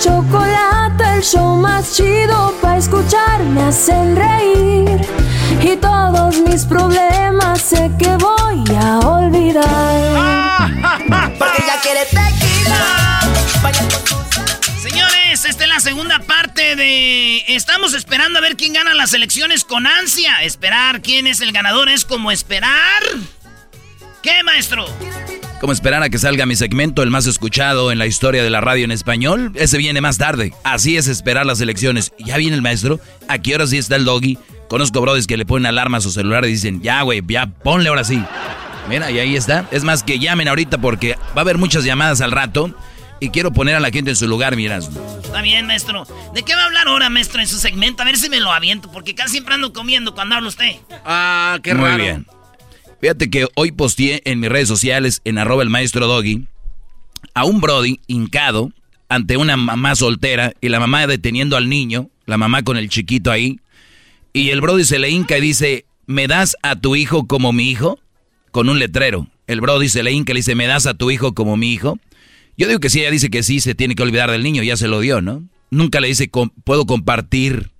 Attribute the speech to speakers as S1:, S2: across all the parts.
S1: chocolate, el show más chido para escuchar. Me hacen reír y todos mis problemas sé que voy a olvidar.
S2: Porque ya quiere tequila.
S3: Señores, esta es la segunda parte de... Estamos esperando a ver quién gana las elecciones con ansia. Esperar quién es el ganador es como esperar... ¿Qué, maestro?
S4: Como esperar a que salga mi segmento, el más escuchado en la historia de la radio en español, ese viene más tarde. Así es esperar las elecciones. Ya viene el maestro, ¿a qué hora sí está el doggy? Conozco brothers que le ponen alarma a su celular y dicen, ya, güey, ya, ponle ahora sí. Mira, y ahí está. Es más, que llamen ahorita porque va a haber muchas llamadas al rato. Y quiero poner a la gente en su lugar, miras.
S3: Está bien, maestro. ¿De qué va a hablar ahora, maestro, en su segmento? A ver si me lo aviento, porque casi siempre ando comiendo cuando habla usted.
S5: Ah, qué
S4: Muy
S5: raro.
S4: bien. Fíjate que hoy posteé en mis redes sociales, en arroba el maestro Doggy, a un Brody hincado ante una mamá soltera y la mamá deteniendo al niño, la mamá con el chiquito ahí. Y el Brody se le hinca y dice, ¿me das a tu hijo como mi hijo? Con un letrero. El Brody se le hinca y le dice, ¿me das a tu hijo como mi hijo? Yo digo que si ella dice que sí, se tiene que olvidar del niño, ya se lo dio, ¿no? Nunca le dice, "Com- ¿puedo compartir?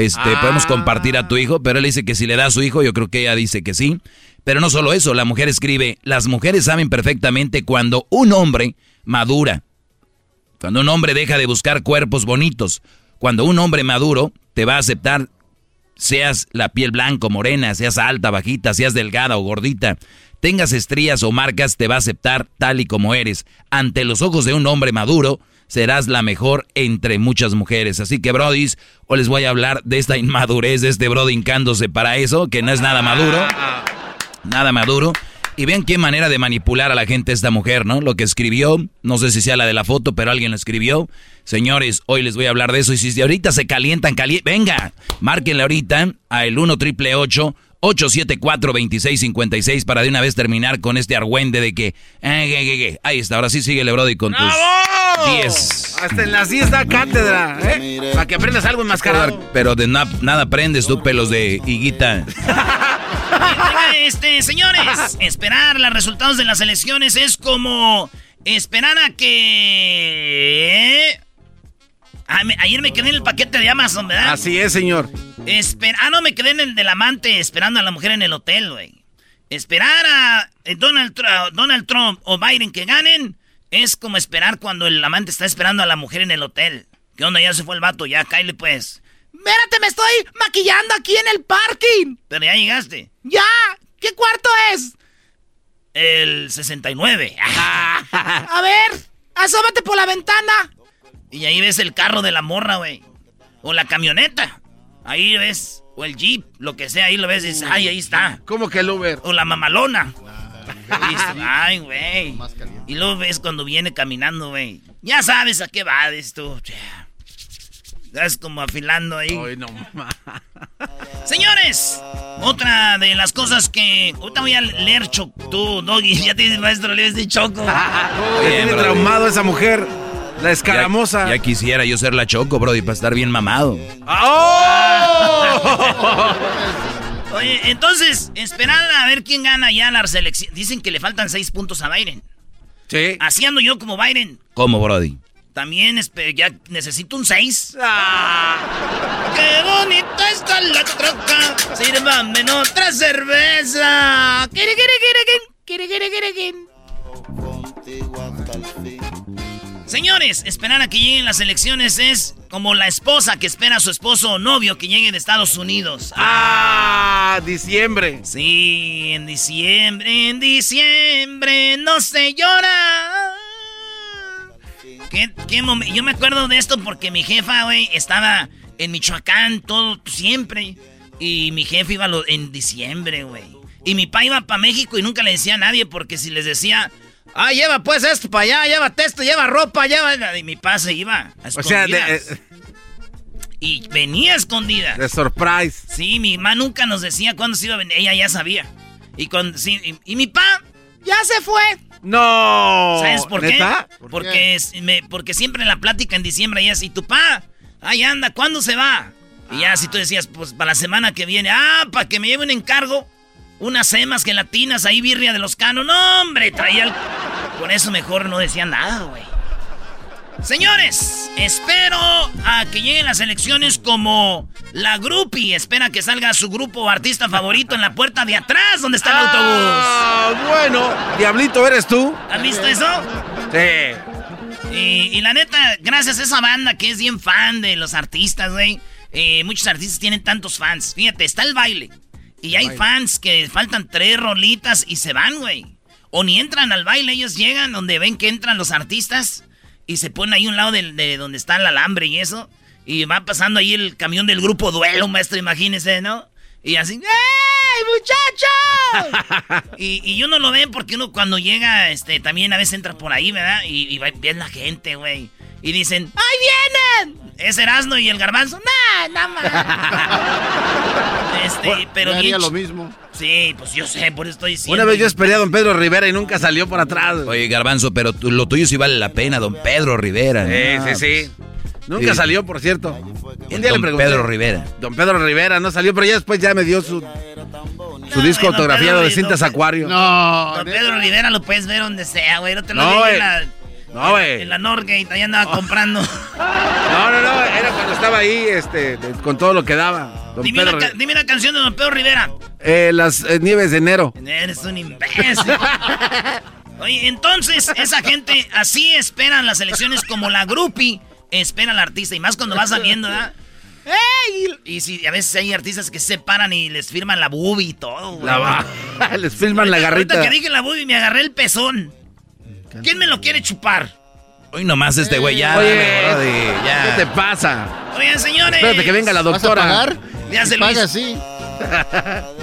S4: Este,
S5: Ah.
S4: podemos compartir a tu hijo, pero él dice que si le da a su hijo, yo creo que ella dice que sí. Pero no solo eso, la mujer escribe, las mujeres saben perfectamente cuando un hombre madura, cuando un hombre deja de buscar cuerpos bonitos, cuando un hombre maduro te va a aceptar, seas la piel blanca o morena, seas alta, bajita, seas delgada o gordita, tengas estrías o marcas, te va a aceptar tal y como eres. Ante los ojos de un hombre maduro, serás la mejor entre muchas mujeres. Así que, brodis, hoy les voy a hablar de esta inmadurez de este brody hincándose para eso, que no es nada maduro. Nada maduro. Y vean qué manera de manipular a la gente esta mujer, ¿no? Lo que escribió, no sé si sea la de la foto, pero alguien lo escribió. Señores, hoy les voy a hablar de eso. Y si ahorita se calientan, cali venga, márquenle ahorita a el 1 triple 874 2656 para de una vez terminar con este argüende de que, eh. Ahí está, ahora sí sigue Brody con tus 10.
S5: Hasta en la siesta cátedra, ¿eh? Para que aprendas algo enmascarado.
S4: Pero de na- nada aprendes tú, pelos de higuita.
S3: Este, señores, esperar los resultados de las elecciones es como esperar a que... Ah, me- ayer me quedé en el paquete de Amazon, ¿verdad?
S5: Así es, señor.
S3: Esper- ah, no, me quedé en el del amante esperando a la mujer en el hotel, güey. Esperar a eh, Donald, Tr- a Donald Trump o Biden que ganen es como esperar cuando el amante está esperando a la mujer en el hotel. ¿Qué onda? Ya se fue el vato, ya, Kyle, pues. Espérate, me estoy maquillando aquí en el parking. Pero ya llegaste. ¡Ya! ¿Qué cuarto es? El 69. a ver, asómate por la ventana. Y ahí ves el carro de la morra, güey. O la camioneta. Ahí ves. O el jeep, lo que sea, ahí lo ves y dices, ay, ahí está.
S5: ¿Cómo que el Uber?
S3: O la mamalona. Dices, ay, güey. Y luego ves cuando viene caminando, güey. Ya sabes a qué va, dices tú. Es como afilando ahí.
S5: Ay, no.
S3: Señores, otra de las cosas que. Ahorita voy a leer Choc. Tú, Doggy, ya tienes maestro, lees de Choco.
S4: Bien,
S5: tiene traumado esa mujer. La escaramoza.
S4: Ya, ya quisiera yo ser la choco, Brody, para estar bien mamado.
S5: ¡Oh!
S3: Oye, entonces, esperar a ver quién gana ya la selección. Dicen que le faltan seis puntos a Biden.
S5: Sí.
S3: Así ando yo como Biden.
S4: ¿Cómo, Brody?
S3: También ya necesito un 6. Ah. ¡Qué bonita está la troca! Sírvame otra cerveza. ¡Quiere, quiere, quiere, quiere, quiere, quiere, quiere! Señores, esperar a que lleguen las elecciones es como la esposa que espera a su esposo o novio que llegue de Estados Unidos.
S5: Ah, diciembre.
S3: Sí, en diciembre, en diciembre no se llora. ¿Qué, qué Yo me acuerdo de esto porque mi jefa, güey, estaba en Michoacán todo siempre. Y mi jefe iba en diciembre, güey. Y mi papá iba para México y nunca le decía a nadie porque si les decía, ah, lleva pues esto para allá, lleva esto, lleva ropa, lleva... Y mi papá se iba a O sea, eh, Y venía escondida.
S5: De surprise.
S3: Sí, mi mamá nunca nos decía cuándo se iba a venir. Ella ya sabía. Y, con, sí, y, mi papá ya se fue.
S5: No.
S3: ¿Sabes por qué? porque, Me, porque siempre en la plática en diciembre ella y tu pa, ahí anda, ¿cuándo se va? Y ya si tú decías, pues para la semana que viene, ah, para que me lleve un encargo, unas semas gelatinas ahí birria de los canos. No, hombre, traía el... Por eso mejor no decía nada, güey. Señores, espero a que lleguen las elecciones como la Grupi. Espera que salga su grupo artista favorito en la puerta de atrás donde está el autobús.
S5: Ah, bueno, Diablito, ¿eres tú?
S3: ¿Has visto eso?
S5: Sí.
S3: Y, la neta, gracias a esa banda que es bien fan de los artistas, güey. Eh, muchos artistas tienen tantos fans. Fíjate, está el baile. Y hay fans que faltan tres rolitas y se van, güey. O ni entran al baile, ellos llegan donde ven que entran los artistas y se ponen ahí un lado de, donde está el alambre y eso. Y va pasando ahí el camión del grupo Duelo, maestro, imagínese, ¿no? Y así, ¡Ey, muchachos! y, y, uno lo ve porque uno cuando llega, este, también a veces entra por ahí, ¿verdad? Y, y va bien la gente, güey. Y dicen, ¡Ahí vienen! Es Erasmo y el garbanzo. ¡Nah, nada más! este, pero
S5: haría lo mismo.
S3: Sí, pues yo sé, por eso estoy diciendo.
S5: Una vez yo esperé a don Pedro Rivera y nunca salió por atrás.
S4: Oye, garbanzo, pero lo tuyo sí vale la pena, don Pedro Rivera.
S5: Sí, sí, sí. Nunca salió, por cierto.
S4: Un día don le pregunté. Pedro Rivera.
S5: Don Pedro Rivera no salió, pero ya después ya me dio su, su disco autografiado de cintas Acuario.
S3: No. Don Pedro Rivera lo puedes ver donde sea, güey. No te lo no, la
S5: no, güey.
S3: En la Norgate, ahí andaba comprando.
S5: no, no, no, era cuando estaba ahí, este, con todo lo que daba.
S3: dime, una, canción de Don Pedro Rivera.
S5: Eh, las eh, nieves de enero.
S3: Eres un imbécil. Oye, entonces, esa gente así esperan las elecciones como la grupi espera al artista. Y más cuando va saliendo, ¿verdad? ¡Ey! Y si a veces hay artistas que se paran y les firman la bubi y todo, güey.
S5: La, les firman la garrita.
S3: Ahorita que dije la bubi me agarré el pezón. ¿Quién me lo quiere chupar?
S4: Hoy nomás este güey, ya.
S5: Oye, ya. ¿Qué te pasa?
S3: Oigan, señores.
S5: Espérate que venga la doctora.
S6: ¿Vas a pagar?
S3: Ya
S6: si
S3: paga,
S6: sí.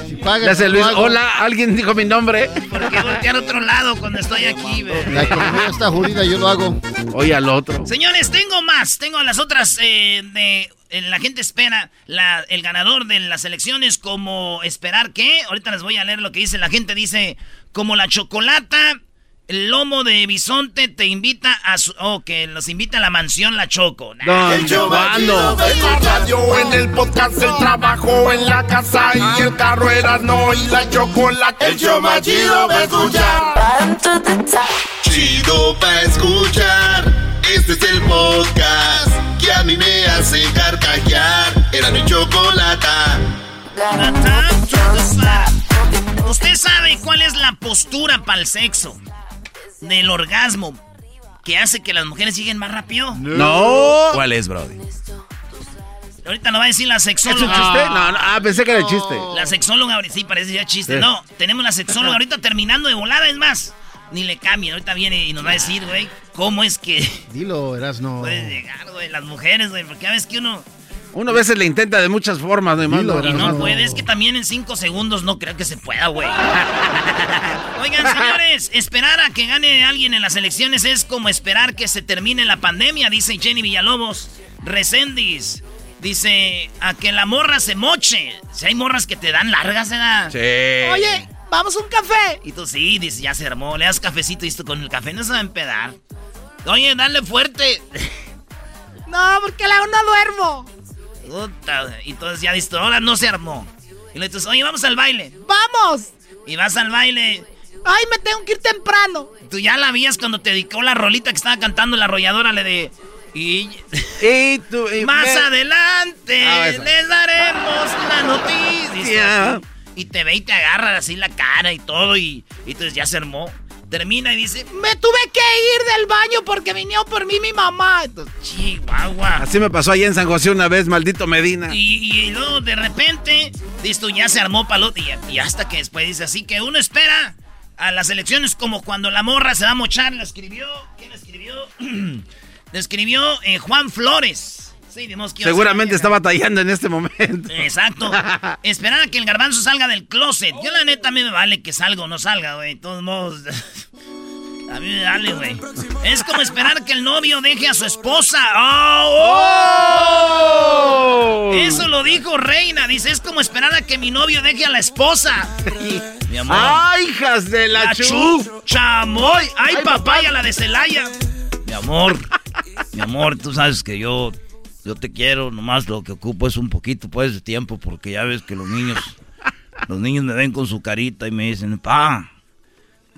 S5: si paga, ya Luis. Hola, alguien dijo mi nombre.
S3: ¿Por qué voltear a otro lado cuando estoy aquí, güey?
S6: La economía está jurida, yo lo hago.
S5: Oye, al otro.
S3: Señores, tengo más. Tengo las otras eh, de. Eh, la gente espera la, el ganador de las elecciones como esperar que. Ahorita les voy a leer lo que dice. La gente dice como la chocolata el lomo de bisonte te invita a su... Oh, que los invita a la mansión La Choco.
S2: No, el show En la radio, en el podcast, el trabajo, en la casa y el carro era no y la chocolate. El show más chido para escuchar. Chido para escuchar. Este es el podcast que a mí me hace carcajear. Era mi chocolate.
S3: ¿Usted sabe cuál es la postura para el sexo? Del orgasmo que hace que las mujeres lleguen más rápido?
S5: No.
S4: ¿Cuál es, Brody?
S3: Ahorita no va a decir la sexóloga.
S5: ¿Es un chiste? No, no, ah, pensé que era chiste.
S3: La sexóloga, sí, parece ya chiste. No, tenemos la sexóloga ahorita terminando de volada, es más. Ni le cambien, ahorita viene y nos va a decir, güey, cómo es que.
S6: Dilo, eras no.
S3: Puede llegar, güey, las mujeres, güey, porque a veces que uno.
S5: Uno a veces le intenta de muchas formas,
S3: ¿no? Dilo, y no puede, es que también en cinco segundos no creo que se pueda, güey. Oigan, señores, esperar a que gane alguien en las elecciones es como esperar que se termine la pandemia, dice Jenny Villalobos. Recendis. Dice, a que la morra se moche. Si hay morras que te dan largas, ¿verdad?
S5: Sí.
S3: Oye, vamos a un café. Y tú sí, dice, ya se armó. Le das cafecito y esto con el café no se va a empedar. Oye, dale fuerte. no, porque la no duermo. Y entonces ya dice, ahora no se armó. Y le dices, oye, vamos al baile. ¡Vamos! Y vas al baile.
S7: Ay, me tengo que ir temprano.
S3: Tú ya la vías cuando te dedicó la rolita que estaba cantando la arrolladora, le de... Y,
S5: Y tú, y
S3: más
S5: me-
S3: adelante
S5: Ah,
S3: les daremos la noticia. Y te ve y te agarra así la cara y todo y, y entonces ya se armó. Termina y dice,
S7: Me tuve que ir del baño porque vino por mí mi mamá. Entonces,
S3: Chihuahua.
S5: Así me pasó allá en San José una vez, maldito Medina.
S3: Y, y luego de repente, tú, ya se armó palote. Y, y hasta que después dice así que uno espera a las elecciones como cuando la morra se va a mochar. La escribió, ¿quién la escribió? la escribió eh, Juan Flores. Sí, que
S5: Seguramente está batallando en este momento.
S3: Exacto. Esperar a que el garbanzo salga del closet. Yo la neta a mí me vale que salga o no salga, güey. De todos modos. A mí me vale, güey. Es como esperar que el novio deje a su esposa. ¡Oh! Eso lo dijo Reina. Dice, es como esperar a que mi novio deje a la esposa. Mi amor.
S5: ¡Ay, hijas de la,
S3: La
S5: chu!
S3: chu, chamoy, ay papaya, la de Celaya. Mi amor, mi amor, tú sabes que yo, yo te quiero, nomás lo que ocupo es un poquito pues de tiempo, porque ya ves que los niños, los niños me ven con su carita y me dicen, pa,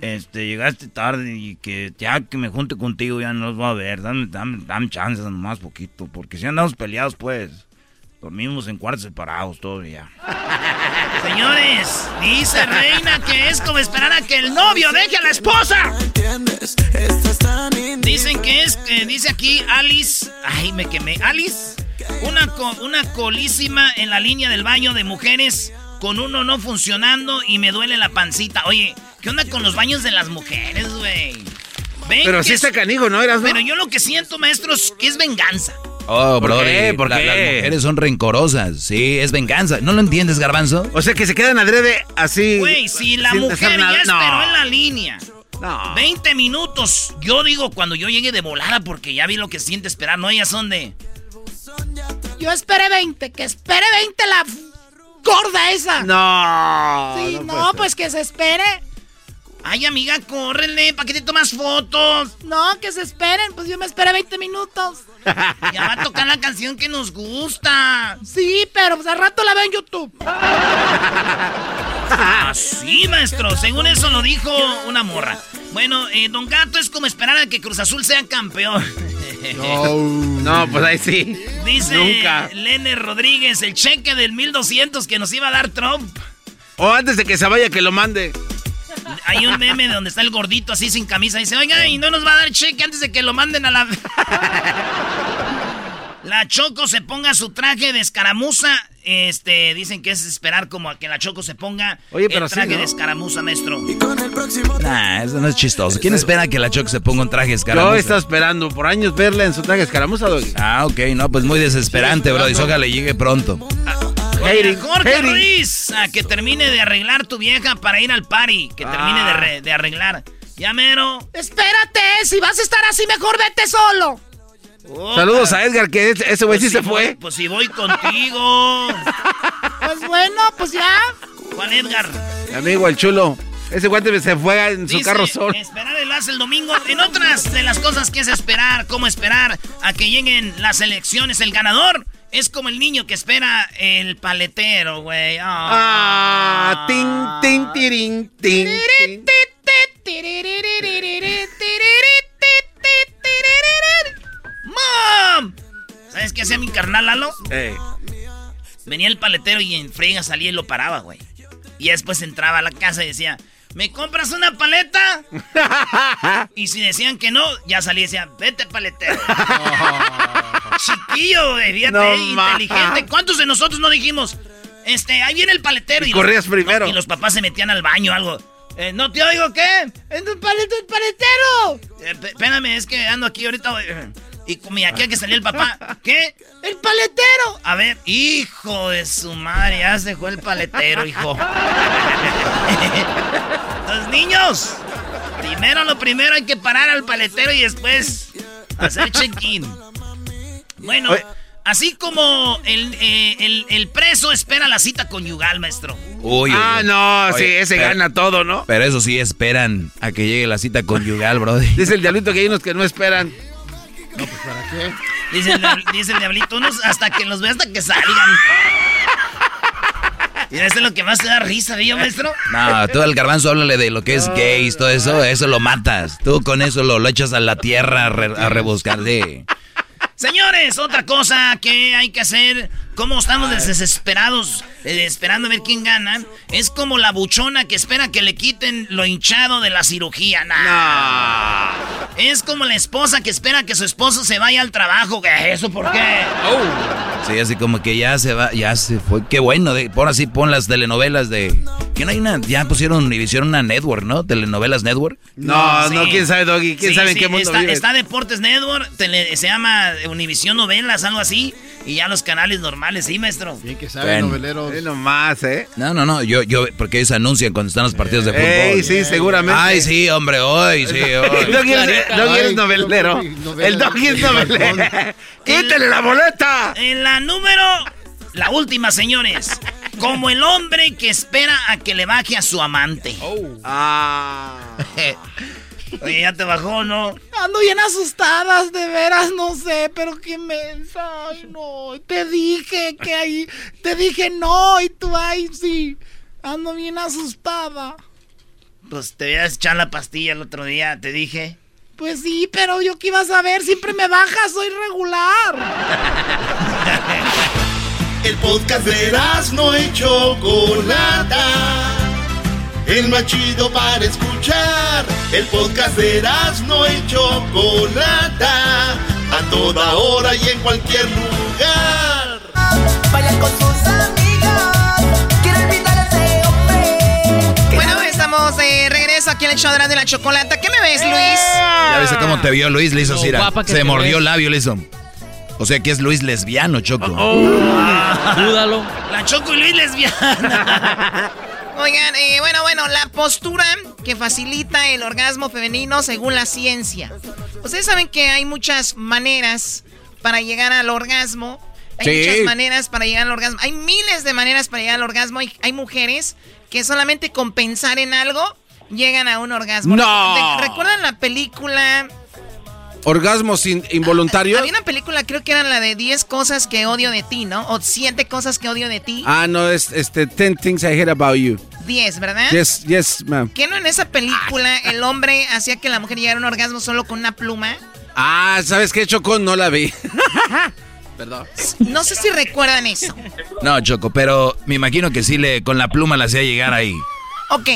S3: este, llegaste tarde y que ya que me junte contigo ya no los voy a ver, dame, dame, dame chance nomás poquito, porque si andamos peleados pues, dormimos en cuartos separados todavía. Señores, dice Reina que es como esperar a que el novio deje a la esposa. Dicen que es, que dice aquí Alice, ay me quemé, Alice, una, co- una colísima en la línea del baño de mujeres con uno no funcionando y me duele la pancita. Oye, ¿qué onda con los baños de las mujeres, güey?
S5: Pero sí
S3: es-
S5: está canijo, ¿no? Eras, no?
S3: Pero yo lo que siento, maestros, que es venganza.
S4: Oh,
S5: ¿Por
S4: bro,
S5: qué? ¿Por qué?
S4: las mujeres son rencorosas. Sí, es venganza. ¿No lo entiendes, Garbanzo?
S5: O sea, que se quedan adrede así.
S3: Güey, si la mujer ya esperó
S5: No.
S3: en la línea
S5: No.
S3: 20 minutos. Yo digo cuando yo llegue de volada porque ya vi lo que siente esperar. No, ellas son de.
S7: yo esperé 20, que espere 20 la gorda esa.
S5: No.
S7: sí,
S5: no
S7: no, pues que se espere.
S3: Ay, amiga, córrele, ¿para qué te tomas fotos?
S7: No, que se esperen, pues yo me esperé 20 minutos.
S3: Ya va a tocar la canción que nos gusta.
S7: Sí, pero pues al rato la veo en YouTube.
S3: Así, maestro. Según eso lo dijo una morra. Bueno, eh, Don Gato es como esperar a que Cruz Azul sea campeón.
S5: No, pues ahí sí.
S3: Dice
S5: Nunca.
S3: Lene Rodríguez, el cheque del 1200 que nos iba a dar Trump.
S5: O antes de que se vaya, que lo mande.
S3: Hay un meme donde está el gordito así sin camisa. Dice, oiga, y no nos va a dar cheque antes de que lo manden a la... la Choco se ponga su traje de escaramuza. Este, dicen que es esperar como a que la Choco se ponga
S5: Oye, pero
S3: el
S5: sí,
S3: traje
S5: ¿no?
S3: de escaramuza, maestro.
S4: Nah, eso no es chistoso. ¿Quién espera que la Choc se ponga un traje
S5: Yo
S4: escaramuza?
S5: estaba esperando por años verla en su traje escaramuza, Doggy.
S4: Ah, ok, no, pues muy desesperante, bro. Y ojalá llegue pronto.
S3: Oye, Jorge
S5: hating.
S3: Ruiz, a que termine de arreglar tu vieja para ir al party. Que termine de,
S5: Ah.
S3: re- de arreglar. Ya mero.
S7: Espérate, si vas a estar así, mejor vete solo.
S3: Oh,
S5: Saludos a Edgar, que ese güey
S3: pues
S5: sí se
S3: si
S5: fue.
S3: voy- pues si voy contigo.
S7: Pues bueno, pues ya.
S3: Juan Edgar.
S5: Mi amigo, el chulo. Ese guante se fue en su carro solo.
S3: Esperar el as el domingo. En otras de las cosas que es esperar, cómo esperar a que lleguen las elecciones, el ganador es como el niño que espera el paletero, güey.
S5: Ah, tin, tin, tirin, tin, tin.
S3: ¡Mom! ¿Sabes qué hacía mi carnal Lalo?
S5: Eh,
S3: Venía el paletero y en friega salía y lo paraba, güey. Y después entraba a la casa y decía, ¿me compras una paleta? y si decían que no, ya salía y decía, vete paletero. Chiquillo, fíjate,
S5: No,
S3: eh, inteligente. ¿Cuántos de nosotros no dijimos, este, ahí viene el paletero?
S5: Y corrías primero.
S3: y los papás se metían al baño o algo. Eh, no te oigo, ¿qué? ¡Es un paletero, el paletero! Eh, espérame, es que ando aquí ahorita. güey. Y como aquí que salía el papá. ¿Qué? ¡El paletero! A ver, hijo de su madre, ya se fue el paletero, hijo. Los niños, primero lo primero hay que parar al paletero y después hacer check-in. Bueno,
S5: Oye.
S3: así como el, eh, el- el preso espera la cita conyugal, maestro.
S4: Uy, uy,
S5: Ah, no,
S4: Oye,
S5: sí, ese
S4: pero-
S5: gana todo, ¿no?
S4: Pero eso sí, esperan a que llegue la cita conyugal, brody.
S5: Dice el diablito que hay unos que no esperan.
S6: ¿Para qué?
S3: Dice el, diabl- dice el diablito, unos hasta que los ve hasta que salgan. Y eso es lo que más te da risa, ¿vio, maestro?
S4: No, tú al garbanzo háblale de lo que es gays, todo eso, eso lo matas. Tú con eso lo, lo echas a la tierra a, re- a rebuscar, sí.
S3: Señores, otra cosa que hay que hacer, como estamos desesperados, eh, esperando a ver quién gana, es como la buchona que espera que le quiten lo hinchado de la cirugía. Nah. Es como la esposa que espera que su esposo se vaya al trabajo. ¿Qué? ¿Eso por qué?
S4: Sí, así como que ya se va, ya se fue. Qué bueno, de, por así pon las telenovelas de... Que no hay una, ya pusieron, hicieron una network, ¿no? Telenovelas network.
S5: No,
S3: Sí.
S5: no, quién sabe, Doggy. ¿Quién
S3: Sí,
S5: sabe en
S3: sí,
S5: qué mundo
S3: está, Deportes Network, tele- se llama Univisión Novelas, algo así. Y ya los canales normales, ¿sí, maestro?
S6: Bien que sabe,
S4: Bueno.
S6: noveleros.
S5: Sí, nomás, ¿eh?
S4: No, no, no, yo, yo, porque ellos anuncian cuando están los partidos de fútbol.
S5: Ey, sí, seguramente.
S4: Ay, sí, hombre, hoy, sí, hoy.
S5: Doggy eres, Doggy
S6: Ay,
S5: novelero. El Doggy es novelero. ¡Quítale la boleta!
S3: En la número, la última, señores. Como el hombre que espera a que le baje a su amante.
S5: Ah.
S3: Oye, ya te bajó, ¿no?
S7: Ando bien asustadas, de veras, no sé, pero qué mensa. Ay, no. Te dije que ahí. Te dije no, y tú, ay, sí. Ando bien asustada.
S3: Pues te voy a echar la pastilla el otro día, te dije.
S7: Pues sí, pero yo qué iba a saber, siempre me baja, soy regular.
S2: El podcast de no y Chocolata. El más chido para escuchar. El podcast de no y Chocolata. A toda hora y en cualquier lugar.
S8: Vayan con sus amigas. Quiero invitar a ese hombre.
S9: Bueno, estamos de regreso aquí en el show de la chocolata. ¿Qué me ves, Luis?
S4: Ya viste cómo te vio Luis, le hizo así, se mordió el labio, le hizo. O sea que es Luis lesbiano, Choco.
S10: Dúdalo.
S3: La Choco y Luis lesbiana.
S9: Oigan, eh, bueno, bueno, la postura que facilita el orgasmo femenino según la ciencia. Ustedes saben que hay muchas maneras para llegar al orgasmo. Hay
S5: Sí.
S9: muchas maneras para llegar al orgasmo. Hay miles de maneras para llegar al orgasmo. Hay, hay mujeres que solamente con pensar en algo llegan a un orgasmo.
S5: ¡No!
S9: Re- ¿Recuerdan la película?
S5: ¿Orgasmos in- involuntarios?
S9: Había una película, creo que era la de 10 cosas que odio de ti, ¿no? O 7 cosas que odio de ti.
S5: Ah, no, es este 10 things I hate about you.
S9: 10, ¿verdad?
S5: Yes, yes, ma'am.
S9: ¿Qué no en esa película el hombre hacía que la mujer llegara a un orgasmo solo con una pluma?
S5: Ah, ¿sabes qué, Choco? No la vi. Perdón.
S9: No sé si recuerdan eso.
S4: No, Choco, pero me imagino que sí le con la pluma la hacía llegar ahí.
S9: Ok,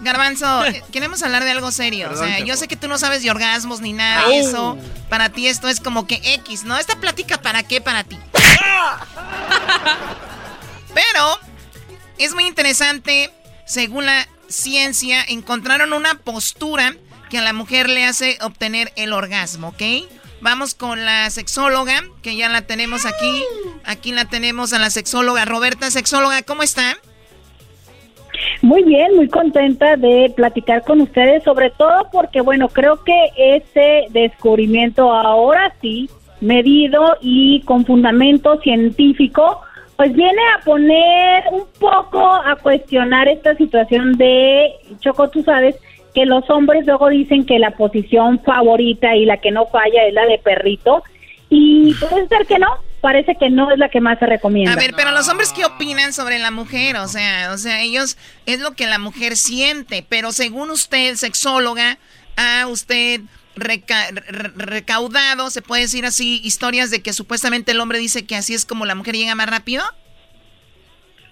S9: Garbanzo, eh, queremos hablar de algo serio. o sea, yo sé que tú no sabes de orgasmos ni nada de eso. Para ti esto es como que X, ¿no? Esta plática, ¿para qué para ti? Pero es muy interesante, según la ciencia, encontraron una postura que a la mujer le hace obtener el orgasmo, ¿ok? Vamos con la sexóloga, que ya la tenemos aquí. Aquí la tenemos a la sexóloga Roberta. Sexóloga, ¿cómo está?
S11: Muy bien, muy contenta de platicar con ustedes, sobre todo porque, bueno, creo que este descubrimiento ahora sí, medido y con fundamento científico, pues viene a poner un poco a cuestionar esta situación de, Choco, tú sabes, que los hombres luego dicen que la posición favorita y la que no falla es la de perrito, y puede ser que no, parece que no es la que más se recomienda.
S9: A ver, pero los hombres qué opinan sobre la mujer, o sea, o sea, ellos es lo que la mujer siente, pero según usted, sexóloga, ha usted reca- re- recaudado, se puede decir así, historias de que supuestamente el hombre dice que así es como la mujer llega más rápido.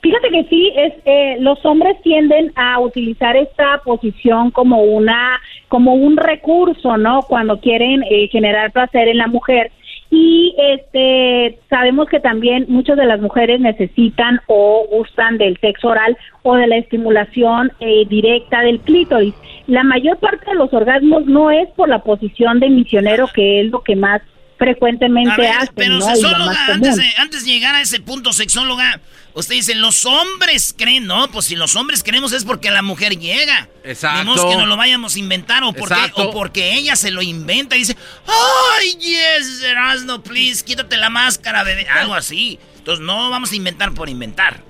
S11: Fíjate que sí, es eh, los hombres tienden a utilizar esta posición como una como un recurso, ¿no? Cuando quieren eh, generar placer en la mujer y este sabemos que también muchas de las mujeres necesitan o gustan del sexo oral o de la estimulación eh, directa del clítoris. La mayor parte de los orgasmos no es por la posición de misionero que es lo que más frecuentemente
S3: ver,
S11: hacen,
S3: pero
S11: ¿no? Y lo
S3: sexóloga, antes de, antes de llegar a ese punto, sexóloga, usted dice, los hombres creen, no, pues si los hombres creemos es porque la mujer llega.
S5: Exacto.
S3: Modo que no lo vayamos a inventar o porque,
S5: Exacto.
S3: o porque ella se lo inventa y dice, ay, yes, Erasno, please, quítate la máscara, bebé. Algo así. Entonces no vamos a inventar por inventar.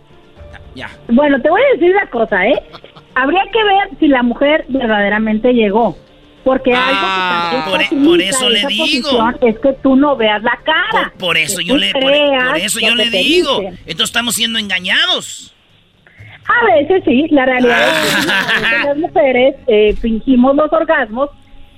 S3: Ya.
S11: Bueno, te voy a decir una cosa, ¿eh? Habría que ver si la mujer verdaderamente llegó. Porque
S3: Ah,
S11: algo que también
S3: por e- por eso le digo.
S11: Es que tú no veas la cara.
S3: Por, por eso yo le, por, por eso yo le digo.
S11: dicen.
S3: Entonces estamos siendo engañados.
S11: A veces sí, la realidad es que sí, a veces las mujeres eh, fingimos los orgasmos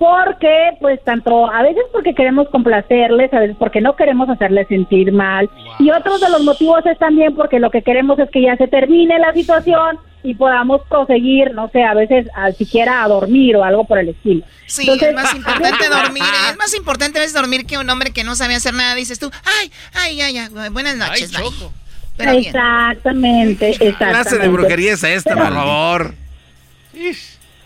S11: porque, pues, tanto a veces porque queremos complacerles, a veces porque no queremos hacerles sentir mal, y otros de los motivos es también porque lo que queremos es que ya se termine la situación y podamos proseguir, no sé, a veces a, siquiera a dormir o algo por el estilo.
S9: Sí, es más importante dormir, es más importante a veces dormir que un hombre que no sabe hacer nada, dices tú, ay, ay, ay, ay buenas noches, bye". Pero.
S11: Exactamente, exactamente.
S5: clase de brujería es esta, por favor?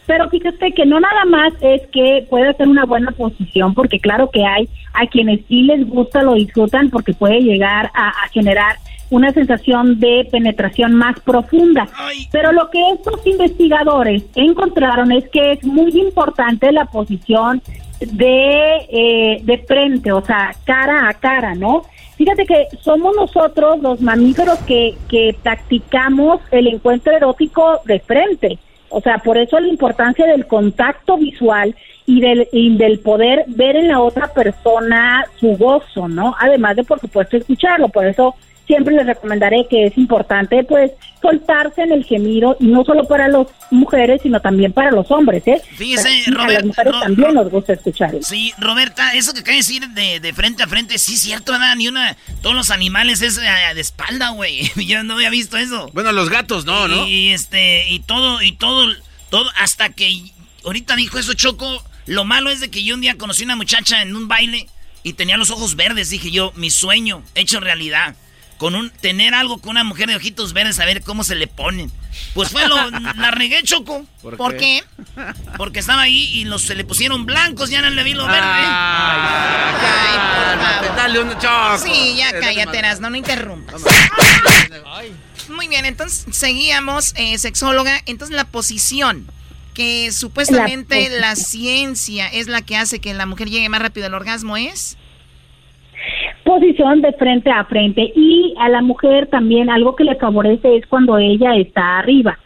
S11: Pero fíjate que no nada más es que puede ser una buena posición, porque claro que hay a quienes sí les gusta, lo disfrutan, porque puede llegar a, a generar una sensación de penetración más profunda. Pero lo que estos investigadores encontraron es que es muy importante la posición de, eh, de frente, o sea, cara a cara, ¿no? Fíjate que somos nosotros los mamíferos que, que practicamos el encuentro erótico de frente. O sea, por eso la importancia del contacto visual y del, y del poder ver en la otra persona su gozo, ¿no? Además de, por supuesto, escucharlo. Por eso siempre les recomendaré que es importante, pues, soltarse en el gemido y no solo para las mujeres, sino también para los hombres, ¿eh?
S3: Fíjese,
S11: a las mujeres
S3: Ro-
S11: también nos gusta escucharlo.
S3: Sí, Roberta, eso que acaba de decir de, de frente a frente, sí es cierto, ¿verdad? Ni una... Todos los animales es eh, de espalda, güey. Yo no había visto eso.
S5: Bueno, los gatos no, ¿no?
S3: Y, este, y todo, y todo, todo, hasta que ahorita dijo eso Choco, lo malo es de que yo un día conocí una muchacha en un baile y tenía los ojos verdes, dije yo, mi sueño hecho realidad. Con un, tener algo con una mujer de ojitos verdes, a ver cómo se le ponen. Pues fue lo, la regué, Choco.
S5: ¿Por
S9: ¿Por
S5: qué?
S9: qué?
S3: Porque estaba ahí y los, se le pusieron blancos, ya no le vi lo verde.
S5: Dale un choco.
S9: Sí, ya cállate, no, no interrumpas. Muy bien, entonces seguíamos, eh, sexóloga. Entonces la posición, que supuestamente
S11: La
S9: la, ciencia es la que hace que la mujer llegue más rápido al orgasmo, ¿es?
S11: Posición de frente a frente. Y a la mujer también algo que le favorece es cuando ella está arriba.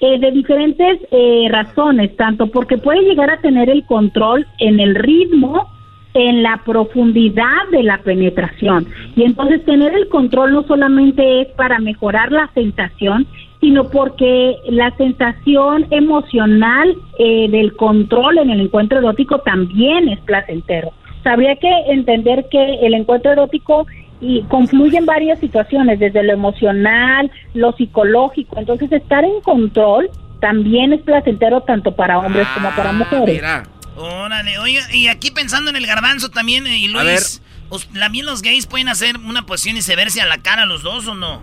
S11: Eh, de diferentes eh, razones, tanto porque puede llegar a tener el control en el ritmo, en la profundidad de la penetración. Y entonces tener el control no solamente es para mejorar la sensación, sino porque la sensación emocional eh, del control en el encuentro erótico también es placentero. Habría que entender que el encuentro erótico y confluye en varias situaciones, desde lo emocional, lo psicológico. Entonces, estar en control también es placentero tanto para hombres como para mujeres.
S5: Mira.
S3: Órale, oiga, y aquí pensando en el garbanzo también, eh, y. Luis, os- ¿también los gays pueden hacer una posición y se verse a la cara los dos o no?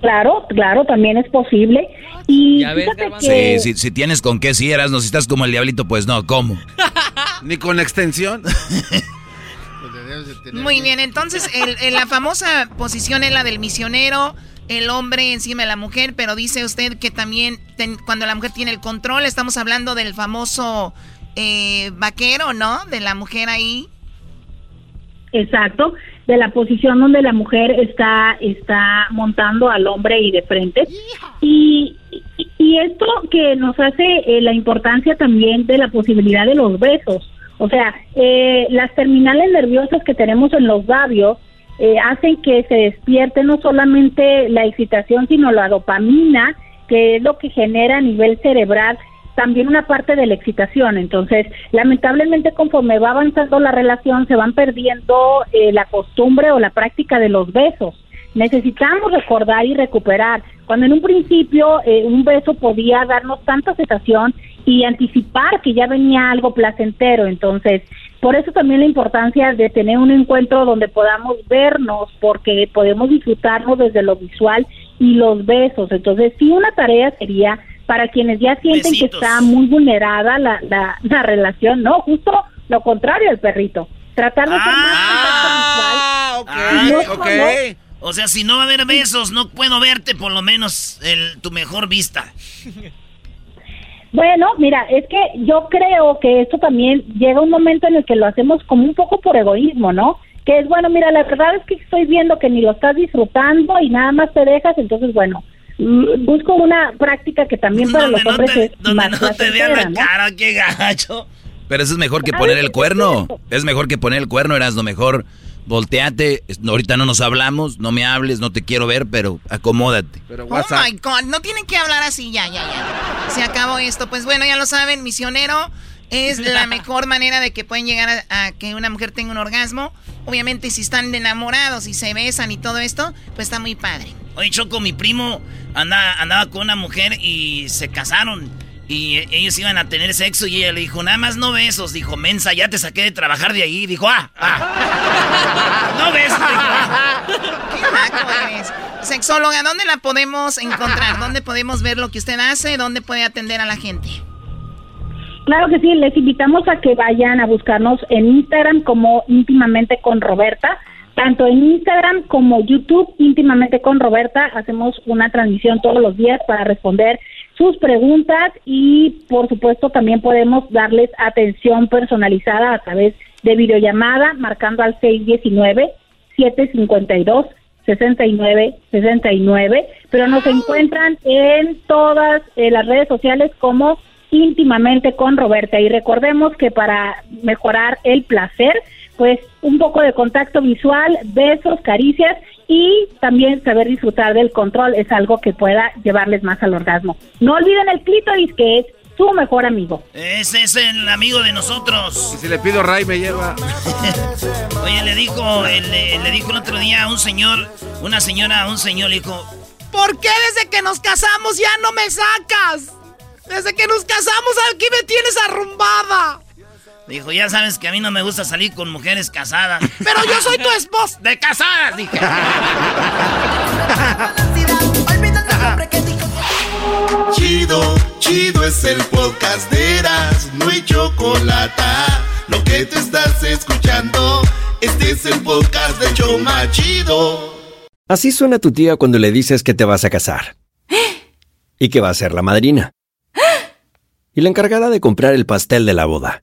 S11: Claro, claro, también es posible. Y
S10: Ya ves,
S11: que
S4: Sí, si, si tienes con qué si eras, no, si estás como el diablito, pues no, ¿cómo?
S5: Ni con extensión.
S6: Pues
S9: Muy bien, entonces el, el- la famosa posición es la del misionero, el hombre encima de la mujer, pero dice usted que también ten- cuando la mujer tiene el control, estamos hablando del famoso eh, vaquero, ¿no? De la mujer ahí.
S11: Exacto, de la posición donde la mujer está está montando al hombre y de frente. Y, y- esto que nos hace eh, la importancia también de la posibilidad de los besos. O sea, eh, las terminales nerviosas que tenemos en los labios eh, hacen que se despierte no solamente la excitación, sino la dopamina, que es lo que genera a nivel cerebral también una parte de la excitación. Entonces, lamentablemente, conforme va avanzando la relación, se van perdiendo eh, la costumbre o la práctica de los besos. Necesitamos recordar y recuperar. Cuando en un principio eh, un beso podía darnos tanta sensación y anticipar que ya venía algo placentero. Entonces, por eso también la importancia de tener un encuentro donde podamos vernos, porque podemos disfrutarnos desde lo visual y los besos. Entonces, sí, una tarea sería para quienes ya sienten que está muy vulnerada la, la, la relación, no, justo lo contrario al perrito. Tratar de ser
S5: Ah, ok,
S11: más visual.
S5: ok.
S11: No,
S3: O sea, si no va a haber besos, no puedo verte por lo menos el, tu mejor vista.
S11: Bueno, mira, es que yo creo que esto también llega un momento en el que lo hacemos como un poco por egoísmo, ¿no? Que es, bueno, mira, la verdad es que estoy viendo que ni lo estás disfrutando y nada más te dejas, entonces, bueno, busco una práctica que también para los
S3: no
S11: hombres
S3: te,
S11: es
S3: donde
S11: más
S3: no te vean la cara, qué gacho.
S4: Pero eso es mejor que poner el cuerno. Es mejor que poner el cuerno, eras lo mejor. volteate, ahorita no nos hablamos, no me hables, no te quiero ver, pero acomódate.
S9: oh my God, no tienen que hablar así, ya, ya, ya. Se acabó esto. Pues bueno, ya lo saben, misionero es la mejor manera de que pueden llegar a, que una mujer tenga un orgasmo. Obviamente, si están enamorados y se besan y todo esto, pues está muy padre.
S3: Oye, Choco, mi primo andaba, andaba con una mujer y se casaron. Y ellos iban a tener sexo y ella le dijo, nada más no besos. Dijo, mensa, ya te saqué de trabajar de ahí. Dijo, ah, ah. no besos.
S9: Qué eres. Sexóloga, ¿dónde la podemos encontrar? ¿Dónde podemos ver lo que usted hace? ¿Dónde puede atender a la gente?
S11: Claro que sí, les invitamos a que vayan a buscarnos en Instagram como íntimamente con Roberta. Tanto en Instagram como YouTube, íntimamente con Roberta, hacemos una transmisión todos los días para responder sus preguntas y por supuesto también podemos darles atención personalizada a través de videollamada marcando al 619 752 69 69, pero nos encuentran en todas eh, las redes sociales como íntimamente con Roberta. Y recordemos que para mejorar el placer, pues un poco de contacto visual, besos, caricias y también saber disfrutar del control es algo que pueda llevarles más al orgasmo. No olviden el clítoris que es su mejor amigo.
S3: Ese es el amigo de nosotros.
S5: Y si le pido Ray me lleva.
S3: Oye, le dijo, le, le, dijo el otro día a un señor, una señora a un señor le dijo,
S7: ¿por qué desde que nos casamos ya no me sacas? Desde que nos casamos aquí me tienes arrumbada.
S3: Dijo, ya sabes que a mí no me gusta salir con mujeres casadas.
S7: Pero yo soy tu esposa.
S3: De casadas, dije.
S2: chido, chido es el podcast de Eras, no hay chocolate. Lo que te estás escuchando, este es el podcast de Choma Chido.
S12: Así suena tu tía cuando le dices que te vas a casar. Y que va a ser la madrina. Y la encargada de comprar el pastel de la boda.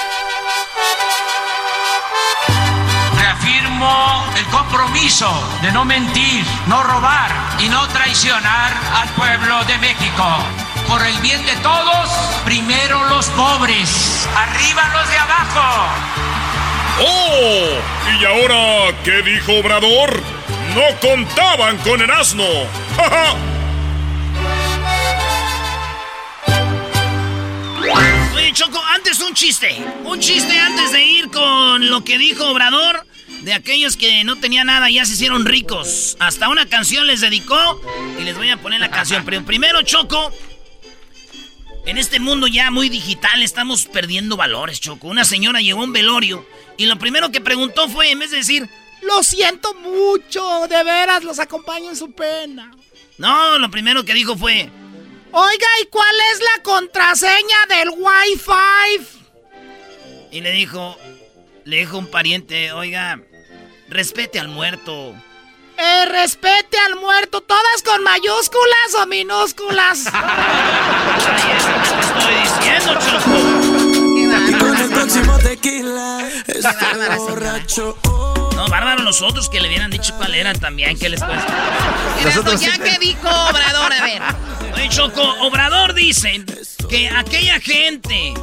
S13: compromiso de no mentir, no robar y no traicionar al pueblo de México. Por el bien de todos, primero los pobres, arriba los de abajo.
S14: ¡Oh! ¿Y ahora qué dijo Obrador? No contaban con el asno.
S3: Oye, Choco, antes un chiste. Un chiste antes de ir con lo que dijo Obrador. De aquellos que no tenían nada y ya se hicieron ricos. Hasta una canción les dedicó. Y les voy a poner la canción. Pero primero, Choco. En este mundo ya muy digital estamos perdiendo valores, Choco. Una señora llegó a un velorio. Y lo primero que preguntó fue, en vez de decir,
S7: Lo siento mucho, de veras, los acompaño en su pena.
S3: No, lo primero que dijo fue,
S7: Oiga, ¿y cuál es la contraseña del Wi-Fi?
S3: Y le dijo, Le dijo un pariente, oiga, respete al muerto.
S7: Eh, respete al muerto, todas con mayúsculas o minúsculas.
S3: Ay, eso que te estoy diciendo, Choco.
S8: Con el próximo tequila.
S3: No, bárbaro los otros que le hubieran dicho cuál eran también, ¿qué les cuesta?
S9: Ya que dijo Obrador, a ver.
S3: Oye, Choco, Obrador dice que aquella gente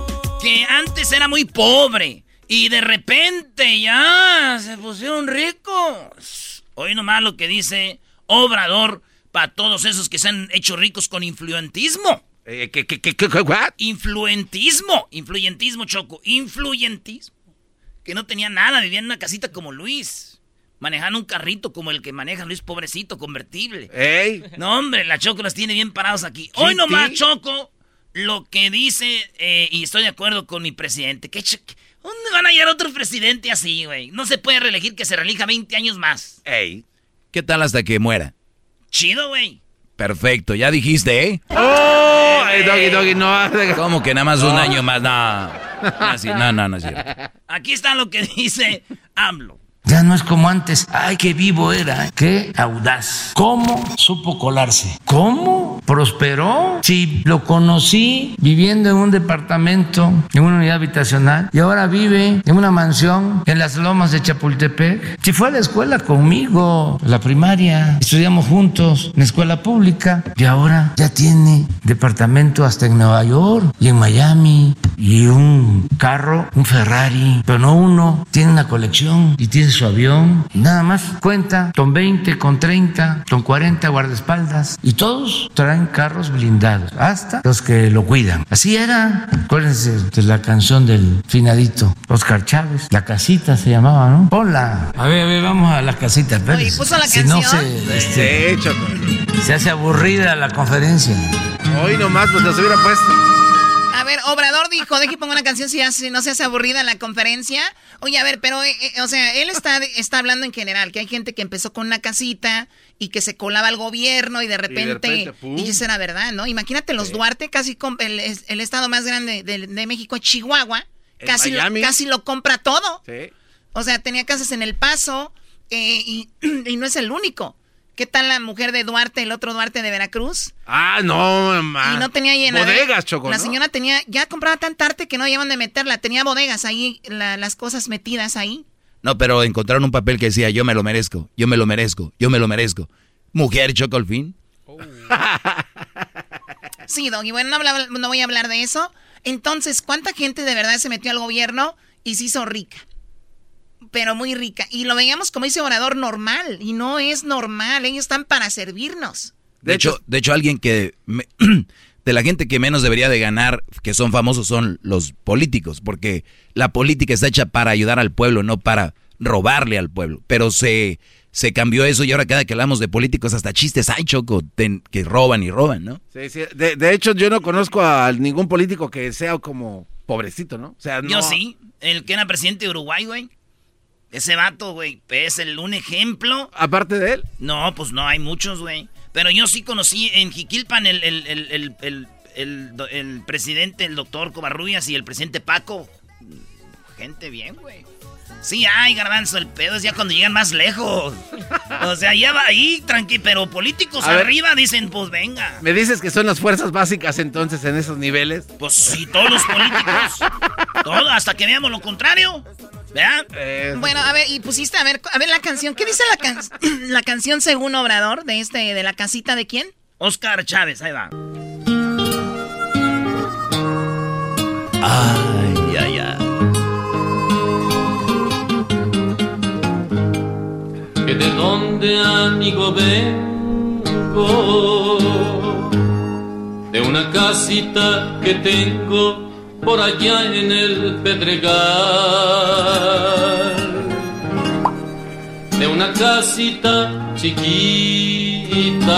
S3: que antes era muy pobre y de repente ya se pusieron ricos. Hoy nomás lo que dice Obrador para todos esos que se han hecho ricos con influentismo.
S5: Eh, ¿Qué, qué, qué, qué, what?
S3: Influentismo. Influyentismo, Choco. Influyentismo. Que no tenía nada, vivía en una casita como Luis. Manejando un carrito como el que maneja Luis, pobrecito, convertible.
S5: Ey.
S3: No, hombre, la Choco los tiene bien parados aquí. Hoy nomás, Choco, lo que dice, eh, y estoy de acuerdo con mi presidente, que ch- ¿dónde van a hallar otro presidente así, güey? No se puede reelegir que se reelija 20 años más.
S5: Ey.
S4: ¿Qué tal hasta que muera?
S3: Chido, güey.
S4: Perfecto, ya dijiste, ¿eh?
S5: ¡Oh! Ey, doggy, doggy, no.
S4: ¿Cómo que nada más un
S5: No.
S4: año más? No, no, así- no, no, no es cierto.
S3: Aquí está lo que dice AMLO.
S13: Ya no es como antes. Ay, qué vivo era. Qué audaz. ¿Cómo supo colarse? ¿Cómo prosperó? Si lo conocí viviendo en un departamento, en una unidad habitacional, y ahora vive en una mansión en las lomas de Chapultepec. Si fue a la escuela conmigo, la primaria, estudiamos juntos en escuela pública, y ahora ya tiene departamento hasta en Nueva York y en Miami, y un carro, un Ferrari, pero no uno, tiene una colección y tiene su avión, y nada más cuenta con 20, con 30, con 40 guardaespaldas, y todos traen carros blindados, hasta los que lo cuidan. Así era, acuérdense de la canción del finadito, Oscar Chávez, la casita se llamaba, ¿no? Ponla. A ver, a ver, vamos a la casita, espérense.
S9: ¿puso la
S13: Si no
S9: canción?
S13: se, este, se hace aburrida la conferencia.
S5: Hoy nomás, pues los hubiera puesto.
S9: A ver, Obrador dijo, deje pongo una canción si, ya se- no se hace aburrida la conferencia. Oye, a ver, pero, eh, eh, o sea, él está, está hablando en general, que hay gente que empezó con una casita y que se colaba al gobierno y de repente, y eso era verdad, ¿no? Imagínate los Duarte, casi el, el estado más grande de, de México, Chihuahua, casi, lo- casi lo compra todo.
S5: Sí.
S9: O sea, tenía casas en El Paso eh, y, y no es el único. ¿Qué tal la mujer de Duarte, el otro Duarte de Veracruz?
S5: Ah, no, mamá.
S9: Y no tenía llenadera.
S5: Bodegas, Choco,
S9: La
S5: ¿no?
S9: señora tenía, ya compraba tanta arte que no llevan de meterla. Tenía bodegas ahí, la- las cosas metidas ahí.
S4: No, pero encontraron un papel que decía, yo me lo merezco, yo me lo merezco, yo me lo merezco. Mujer, Choco, al fin.
S9: Sí, Doggy, bueno, no voy a hablar de eso. Entonces, ¿cuánta gente de verdad se metió al gobierno y se hizo rica? Pero muy rica. Y lo veíamos como dice orador normal. Y no es normal. Ellos están para servirnos.
S4: De hecho, de hecho alguien que me- de la gente que menos debería de ganar, que son famosos, son los políticos, porque la política está hecha para ayudar al pueblo, no para robarle al pueblo. Pero se, se cambió eso y ahora cada que hablamos de políticos, hasta chistes hay, Choco, ten- que roban y roban, ¿no?
S5: Sí, sí. De, de hecho, yo no conozco a ningún político que sea como pobrecito, ¿no? O sea, no.
S3: Yo sí, el que era presidente de Uruguay, güey. Ese vato, güey, es el, un ejemplo.
S5: Aparte de él.
S3: No, pues no, hay muchos, güey. Pero yo sí conocí en Jiquilpan el, el, el, el, el, el do- el presidente, el doctor Covarrubias y el presidente Paco. Gente bien, güey. Sí, ay, garbanzo, el pedo es ya cuando llegan más lejos. O sea, ya va ahí, tranqui, pero políticos
S5: A ver.
S3: arriba dicen, pues venga.
S5: Me dices que son las fuerzas básicas entonces en esos niveles.
S3: Pues sí, todos los políticos. Todo, hasta que veamos lo contrario. ¿Verdad?
S5: Eh,
S9: Bueno, a ver, y pusiste, a ver, a ver la canción. ¿Qué dice la, can- la canción según Obrador de este, de la casita de quién?
S3: Oscar Chávez, ahí va.
S4: Ay, ay, ay.
S15: que de donde amigo vengo, de una casita que tengo por allá en el Pedregal, de una casita chiquita,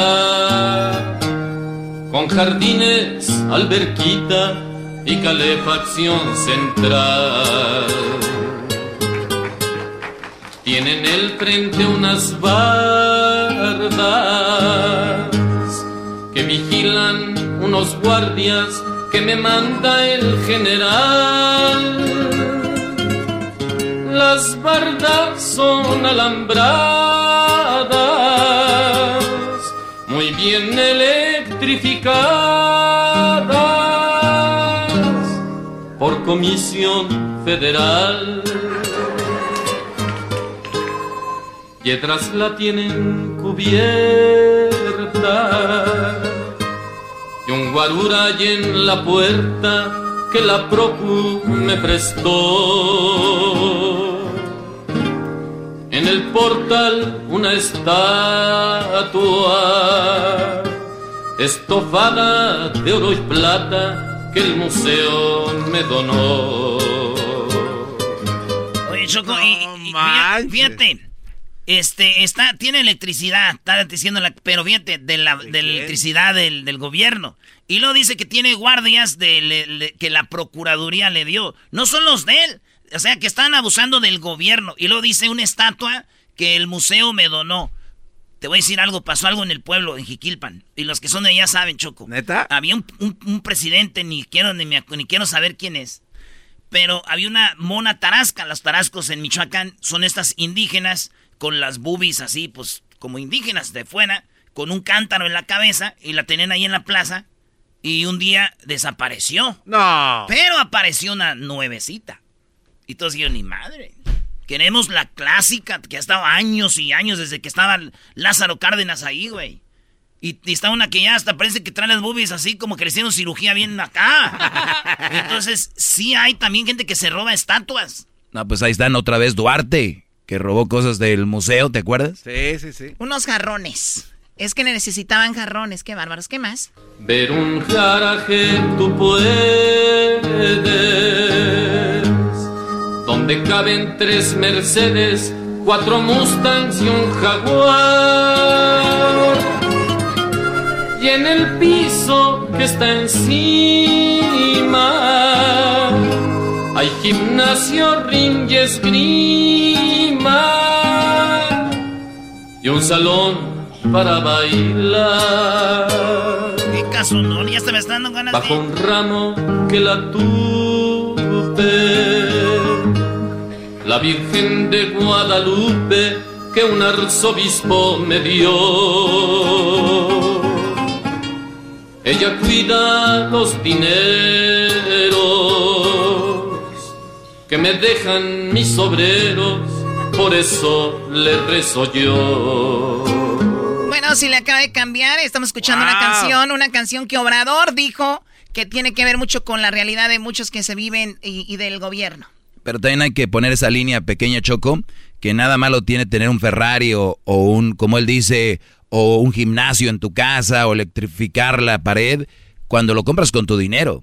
S15: con jardines, alberquita y calefacción central. Tiene en el frente unas bardas que vigilan unos guardias que me manda el general. las bardas son alambradas, muy bien electrificadas por comisión federal. Piedras la tienen cubierta y un guarura hay en la puerta que la procu me prestó. En el portal una estatua estofada de oro y plata que el museo me donó.
S3: Oye, Choco, y, y- fíjate, este, está, tiene electricidad, está diciendo la, pero fíjate, de la, de la electricidad del, del gobierno. Y luego dice que tiene guardias de, le- le- que la procuraduría le dio. No son los de él. O sea, que están abusando del gobierno. Y luego dice una estatua que el museo me donó. Te voy a decir algo, pasó algo en el pueblo, en Jiquilpan. Y los que son de allá saben, Choco.
S5: ¿Neta?
S3: Había un, un- un presidente, ni quiero, ni, me ni quiero saber quién es. Pero había una mona tarasca. Los tarascos en Michoacán son estas indígenas con las boobies así, pues como indígenas de fuera, con un cántaro en la cabeza y la tenían ahí en la plaza. Y un día desapareció.
S5: No.
S3: Pero apareció una nuevecita. Y todos dijeron, ni madre. Queremos la clásica que ha estado años y años desde que estaba Lázaro Cárdenas ahí, güey. Y, y está una que ya hasta parece que trae las boobies así como que le hicieron cirugía bien acá. Entonces, sí hay también gente que se roba estatuas.
S4: No, pues ahí están otra vez Duarte, que robó cosas del museo, ¿te acuerdas?
S5: Sí, sí, sí.
S9: Unos jarrones. Es que necesitaban jarrones. Qué bárbaros. ¿Qué más?
S15: Ver un garaje tú puedes, donde caben tres Mercedes, cuatro Mustangs y un Jaguar. Y en el piso que está encima hay gimnasio, ring y esgrima y un salón para bailar.
S3: ¿Qué caso no? Ya se me están dando ganas
S15: Bajo
S3: de...
S15: un ramo que la tuve, la Virgen de Guadalupe que un arzobispo me dio. Ella cuida los dineros que me dejan mis obreros, por eso le rezo yo.
S9: Bueno, si le acaba de cambiar, estamos escuchando una canción, una canción que Obrador dijo que tiene que ver mucho con la realidad de muchos que se viven y, y del gobierno.
S4: Pero también hay que poner esa línea pequeña, Choco, que nada malo tiene tener un Ferrari o, o un, como él dice, o un gimnasio en tu casa o electrificar la pared cuando lo compras con tu dinero.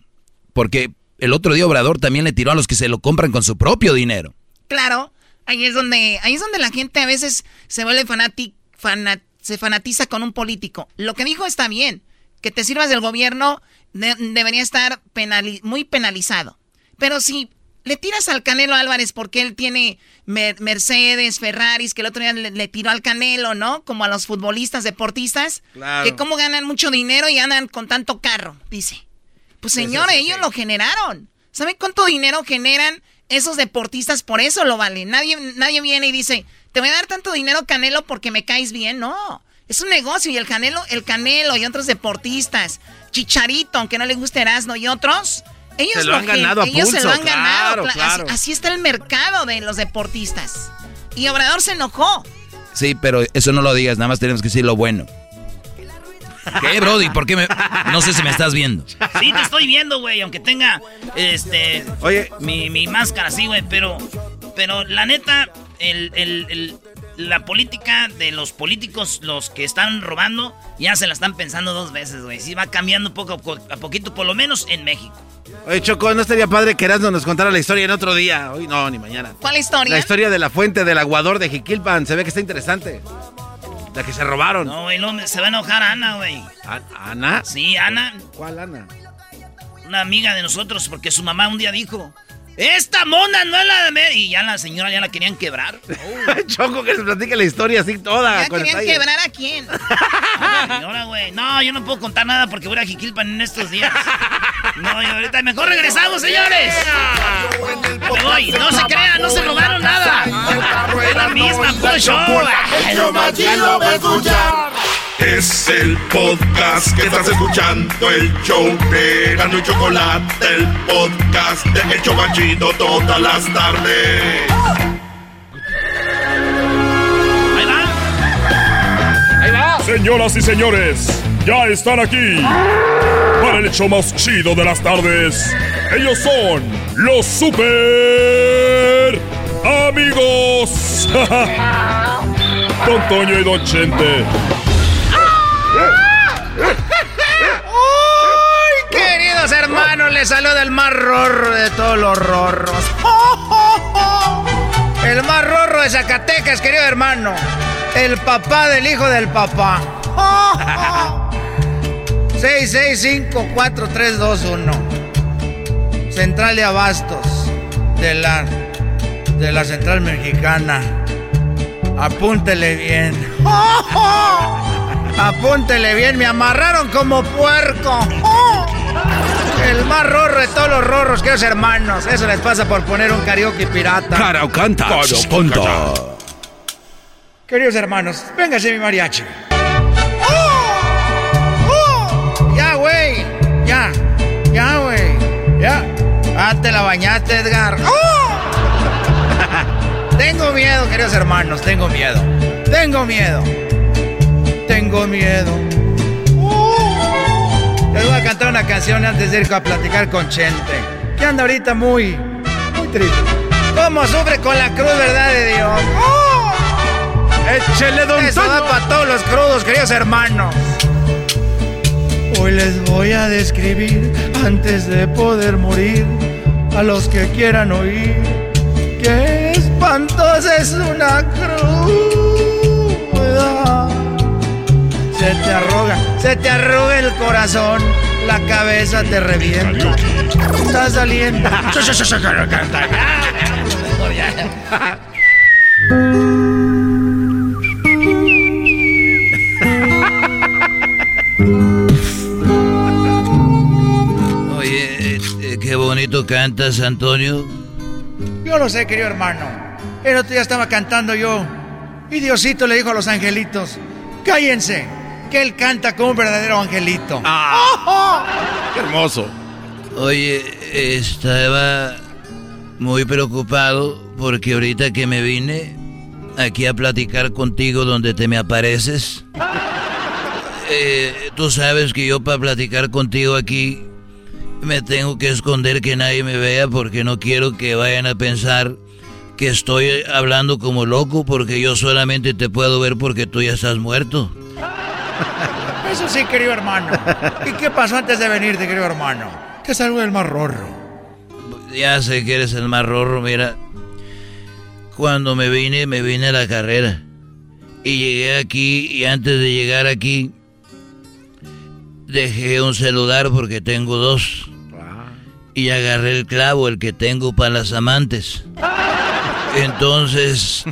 S4: Porque el otro día Obrador también le tiró a los que se lo compran con su propio dinero.
S9: Claro, ahí es donde, ahí es donde la gente a veces se vuelve fanati- fana- se fanatiza con un político. Lo que dijo está bien, que te sirvas del gobierno de- debería estar penali- muy penalizado. Pero si le tiras al Canelo Álvarez porque él tiene Mer- Mercedes, Ferraris, que el otro día le, le tiró al Canelo, ¿no? Como a los futbolistas, deportistas,
S5: Claro.
S9: que cómo ganan mucho dinero y andan con tanto carro, dice. Pues señores,
S5: sí,
S9: ellos lo generaron. ¿Saben cuánto dinero generan esos deportistas? Por eso lo valen. Nadie, nadie viene y dice, te voy a dar tanto dinero, Canelo, porque me caes bien. No. Es un negocio y el Canelo, el Canelo y otros deportistas, Chicharito, aunque no le guste Erasmo y otros, ellos
S5: Se lo han ganado a
S9: ellos se lo han ganado.
S5: claro,
S9: cla-
S5: claro.
S9: Así, así está el mercado de los deportistas. Y Obrador se enojó.
S4: Sí, pero eso no lo digas, nada más tenemos que decir lo bueno. ¿Qué, Brody? ¿Por qué me.? No sé si me estás viendo.
S3: Sí, te estoy viendo, güey, aunque tenga, este...
S5: Oye.
S3: Mi, mi máscara, sí, güey, pero... Pero la neta, el, el- el- la política de los políticos, los que están robando, ya se la están pensando dos veces, güey. Sí va cambiando poco a po- a poquito, por lo menos en México.
S5: Oye, Choco, ¿no estaría padre que Erasmo nos contara la historia en otro día? Hoy no, ni mañana.
S9: ¿Cuál historia?
S5: La historia de la fuente del aguador de Jiquilpan. Se ve que está interesante. La que se robaron.
S3: No, güey, no, se va a enojar Ana, güey.
S5: ¿Ana?
S3: Sí, Ana.
S5: ¿Cuál Ana?
S3: Una amiga de nosotros, porque su mamá un día dijo... Esta mona no es la de... Mer-". Y ya la señora ya la querían quebrar.
S5: Choco, que se platique la historia así toda.
S9: ¿Ya
S5: con
S9: querían quebrar a quién?
S3: Señora, güey. No, yo no puedo contar nada porque voy a Jiquilpan en estos días. No, y ahorita mejor regresamos, señores. Me voy. No se crean, no se robaron nada. Es la misma, puro show.
S2: Va. Es el podcast que estás escuchando, el show de Gano y Chocolate, el podcast de El Chobachito todas las tardes.
S16: Ahí va. Señoras y señores, ya están aquí para el show más chido de las tardes. Ellos son los super amigos. Don Toño y Don Chente.
S7: ¡Ay, queridos hermanos! Les saluda el más rorro de todos los rorros. El más rorro de Zacatecas, querido hermano. El papá del hijo del papá. 6654321. Central de Abastos de la de la Central Mexicana. Apúntele bien. Apúntele bien, me amarraron como puerco. El más rorro de todos los rorros, queridos hermanos. Eso les pasa por poner un karaoke pirata.
S5: Caraucanta. Punto.
S7: Queridos hermanos, véngase mi mariachi. Ya, güey. Ya. Ya, güey. Ya. Ah, te la bañaste, Edgar. Tengo miedo, queridos hermanos. Tengo miedo. Tengo miedo. Tengo miedo. Les voy a cantar una canción antes de ir a platicar con Chente. Que anda ahorita muy, muy triste. ¿Cómo sufre con la cruz, verdad de Dios?
S5: Échele, don
S7: Eso da para todos los crudos, queridos hermanos. Hoy les voy a describir, antes de poder morir, a los que quieran oír, que espantosa es una cruda. Se te arruga, se te arruga el corazón, la cabeza te revienta. Está saliendo.
S17: Oye, eh, qué bonito cantas, Antonio.
S7: Yo lo sé, querido hermano. El otro día estaba cantando yo. Y Diosito le dijo a los angelitos: Cállense, que él canta como un verdadero angelito.
S5: Qué hermoso.
S17: Oye, estaba muy preocupado porque ahorita que me vine aquí a platicar contigo donde te me apareces, eh, tú sabes que yo para platicar contigo aquí me tengo que esconder que nadie me vea porque no quiero que vayan a pensar que estoy hablando como loco porque yo solamente te puedo ver porque tú ya estás muerto.
S7: Eso sí, querido hermano. ¿Y qué pasó antes de venirte, querido hermano? Te saludé el más rorro.
S17: Ya sé que eres el más rorro, mira. Cuando me vine, me vine a la carrera. Y llegué aquí y antes de llegar aquí, dejé un celular porque tengo dos. Y agarré el clavo, el que tengo para las amantes. Entonces,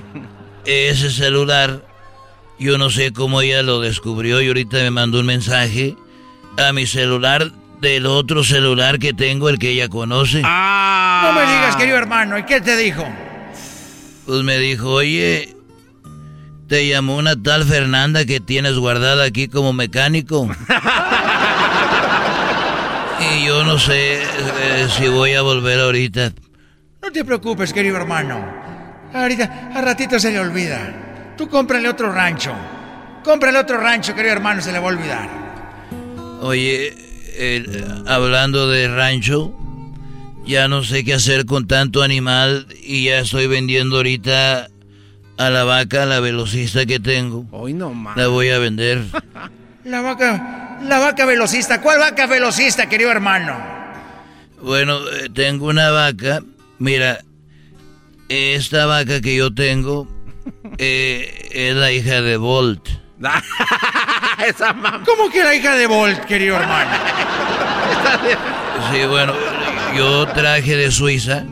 S17: ese celular, yo no sé cómo ella lo descubrió y ahorita me mandó un mensaje a mi celular del otro celular que tengo, el que ella conoce.
S7: No me digas, querido hermano. ¿Y qué te dijo?
S17: Pues me dijo, oye, te llamó una tal Fernanda que tienes guardada aquí como mecánico. y yo no sé eh, si voy a volver ahorita.
S7: No te preocupes, querido hermano. Ahorita, a ratito se le olvida. Tú cómprale otro rancho. Cómprale otro rancho, querido hermano, se le va a olvidar.
S17: Oye, eh, hablando de rancho, ya no sé qué hacer con tanto animal y ya estoy vendiendo ahorita a la vaca, la velocista que tengo.
S5: Hoy no más.
S17: La voy a vender.
S7: La vaca, la vaca velocista. ¿Cuál vaca velocista, querido hermano?
S17: Bueno, eh, tengo una vaca. Mira, esta vaca que yo tengo eh, es la hija de Bolt.
S7: ¿Cómo que la hija de Bolt, querido hermano?
S17: Sí, bueno, yo traje de Suiza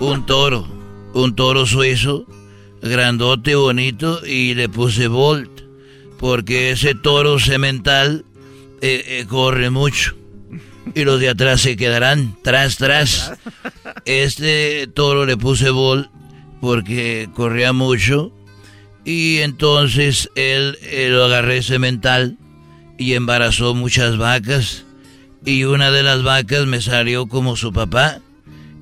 S17: un toro, un toro suizo, grandote, bonito, y le puse Bolt, porque ese toro semental eh, eh, corre mucho. Y los de atrás se quedarán tras, tras. Este toro le puse bol porque corría mucho y entonces él, él lo agarré cemental y embarazó muchas vacas y una de las vacas me salió como su papá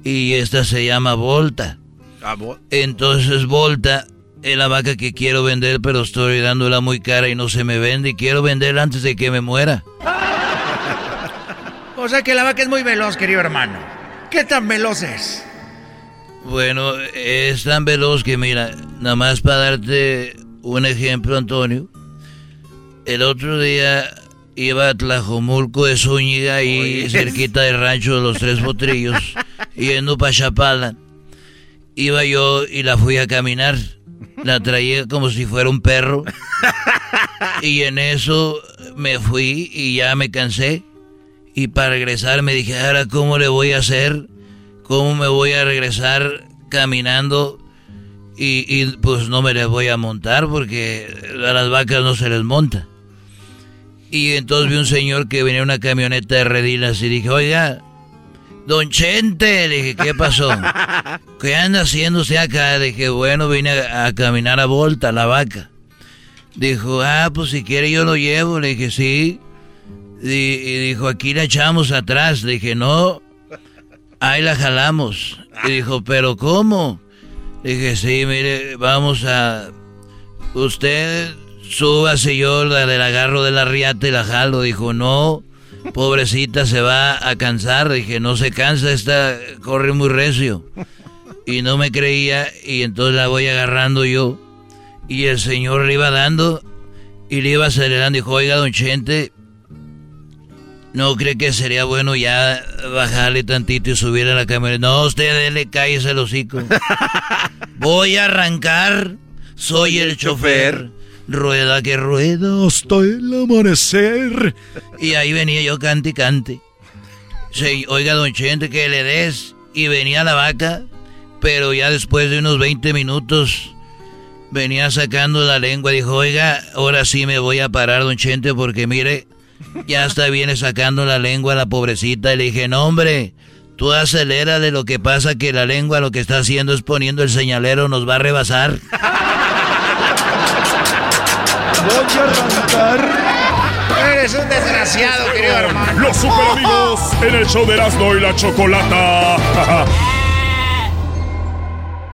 S17: y esta se llama Volta.
S5: Ah,
S17: Entonces Volta es la vaca que quiero vender, pero estoy dándola muy cara y no se me vende y quiero venderla antes de que me muera.
S7: O sea que la vaca es muy veloz, querido hermano. ¿Qué tan veloz es?
S17: Bueno, es tan veloz que mira, nada más para darte un ejemplo, Antonio. El otro día iba a Tlajomulco de Zúñiga y cerquita del rancho de los Tres Potrillos, yendo para Chapala. Iba yo y la fui a caminar. La traía como si fuera un perro. Y en eso me fui y ya me cansé. Y para regresar me dije, ahora cómo le voy a hacer, cómo me voy a regresar caminando y, y, pues no me les voy a montar porque a las vacas no se les monta. Y entonces vi un señor que venía en una camioneta de redilas y dije, oiga, don Chente, le dije, ¿qué pasó? ¿Qué anda haciendo usted acá? Dije, bueno, vine a, a caminar a Volta, la vaca. Dijo, ah, pues si quiere yo lo llevo. Le dije, sí. Y, dijo, aquí la echamos atrás. Dije, no, ahí la jalamos. Y dijo, pero ¿cómo? Dije, sí, mire, vamos a... Usted súbase yo la del agarro de la riata y la jalo. Dijo, no, pobrecita se va a cansar. Dije, no se cansa, esta corre muy recio. Y no me creía y entonces la voy agarrando yo. Y el señor le iba dando y le iba acelerando. Dijo, oiga, don Chente, ¿no cree que sería bueno ya bajarle tantito y subir a la camioneta? No, usted le cállese el hocico. Voy a arrancar, soy el chofer. Rueda que rueda hasta el amanecer. Y ahí venía yo cante y cante. Sí, oiga, don Chente, que le des. Y venía la vaca, pero ya después de unos 20 minutos venía sacando la lengua. Dijo, oiga, ahora sí me voy a parar, don Chente, porque mire, ya hasta viene sacando la lengua la pobrecita. Y le dije, no, hombre, tú acelera de lo que pasa que la lengua lo que está haciendo es poniendo el señalero, nos va a rebasar.
S7: Voy a arrancar. Eres un desgraciado, querido hermano.
S14: Los super amigos en el show de Erasmo y la Chocolata.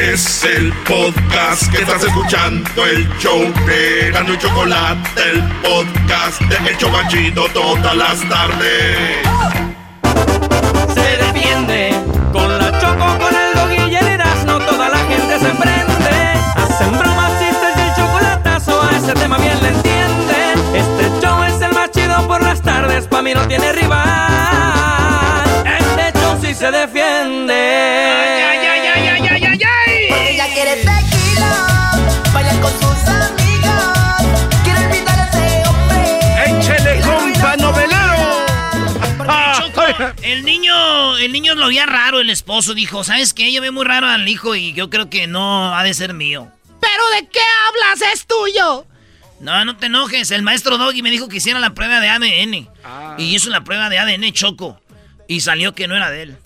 S2: Es el podcast que estás escuchando, el show de Gano y Chocolate, el podcast de El Chobachito todas las tardes.
S8: Se defiende con la choco, con el dog y el Erasmo, toda la gente se prende. Hacen bromas, chistes y el chocolatazo, a ese tema bien le entienden. Este show es el más chido por las tardes, pa' mí no tiene rival. Este show sí se defiende.
S3: El niño, el niño lo veía raro, el esposo dijo, ¿sabes qué? Yo veo muy raro al hijo y yo creo que no ha de ser mío.
S9: ¿Pero de qué hablas? ¡Es tuyo!
S3: No, no te enojes, el maestro Doggy me dijo que hiciera la prueba de ADN. Y hizo la prueba de ADN Choco. Y salió que no era de él.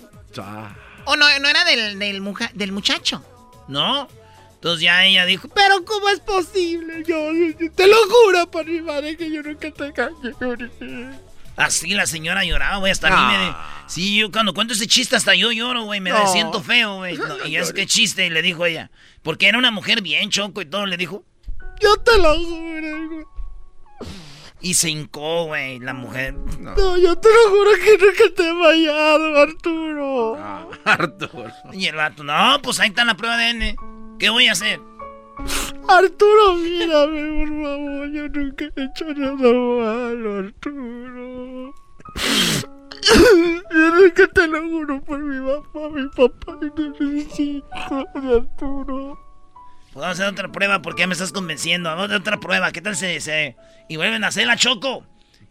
S9: ¿O no, no era del, del, muja- del muchacho?
S3: ¿No? Entonces ya ella dijo,
S9: ¿Pero cómo es posible? Yo, yo- te lo juro por mi madre que yo nunca te engañé.
S3: Así la señora lloraba, güey, hasta a mí me... Sí, yo cuando cuento ese chiste hasta yo lloro, güey, me siento feo, güey. y es que chiste, y le dijo ella. Porque era una mujer bien choco y todo, le dijo...
S18: Yo te lo juro, güey.
S3: Y se hincó, güey, la mujer.
S18: No. yo te lo juro que nunca te he fallado, Arturo.
S5: Arturo.
S3: Y el vato, no, pues ahí está la prueba de N. ¿Qué voy a hacer?
S18: Arturo, mírame, por favor. Yo nunca he hecho nada malo, Arturo. Yo nunca te lo juro por mi mamá, mi papá y mis hijos de Arturo.
S3: Vamos a hacer otra prueba porque ya me estás convenciendo. Vamos a hacer otra prueba. ¿Qué tal se, se... Y vuelven a hacer la Choco.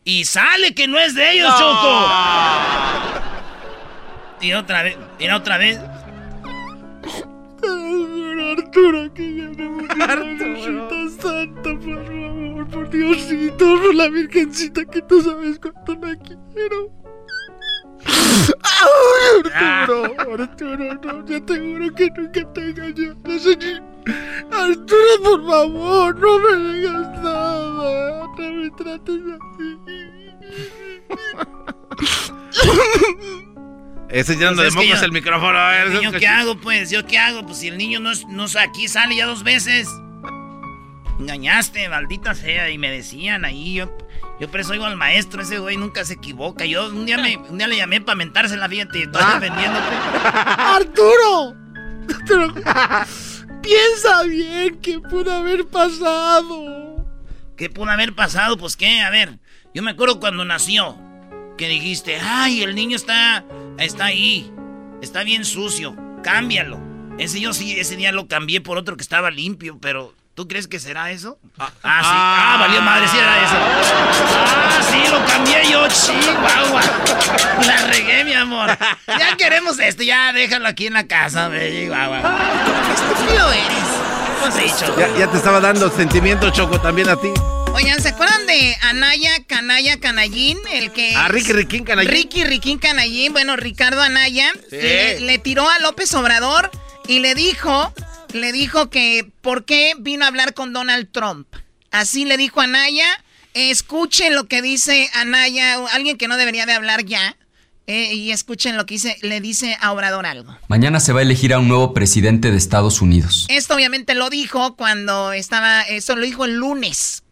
S3: Y sale que no es de ellos, Choco. Y otra vez. Y otra vez.
S18: Arturo, que ya me Arturo. Santa, por favor, por Diosito, por la Virgencita, que tú sabes cuánto la quiero. Arturo, Arturo, no, yo te juro que nunca te engañé. Arturo, por favor, no me digas nada. No me trates
S5: así. Ese llenando pues de mocos el micrófono. A ver,
S3: ¿Yo qué hago, pues? ¿Yo qué hago? Pues si el niño no, no aquí sale ya dos veces. Engañaste, maldita sea. Y me decían ahí, yo, yo por eso oigo al maestro, ese güey nunca se equivoca. Yo un día, me, un día le llamé para mentarse la fíjate y estoy ah. defendiéndote.
S18: ¡Arturo! Piensa bien qué pudo haber pasado.
S3: ¿Qué pudo haber pasado? Pues qué, a ver. Yo me acuerdo cuando nació. Que dijiste, ay, el niño está, está ahí. Está bien sucio. Cámbialo. Ese yo sí, ese día lo cambié por otro que estaba limpio, pero ¿Tú crees que será eso? Ah, sí. Ah, valió madre, sí era eso. Ah, sí, lo cambié yo, chihuahua. La regué, mi amor. Ya queremos esto, ya déjalo aquí en la casa, chihuahua. Qué estúpido eres. dicho?
S5: Ya, ya te estaba dando sentimiento, Choco, también a ti.
S9: Oigan, ¿se acuerdan de Anaya Canaya Canallín? El que.
S5: Ah, Ricky Riquín Canallín.
S9: Ricky Riquín Canallín. Bueno, Ricardo Anaya le tiró a López Obrador y le dijo le dijo que por qué vino a hablar con Donald Trump. Así le dijo a Anaya. Escuchen lo que dice Anaya, alguien que no debería de hablar ya. Eh, y escuchen lo que dice, le dice a Obrador algo.
S19: Mañana se va a elegir a un nuevo presidente de Estados Unidos.
S9: Esto obviamente lo dijo cuando estaba, eso lo dijo el lunes,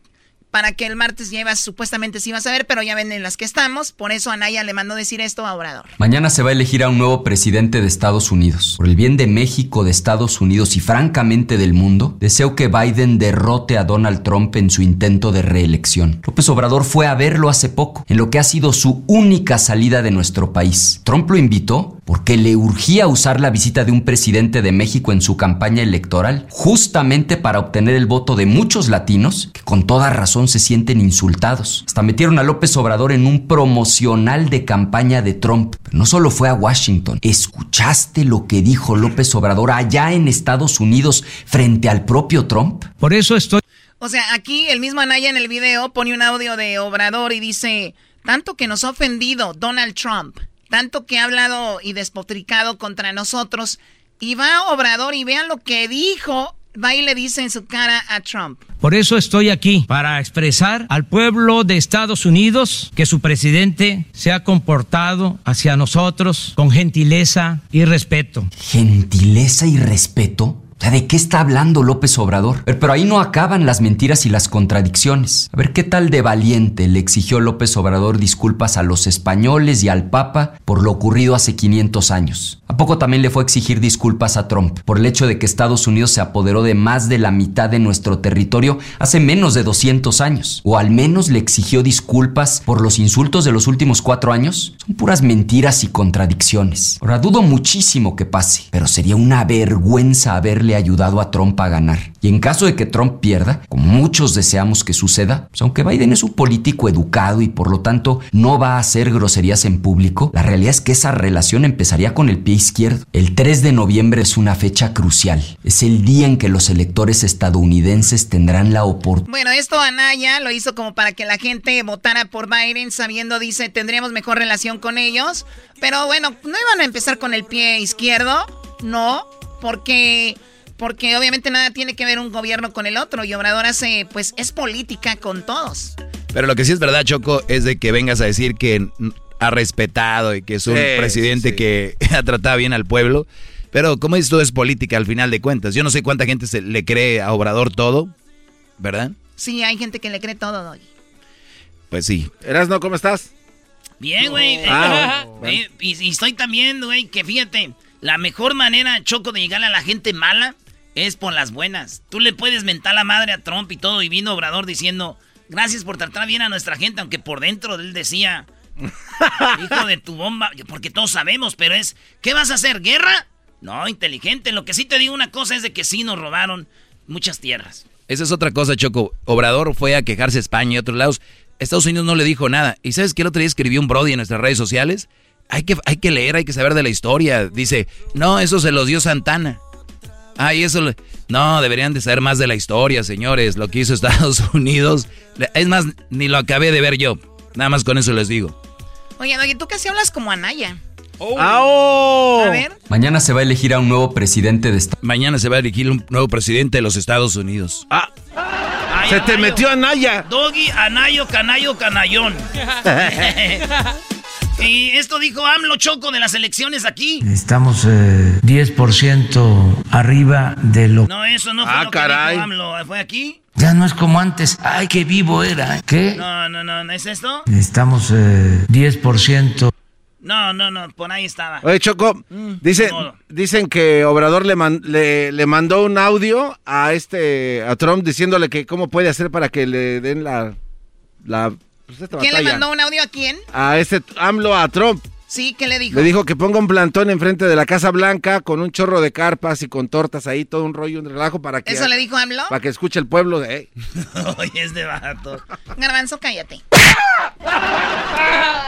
S9: para que el martes llevas, supuestamente sí vas a ver, pero ya ven en las que estamos. Por eso Anaya le mandó decir esto a Obrador.
S19: Mañana se va a elegir a un nuevo presidente de Estados Unidos. Por el bien de México, de Estados Unidos y francamente del mundo, deseo que Biden derrote a Donald Trump en su intento de reelección. López Obrador fue a verlo hace poco, en lo que ha sido su única salida de nuestro país. Trump lo invitó porque le urgía usar la visita de un presidente de México en su campaña electoral, justamente para obtener el voto de muchos latinos que con toda razón se sienten insultados. Hasta metieron a López Obrador en un promocional de campaña de Trump. Pero no solo fue a Washington. ¿Escuchaste lo que dijo López Obrador allá en Estados Unidos frente al propio Trump?
S20: Por eso estoy...
S9: O sea, aquí el mismo Anaya en el video pone un audio de Obrador y dice, tanto que nos ha ofendido Donald Trump tanto que ha hablado y despotricado contra nosotros. Y va Obrador y vean lo que dijo, va y le dice en su cara a Trump.
S20: Por eso estoy aquí, para expresar al pueblo de Estados Unidos que su presidente se ha comportado hacia nosotros con gentileza y respeto.
S19: ¿Gentileza y respeto? ¿De qué está hablando López Obrador? Pero ahí no acaban las mentiras y las contradicciones. A ver, ¿qué tal de valiente le exigió López Obrador disculpas a los españoles y al Papa por lo ocurrido hace 500 años? ¿A poco también le fue a exigir disculpas a Trump por el hecho de que Estados Unidos se apoderó de más de la mitad de nuestro territorio hace menos de 200 años? ¿O al menos le exigió disculpas por los insultos de los últimos cuatro años? Son puras mentiras y contradicciones. Ahora dudo muchísimo que pase, pero sería una vergüenza haberle ayudado a Trump a ganar. Y en caso de que Trump pierda, como muchos deseamos que suceda, pues aunque Biden es un político educado y por lo tanto no va a hacer groserías en público, la realidad es que esa relación empezaría con el pie izquierdo. El 3 de noviembre es una fecha crucial. Es el día en que los electores estadounidenses tendrán la oportunidad.
S9: Bueno, esto Anaya lo hizo como para que la gente votara por Biden sabiendo, dice, tendríamos mejor relación con ellos. Pero bueno, no iban a empezar con el pie izquierdo, no, porque porque obviamente nada tiene que ver un gobierno con el otro y Obrador hace, pues es política con todos.
S4: Pero lo que sí es verdad, Choco, es de que vengas a decir que ha respetado y que es un presidente que ha tratado bien al pueblo. Pero como esto es política al final de cuentas. Yo no sé cuánta gente se le cree a Obrador todo, ¿verdad?
S9: Sí, hay gente que le cree todo, Doggy.
S4: Pues sí.
S5: Erasno, ¿cómo estás?
S3: Bien, güey. Ah, eh, y, estoy también, güey, que fíjate, la mejor manera, Choco, de llegar a la gente mala es por las buenas. Tú le puedes mentar la madre a Trump y todo, y vino Obrador diciendo, gracias por tratar bien a nuestra gente, aunque por dentro él decía, hijo de tu bomba, porque todos sabemos, pero es, ¿qué vas a hacer? ¿Guerra? No, inteligente. Lo que sí te digo una cosa es de que sí nos robaron muchas tierras.
S4: Esa es otra cosa, Choco. Obrador fue a quejarse a España y otros lados. Estados Unidos no le dijo nada. ¿Y sabes qué el otro día escribió un Brody en nuestras redes sociales? Hay que, hay que leer, hay que saber de la historia. Dice, no, eso se los dio Santana. Ay, eso... No, deberían de saber más de la historia, señores. Lo que hizo Estados Unidos. Es más, ni lo acabé de ver yo. Nada más con eso les digo.
S9: Oye, Doggy, tú casi hablas como Anaya.
S5: Oh. oh.
S9: A ver.
S19: Mañana se va a elegir a un nuevo presidente de
S4: Mañana se va a elegir un nuevo presidente de los Estados Unidos.
S5: Ah. se te metió Anaya.
S3: Doggy, Anayo, Canayo, Canayón. y esto dijo AMLO Choco de las elecciones aquí.
S21: Estamos 10% eh, arriba de lo.
S3: No, eso no fue
S5: ah,
S3: lo
S5: caray.
S3: que dijo AMLO. ¿Fue aquí?
S21: Ya no es como antes. Ay, qué vivo era. ¿Qué?
S3: No, no, no, ¿no es esto?
S21: Estamos eh, 10%.
S3: No, no, no, por ahí estaba.
S5: Oye, Choco, mm, dicen que Obrador le, le, mandó un audio a este a Trump diciéndole que cómo puede hacer para que le den la... la
S9: pues ¿Quién le mandó un audio a quién?
S5: A este AMLO a Trump.
S9: Sí, ¿qué le dijo?
S5: Le dijo que ponga un plantón enfrente de la Casa Blanca con un chorro de carpas y con tortas ahí, todo un rollo, un relajo para que...
S9: ¿Eso le dijo AMLO?
S5: Para que escuche el pueblo de...
S3: Oye, es de vato.
S9: Garbanzo, cállate.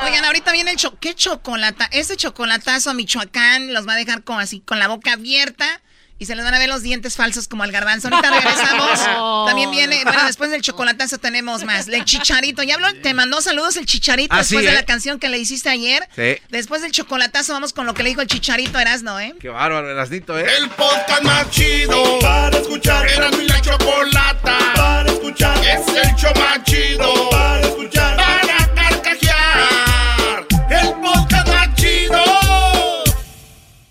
S9: Oigan, ahorita viene el cho ¿Qué chocolate? Ese chocolatazo a Michoacán los va a dejar como así, con la boca abierta y se les van a ver los dientes falsos como al garbanzo. Ahorita regresamos. También viene, bueno, después del chocolatazo tenemos más. El chicharito. Ya habló, te mandó saludos el chicharito
S5: ah,
S9: después de la
S5: ¿eh?
S9: canción que le hiciste ayer.
S5: Sí.
S9: Después del chocolatazo vamos con lo que le dijo el chicharito Erasno, ¿eh?
S5: Qué bárbaro, Erasnito, ¿eh?
S2: El podcast más chido para escuchar. Era mi la chocolata para escuchar. Es el show más chido para escuchar. Para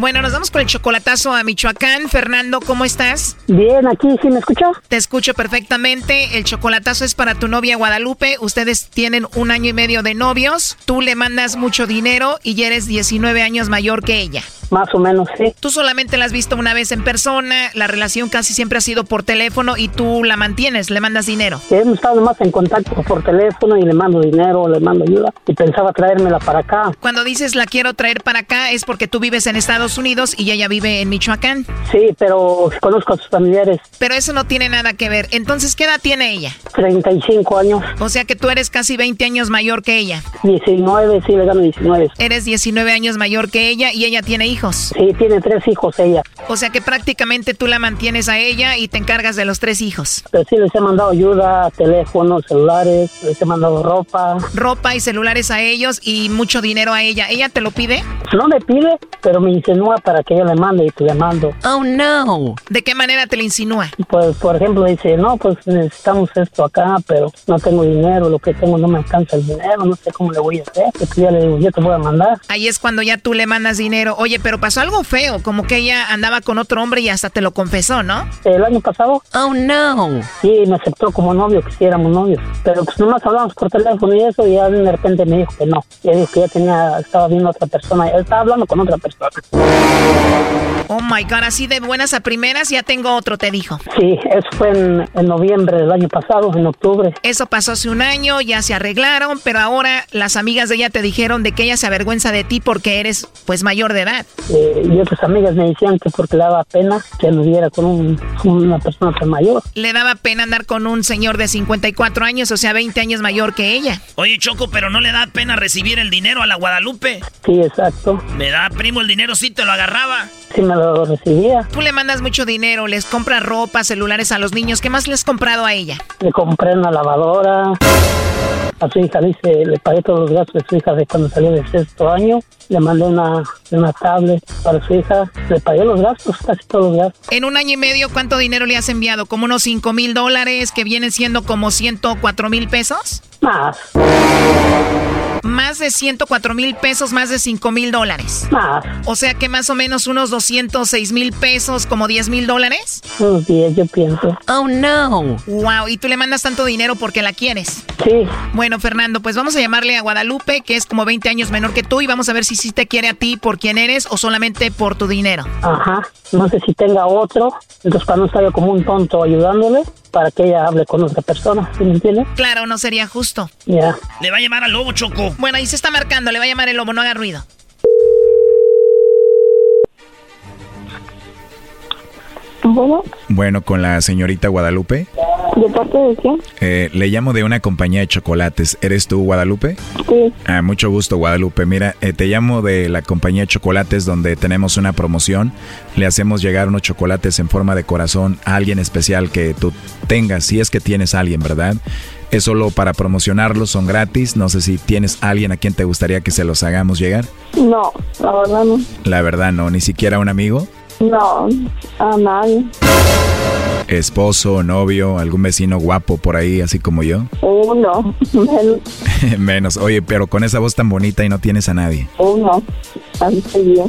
S9: Bueno, nos vamos con el chocolatazo a Michoacán. Fernando, ¿cómo estás?
S22: Bien, aquí sí me escuchó.
S9: Te escucho perfectamente. El chocolatazo es para tu novia Guadalupe. Ustedes tienen un año y medio de novios. Tú le mandas mucho dinero y eres 19 años mayor que ella.
S22: Más o menos, sí.
S9: Tú solamente la has visto una vez en persona, la relación casi siempre ha sido por teléfono y tú la mantienes, le mandas dinero.
S22: Hemos estado más en contacto por teléfono y le mando dinero, le mando ayuda y pensaba traérmela para acá.
S9: Cuando dices la quiero traer para acá es porque tú vives en Estados Unidos y ella vive en Michoacán.
S22: Sí, pero conozco a sus familiares.
S9: Pero eso no tiene nada que ver. Entonces, ¿qué edad tiene ella?
S22: 35 años.
S9: O sea que tú eres casi 20 años mayor que ella.
S22: 19, sí, le gano 19.
S9: Eres 19 años mayor que ella y ella tiene hijos.
S22: Sí, tiene tres hijos ella.
S9: O sea que prácticamente tú la mantienes a ella y te encargas de los tres hijos.
S22: Pero sí, les he mandado ayuda, teléfonos, celulares, les he mandado ropa.
S9: Ropa y celulares a ellos y mucho dinero a ella. ¿Ella te lo pide?
S22: No me pide, pero me insinúa para que yo le mande y te le mando.
S9: Oh, no. ¿De qué manera te le insinúa?
S22: Pues, por ejemplo, dice, no, pues necesitamos esto acá, pero no tengo dinero, lo que tengo no me alcanza el dinero, no sé cómo le voy a hacer. Pues ya le digo, yo te voy a mandar.
S9: Ahí es cuando ya tú le mandas dinero. Oye, pero pasó algo feo, como que ella andaba con otro hombre y hasta te lo confesó, ¿no?
S22: El año pasado.
S9: Oh, no.
S22: Sí, me aceptó como novio, que sí éramos novios. Pero pues nomás hablamos por teléfono y eso, y ya de repente me dijo que no. Ya dijo que ya tenía, estaba viendo a otra persona, él estaba hablando con otra persona.
S9: Oh my god, así de buenas a primeras ya tengo otro, te dijo.
S22: Sí, eso fue en, en noviembre del año pasado, en octubre.
S9: Eso pasó hace un año, ya se arreglaron, pero ahora las amigas de ella te dijeron de que ella se avergüenza de ti porque eres pues mayor de edad.
S22: Eh, y otras amigas me decían que porque le daba pena que anduviera con un, una persona tan mayor.
S9: Le daba pena andar con un señor de 54 años, o sea, 20 años mayor que ella.
S3: Oye, Choco, pero no le da pena recibir el dinero a la Guadalupe.
S22: Sí, exacto.
S3: Me da, primo, el dinero sí te lo agarraba.
S22: Sí, me lo recibía.
S9: Tú le mandas mucho dinero, les compras ropa, celulares a los niños. ¿Qué más le has comprado a ella?
S22: Le compré una lavadora. A su hija le, le pagué todos los gastos de su hija de cuando salió del sexto año. Le mandé una, una tablet para su hija. Le pagué los gastos, casi todos los gastos.
S9: En un año y medio, ¿cuánto dinero le has enviado? ¿Como unos 5 mil dólares que vienen siendo como 104 mil pesos?
S22: Más.
S9: Más de 104 mil pesos, más de 5 mil dólares.
S22: Más.
S9: O sea que más o menos unos 206 mil pesos, como 10 mil dólares.
S22: Unos 10, yo pienso.
S9: Oh, no. Wow, ¿y tú le mandas tanto dinero porque la quieres?
S22: Sí.
S9: Bueno, Fernando, pues vamos a llamarle a Guadalupe, que es como 20 años menor que tú, y vamos a ver si sí te quiere a ti por quién eres o solamente por tu dinero.
S22: Ajá. No sé si tenga otro, entonces para no estar yo como un tonto ayudándole, para que ella hable con otra persona, ¿sí me entiendes?
S9: Claro, no sería justo.
S22: Ya.
S3: Le va a llamar al lobo, Choco.
S9: Bueno, ahí se está marcando, le va a llamar el lobo, no haga ruido.
S22: Bueno,
S23: Bueno, con la señorita Guadalupe.
S22: ¿de parte de quién?
S23: Eh, le llamo de una compañía de chocolates. ¿Eres tú, Guadalupe?
S22: Sí.
S23: Ah, mucho gusto, Guadalupe. Mira, eh, te llamo de la compañía de chocolates donde tenemos una promoción. Le hacemos llegar unos chocolates en forma de corazón a alguien especial que tú tengas, si es que tienes a alguien, ¿verdad? Es solo para promocionarlos, son gratis. No sé si tienes a alguien a quien te gustaría que se los hagamos llegar.
S22: No, la verdad no.
S23: La verdad, no, ni siquiera un amigo,
S22: No, a nadie.
S23: esposo, novio, algún vecino guapo por ahí, así como yo.
S22: Uno, menos
S23: Menos, oye, pero con esa voz tan bonita y no tienes a nadie.
S22: uno. Bien.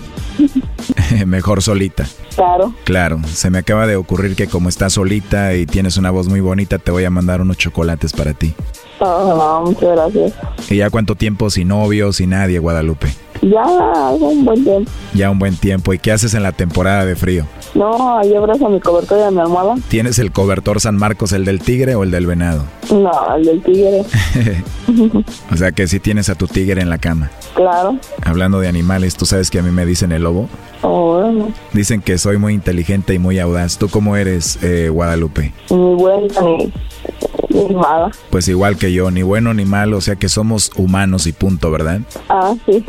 S23: Mejor solita.
S22: Claro.
S23: Claro, se me acaba de ocurrir que como estás solita y tienes una voz muy bonita, te voy a mandar unos chocolates para ti.
S22: No, no, muchas gracias.
S23: ¿Y ya cuánto tiempo sin novio, sin nadie, Guadalupe?
S22: Ya, hace un buen tiempo.
S23: Ya un buen tiempo. ¿Y qué haces en la temporada de frío?
S22: No, ahí abrazo mi cobertor y a mi almohada.
S23: ¿Tienes el cobertor San Marcos, el del tigre o el del venado?
S22: No, el del tigre.
S23: O sea que sí tienes a tu tigre en la cama.
S22: Claro.
S23: Hablando de animales, ¿tú sabes que a mí me dicen el lobo?
S22: Oh.
S23: Dicen que soy muy inteligente y muy audaz. ¿Tú cómo eres, eh, Guadalupe?
S22: Ni buena ni, ni mala.
S23: Pues igual que yo, ni bueno ni malo, o sea que somos humanos y punto, ¿verdad?
S22: Ah, sí.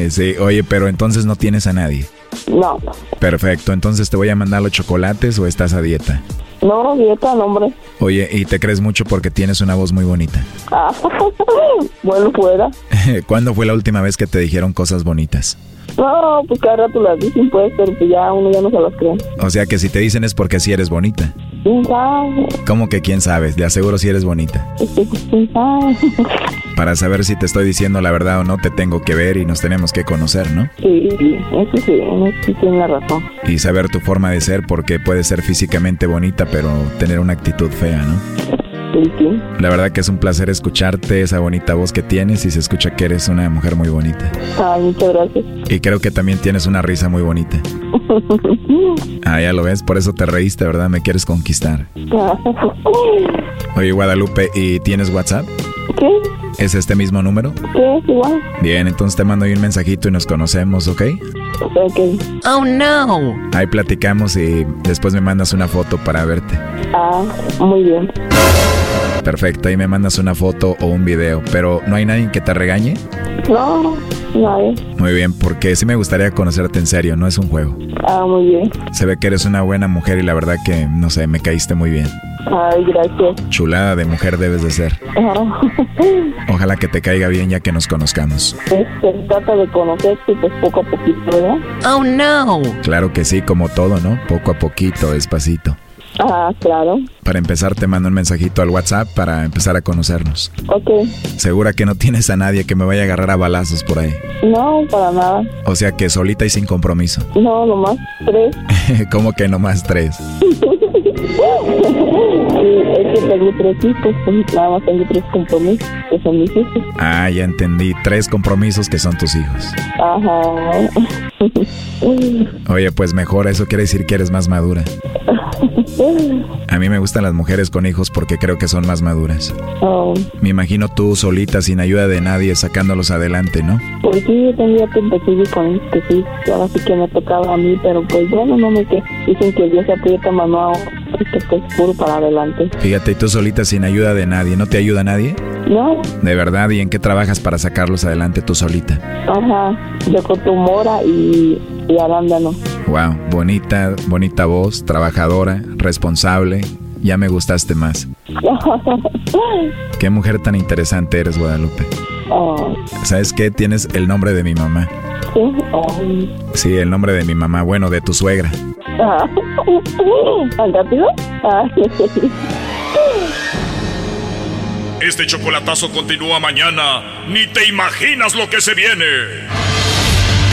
S23: sí, oye, pero entonces no tienes a nadie.
S22: no.
S23: Perfecto, entonces te voy a mandar los chocolates o estás a dieta.
S22: No, dieta, no, hombre.
S23: Oye, y te crees mucho porque tienes una voz muy bonita.
S22: Ah, bueno, fuera.
S23: ¿Cuándo fue la última vez que te dijeron cosas bonitas?
S22: No, pues cada rato las dicen, pues, pero pues ya uno ya no se las cree.
S23: O sea que si te dicen es porque sí eres bonita.
S22: ¿Quién sabe?
S23: ¿Cómo que quién sabe? De aseguro si eres bonita.
S22: Pues, ¿Quién sabe?
S23: Para saber si te estoy diciendo la verdad o no, te tengo que ver y nos tenemos que conocer, ¿no?
S22: Sí, eso sí, en eso sí tiene la razón.
S23: Y saber tu forma de ser porque puedes ser físicamente bonita pero tener una actitud fea, ¿no?
S22: Sí, sí.
S23: La verdad que es un placer escucharte, esa bonita voz que tienes y se escucha que eres una mujer muy bonita.
S22: Ay, muchas gracias.
S23: Y creo que también tienes una risa muy bonita. Ah, ya lo ves, por eso te reíste, ¿verdad? Me quieres conquistar. Oye, Guadalupe, ¿y tienes WhatsApp?
S22: ¿Qué?
S23: ¿Es este mismo número?
S22: ¿Qué? Igual.
S23: Bien, entonces te mando ahí un mensajito y nos conocemos, ¿ok?
S22: Ok.
S9: Oh, no.
S23: Ahí platicamos y después me mandas una foto para verte.
S22: Ah, muy bien.
S23: Perfecto, ahí me mandas una foto o un video, pero ¿no hay nadie que te regañe?
S22: No, nadie.
S23: Muy bien, porque sí me gustaría conocerte en serio, no es un juego.
S22: Ah, muy bien.
S23: Se ve que eres una buena mujer y la verdad que, no sé, me caíste muy bien.
S22: Ay, gracias.
S23: Chulada de mujer debes de ser.
S22: Ah,
S23: Ojalá que te caiga bien ya que nos conozcamos.
S22: este, trata de conocerte pues poco a poquito, ¿verdad?
S9: Oh, no.
S23: Claro que sí, como todo, ¿no? Poco a poquito, despacito.
S22: Ah, claro.
S23: Para empezar te mando un mensajito al WhatsApp para empezar a conocernos.
S22: Ok.
S23: Segura que no tienes a nadie que me vaya a agarrar a balazos por ahí.
S22: No, para nada.
S23: O sea que solita y sin compromiso.
S22: No, nomás tres.
S23: ¿Cómo que nomás tres?
S22: Es que tengo tres hijos, pues nada más tengo tres compromisos, que son mis hijos.
S23: Ah, ya entendí. Tres compromisos que son tus hijos.
S22: Ajá.
S23: Oye, pues mejor, eso quiere decir que eres más madura. A mí me gustan las mujeres con hijos porque creo que son más maduras.
S24: Oh.
S23: Me imagino tú solita, sin ayuda de nadie, sacándolos adelante, ¿no?
S24: Pues sí, yo tenía sí, con que sí, ahora sí que me tocaba a mí, pero pues bueno, no me que dicen que Dios se aprieta mano que pues puro para adelante.
S23: Fíjate, y tú solita sin ayuda de nadie, ¿no te ayuda nadie?
S24: No,
S23: De verdad, ¿y en qué trabajas para sacarlos adelante tú solita?
S24: ajá, de Cotumora y, y Arándano.
S23: Wow, bonita, bonita voz, trabajadora, responsable. Ya me gustaste más. Qué mujer tan interesante eres, Guadalupe.
S24: Oh,
S23: ¿Sabes qué? Tienes el nombre de mi mamá.
S24: sí, oh.
S23: Sí, el nombre de mi mamá, bueno, de tu suegra.
S24: Ah. ¿Tan rápido? Ah,
S14: Este chocolatazo continúa mañana. Ni te imaginas lo que se viene.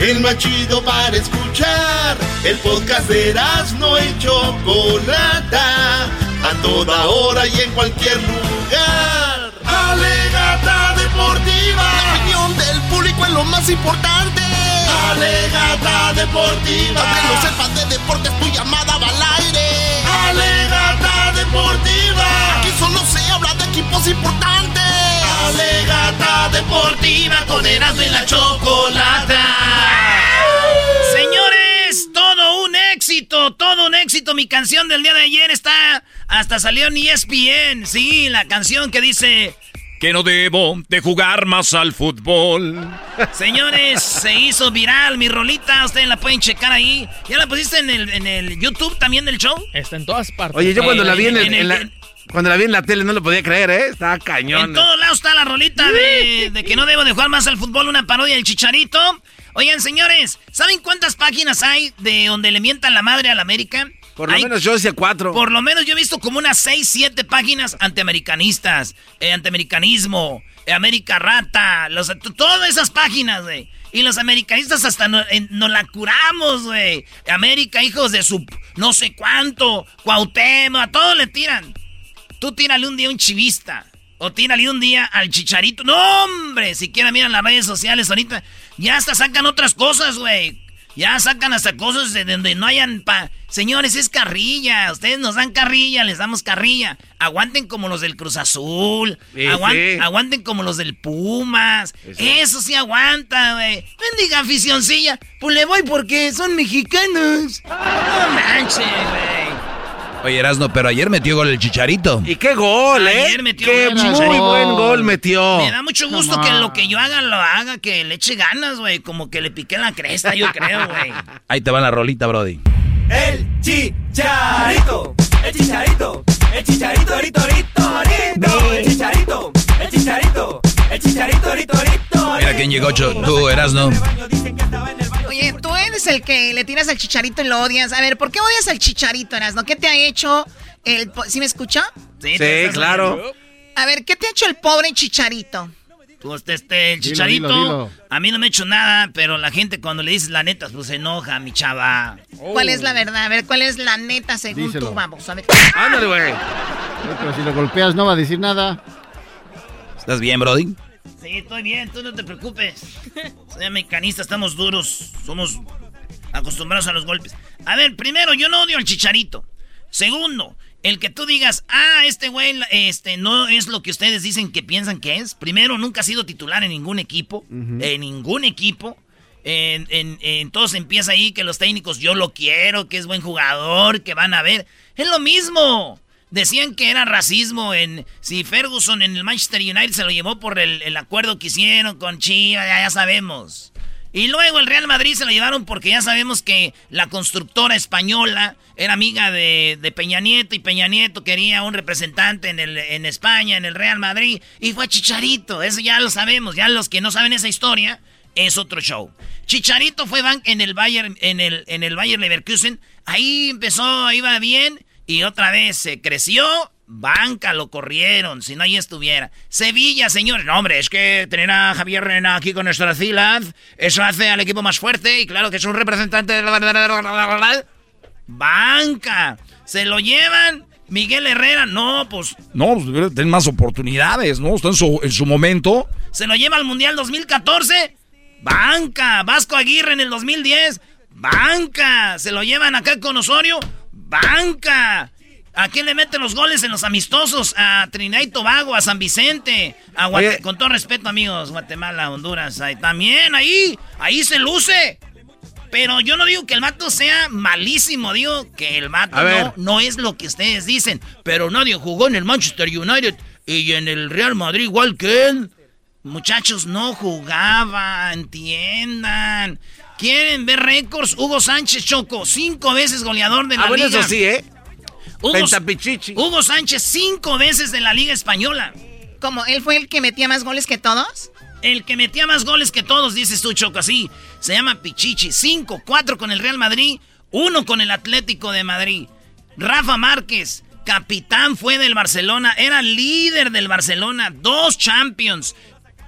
S2: El más chido para escuchar. El podcast de no y Chocolata. A toda hora y en cualquier lugar. Alegata deportiva. La opinión del público es lo más importante. Alegata deportiva. Aunque no sepas de deportes, tu llamada va al aire. Alegata deportiva. Aquí solo se habla de equipos importantes. Alegata deportiva con Erasmo y la Chocolata.
S3: Señores, todo un éxito, todo un éxito. Mi canción del día de ayer está, hasta salió en ESPN. Sí, la canción que dice...
S14: Que no debo de jugar más al fútbol.
S3: Señores, se hizo viral mi rolita. Ustedes la pueden checar ahí. ¿Ya la pusiste en el, en el YouTube también del show?
S5: Está en todas partes. Oye, yo cuando la vi en, el- en la, cuando la vi en la tele no lo podía creer, ¿eh? Estaba cañón.
S3: En todos lados está la rolita de, de que no debo de jugar más al fútbol, una parodia del chicharito. Oigan, señores, ¿saben cuántas páginas hay de donde le mientan la madre a la América?
S5: Por lo
S3: Hay-
S5: menos yo decía cuatro.
S3: Por lo menos yo he visto como unas 6, 7 páginas antiamericanistas, eh, antiamericanismo, eh, América Rata, los, todas esas páginas, güey. Y los americanistas hasta no- en- nos la curamos, güey. América, hijos de su no sé cuánto, Cuauhtémoc, a todos le tiran. Tú tírale un día a un chivista. O tírale un día al chicharito. No, hombre. Siquiera miran las redes sociales ahorita. Ya hasta sacan otras cosas, güey. Ya sacan hasta cosas de donde no hayan... Pa Señores, es carrilla. Ustedes nos dan carrilla, les damos carrilla. Aguanten como los del Cruz Azul.
S5: Sí,
S3: Aguan-
S5: sí.
S3: Aguanten como los del Pumas. Eso sí aguanta, güey. Bendiga aficioncilla. Pues le voy porque son mexicanos. No manches, güey.
S4: Oye, Erasno, pero ayer metió gol el Chicharito.
S5: ¿Y qué gol, eh?
S3: Ayer metió
S5: qué
S3: gol el
S5: muy
S3: Chicharito.
S5: buen gol metió.
S3: Me da mucho gusto que lo que yo haga lo haga, que le eche ganas, güey. Como que le piqué la cresta, yo creo, güey.
S4: Ahí te va la rolita, Brody.
S8: El chicharito, el chicharito, el chicharito, rito, rito, rito, el chicharito, el chicharito, el chicharito, rito, rito.
S4: Mira quién llegó, Cho- tú, Erasno.
S9: Oye, tú eres el que le tiras al chicharito y lo odias. A ver, ¿por qué odias al chicharito, Erasno? ¿Qué te ha hecho el... ¿Sí me escucha?
S3: Sí,
S5: Sí, claro.
S9: A ver, ¿qué te ha hecho el pobre chicharito?
S3: Tú, este, el chicharito,
S9: dilo, dilo.
S3: a mí no me ha hecho nada, pero la gente cuando le dices la neta, pues se enoja, mi chava.
S9: ¿Cuál es la verdad? A ver, ¿cuál es la neta según
S25: Díselo.
S9: tú? Vamos, a ver.
S5: Ándale, güey.
S25: Pero si lo golpeas no va a decir nada.
S4: ¿Estás bien, Brody?
S3: Sí, estoy bien, tú no te preocupes. Soy americanista, estamos duros, somos acostumbrados a los golpes. A ver, primero, yo no odio al chicharito. Segundo, el que tú digas, ah, este güey este, no es lo que ustedes dicen que piensan que es. Primero, nunca ha sido titular en ningún equipo. En ningún equipo. En, en- en todos empieza ahí que los técnicos, yo lo quiero, que es buen jugador, que van a ver. Es lo mismo. Decían que era racismo en si Ferguson en el Manchester United se lo llevó por el, el acuerdo que hicieron con Chivas, ya, ya sabemos. Y luego el Real Madrid se lo llevaron porque ya sabemos que la constructora española era amiga de, de Peña Nieto y Peña Nieto quería un representante en, el, en España, en el Real Madrid, y fue Chicharito. Eso ya lo sabemos. Ya los que no saben esa historia, es otro show. Chicharito fue en el Bayern, en el, en el Bayern Leverkusen. Ahí empezó, iba bien. Y otra vez se creció, banca, lo corrieron, si no ahí estuviera. Sevilla, señores, no hombre, es que tener a Javier Rena aquí con nuestra ciudad, eso hace al equipo más fuerte y claro que es un representante de la... Banca, se lo llevan Miguel Herrera, no, pues.
S26: No, pues tener más oportunidades, ¿no? Está en su, en su momento.
S3: Se lo lleva al Mundial 2014. Banca. Vasco Aguirre en el 2010. Banca. Se lo llevan acá con Osorio. Banca. ¿A quién le meten los goles en los amistosos? A Trinidad y Tobago, a San Vicente. A con todo respeto, amigos, Guatemala, Honduras. Ahí, también ahí. Ahí se luce. Pero yo no digo que el mato sea malísimo, digo que el mato no, no, es lo que ustedes dicen. Pero nadie jugó en el Manchester United y en el Real Madrid igual que él. Muchachos, no jugaba, entiendan. ¿Quieren ver récords? Hugo Sánchez Choco, cinco veces goleador de la
S5: ah, bueno,
S3: liga.
S5: eso sí, ¿eh?
S3: Hugo, Hugo Sánchez, cinco veces de la Liga Española.
S9: ¿Cómo? ¿Él fue el que metía más goles que todos?
S3: El que metía más goles que todos, dices tú, Choco, así. Se llama Pichichi. Cinco, cuatro con el Real Madrid, uno con el Atlético de Madrid. Rafa Márquez, capitán fue del Barcelona, era líder del Barcelona, dos Champions,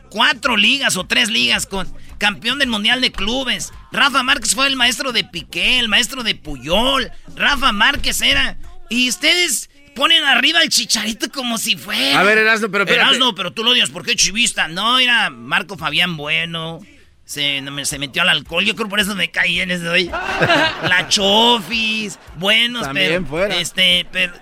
S3: cuatro ligas o tres ligas con campeón del Mundial de Clubes. Rafa Márquez fue el maestro de Piqué, el maestro de Puyol. Rafa Márquez era... Y ustedes ponen arriba el chicharito como si fuera.
S5: A ver, Erasno, pero espérate.
S3: Erasno, pero tú lo odias, ¿por qué chivista? No, era Marco Fabián Bueno. Se, se metió al alcohol, yo creo por eso me caí en ese hoy. La Chofis, buenos,
S5: También
S3: pero. Este, pero,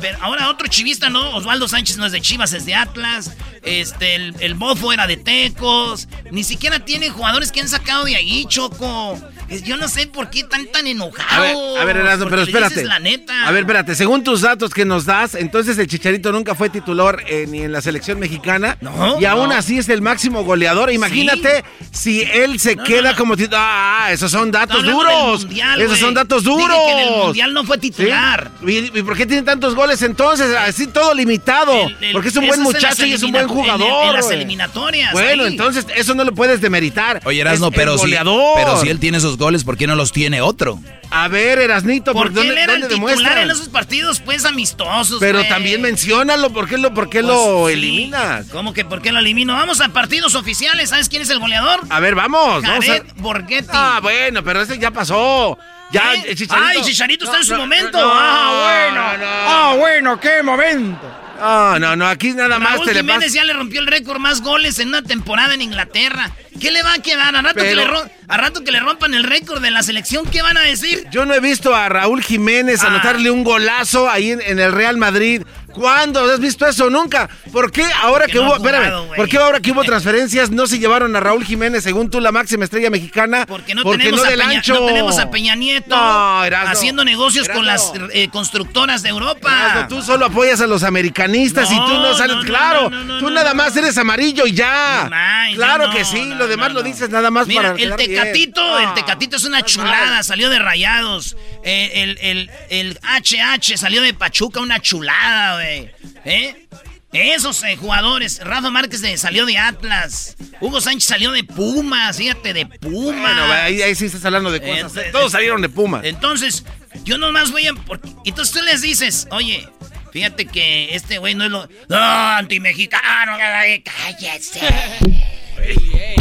S3: pero ahora otro chivista, ¿no? Osvaldo Sánchez no es de Chivas, es de Atlas. Este, el, el Bofo era de Tecos. Ni siquiera tiene jugadores que han sacado de ahí, Choco. Yo no sé por qué están tan enojados.
S5: A ver, a ver pero espérate.
S3: La neta.
S5: A ver, espérate. Según tus datos que nos das, entonces el Chicharito nunca fue titular eh, ni en la selección mexicana.
S3: No.
S5: Y aún así es el máximo goleador. Imagínate si él se queda como titular. Ah, esos son datos duros.
S3: Mundial,
S5: esos son datos duros.
S3: que en el mundial no fue titular.
S5: ¿Y, por qué tiene tantos goles entonces? Así todo limitado. Porque es un buen muchacho y es un buen jugador.
S3: En, las eliminatorias.
S5: Bueno, entonces eso no lo puedes demeritar.
S4: Oye, Erasno, pero, si, pero si él tiene esos goles, ¿por qué no los tiene otro?
S5: A ver, Erasnito,
S3: ¿por,
S5: qué
S3: él era el titular en esos partidos, pues, amistosos,
S5: Pero también menciónalo, ¿por qué lo, por qué lo pues eliminas?
S3: ¿Cómo que por qué lo elimino? Vamos a partidos oficiales, ¿sabes quién es el goleador?
S5: A ver, vamos.
S3: Jared Borghetti.
S5: Ah, bueno, pero ese ya pasó. Ya,
S3: ¿Eh? Chicharito. Ay, Chicharito está en su momento.
S5: ah, bueno. Ah, bueno, qué momento. Ah, no, no, aquí nada más
S3: te Jiménez le ya le rompió el récord más goles en una temporada en Inglaterra. ¿Qué le va a quedar? A rato, que, le a rato que le rompan el récord de la selección, ¿qué van a decir?
S5: Yo no he visto a Raúl Jiménez ah. anotarle un golazo ahí en, el Real Madrid. ¿Cuándo? ¿Has visto eso? Nunca. ¿Por qué ahora que hubo, espérame, ¿por qué ahora que hubo transferencias no se llevaron a Raúl Jiménez según tú la máxima estrella mexicana?
S3: Porque no, tenemos, a Peña, no tenemos a Peña Nieto haciendo negocios con las eh, constructoras de Europa.
S5: tú solo apoyas a los americanistas y tú no sales, claro, tú nada más eres amarillo y ya. claro que sí, lo demás lo dices nada más
S3: Mira,
S5: para
S3: el Tecatito, el Tecatito es una chulada, salió de Rayados. Eh, el, el, el, HH salió de Pachuca, una chulada, güey. ¿Eh? Esos eh, jugadores, Rafa Márquez salió de Atlas, Hugo Sánchez salió de Pumas, fíjate, de Pumas. Bueno,
S5: ahí, ahí sí estás hablando de cosas. Eh, Todos salieron de Pumas.
S3: Entonces, yo nomás voy a... Entonces tú les dices, oye, fíjate que este güey no es lo... No, anti-mexicano, cállese.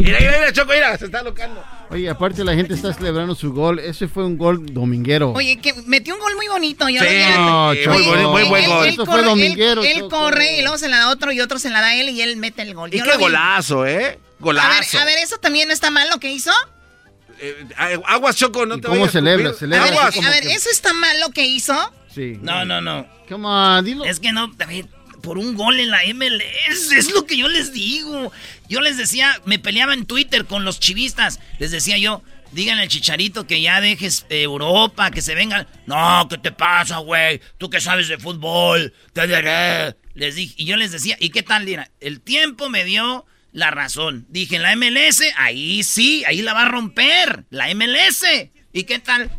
S5: Mira, mira, mira, Choco, mira, se está locando.
S25: Oye, aparte la gente está celebrando su gol. Ese fue un gol dominguero.
S9: Oye, que metió un gol muy bonito.
S5: Yo sí, no, Choco, muy, buen gol.
S25: Eso fue dominguero.
S9: Él, corre y luego se la da otro y otro se la da él y él mete el gol.
S5: Y qué golazo, ¿eh? Golazo.
S9: A ver, a ver, ¿eso también no está mal lo que hizo?
S5: Eh, aguas, Choco, no te
S25: ¿Cómo celebra? celebra
S9: a ver, a ver ¿eso está mal lo que hizo?
S25: Sí.
S3: No, no, no.
S25: ¿Cómo? Dilo.
S3: Es que no, David por un gol en la MLS. Es lo que yo les digo. Yo les decía, me peleaba en Twitter con los chivistas. Les decía yo, díganle al chicharito que ya dejes Europa, que se vengan. No, ¿qué te pasa, güey? Tú que sabes de fútbol, te diré. Les dije, y yo les decía, ¿y qué tal? El tiempo me dio la razón. Dije, en la MLS, ahí sí, ahí la va a romper. La MLS. ¿Y qué tal?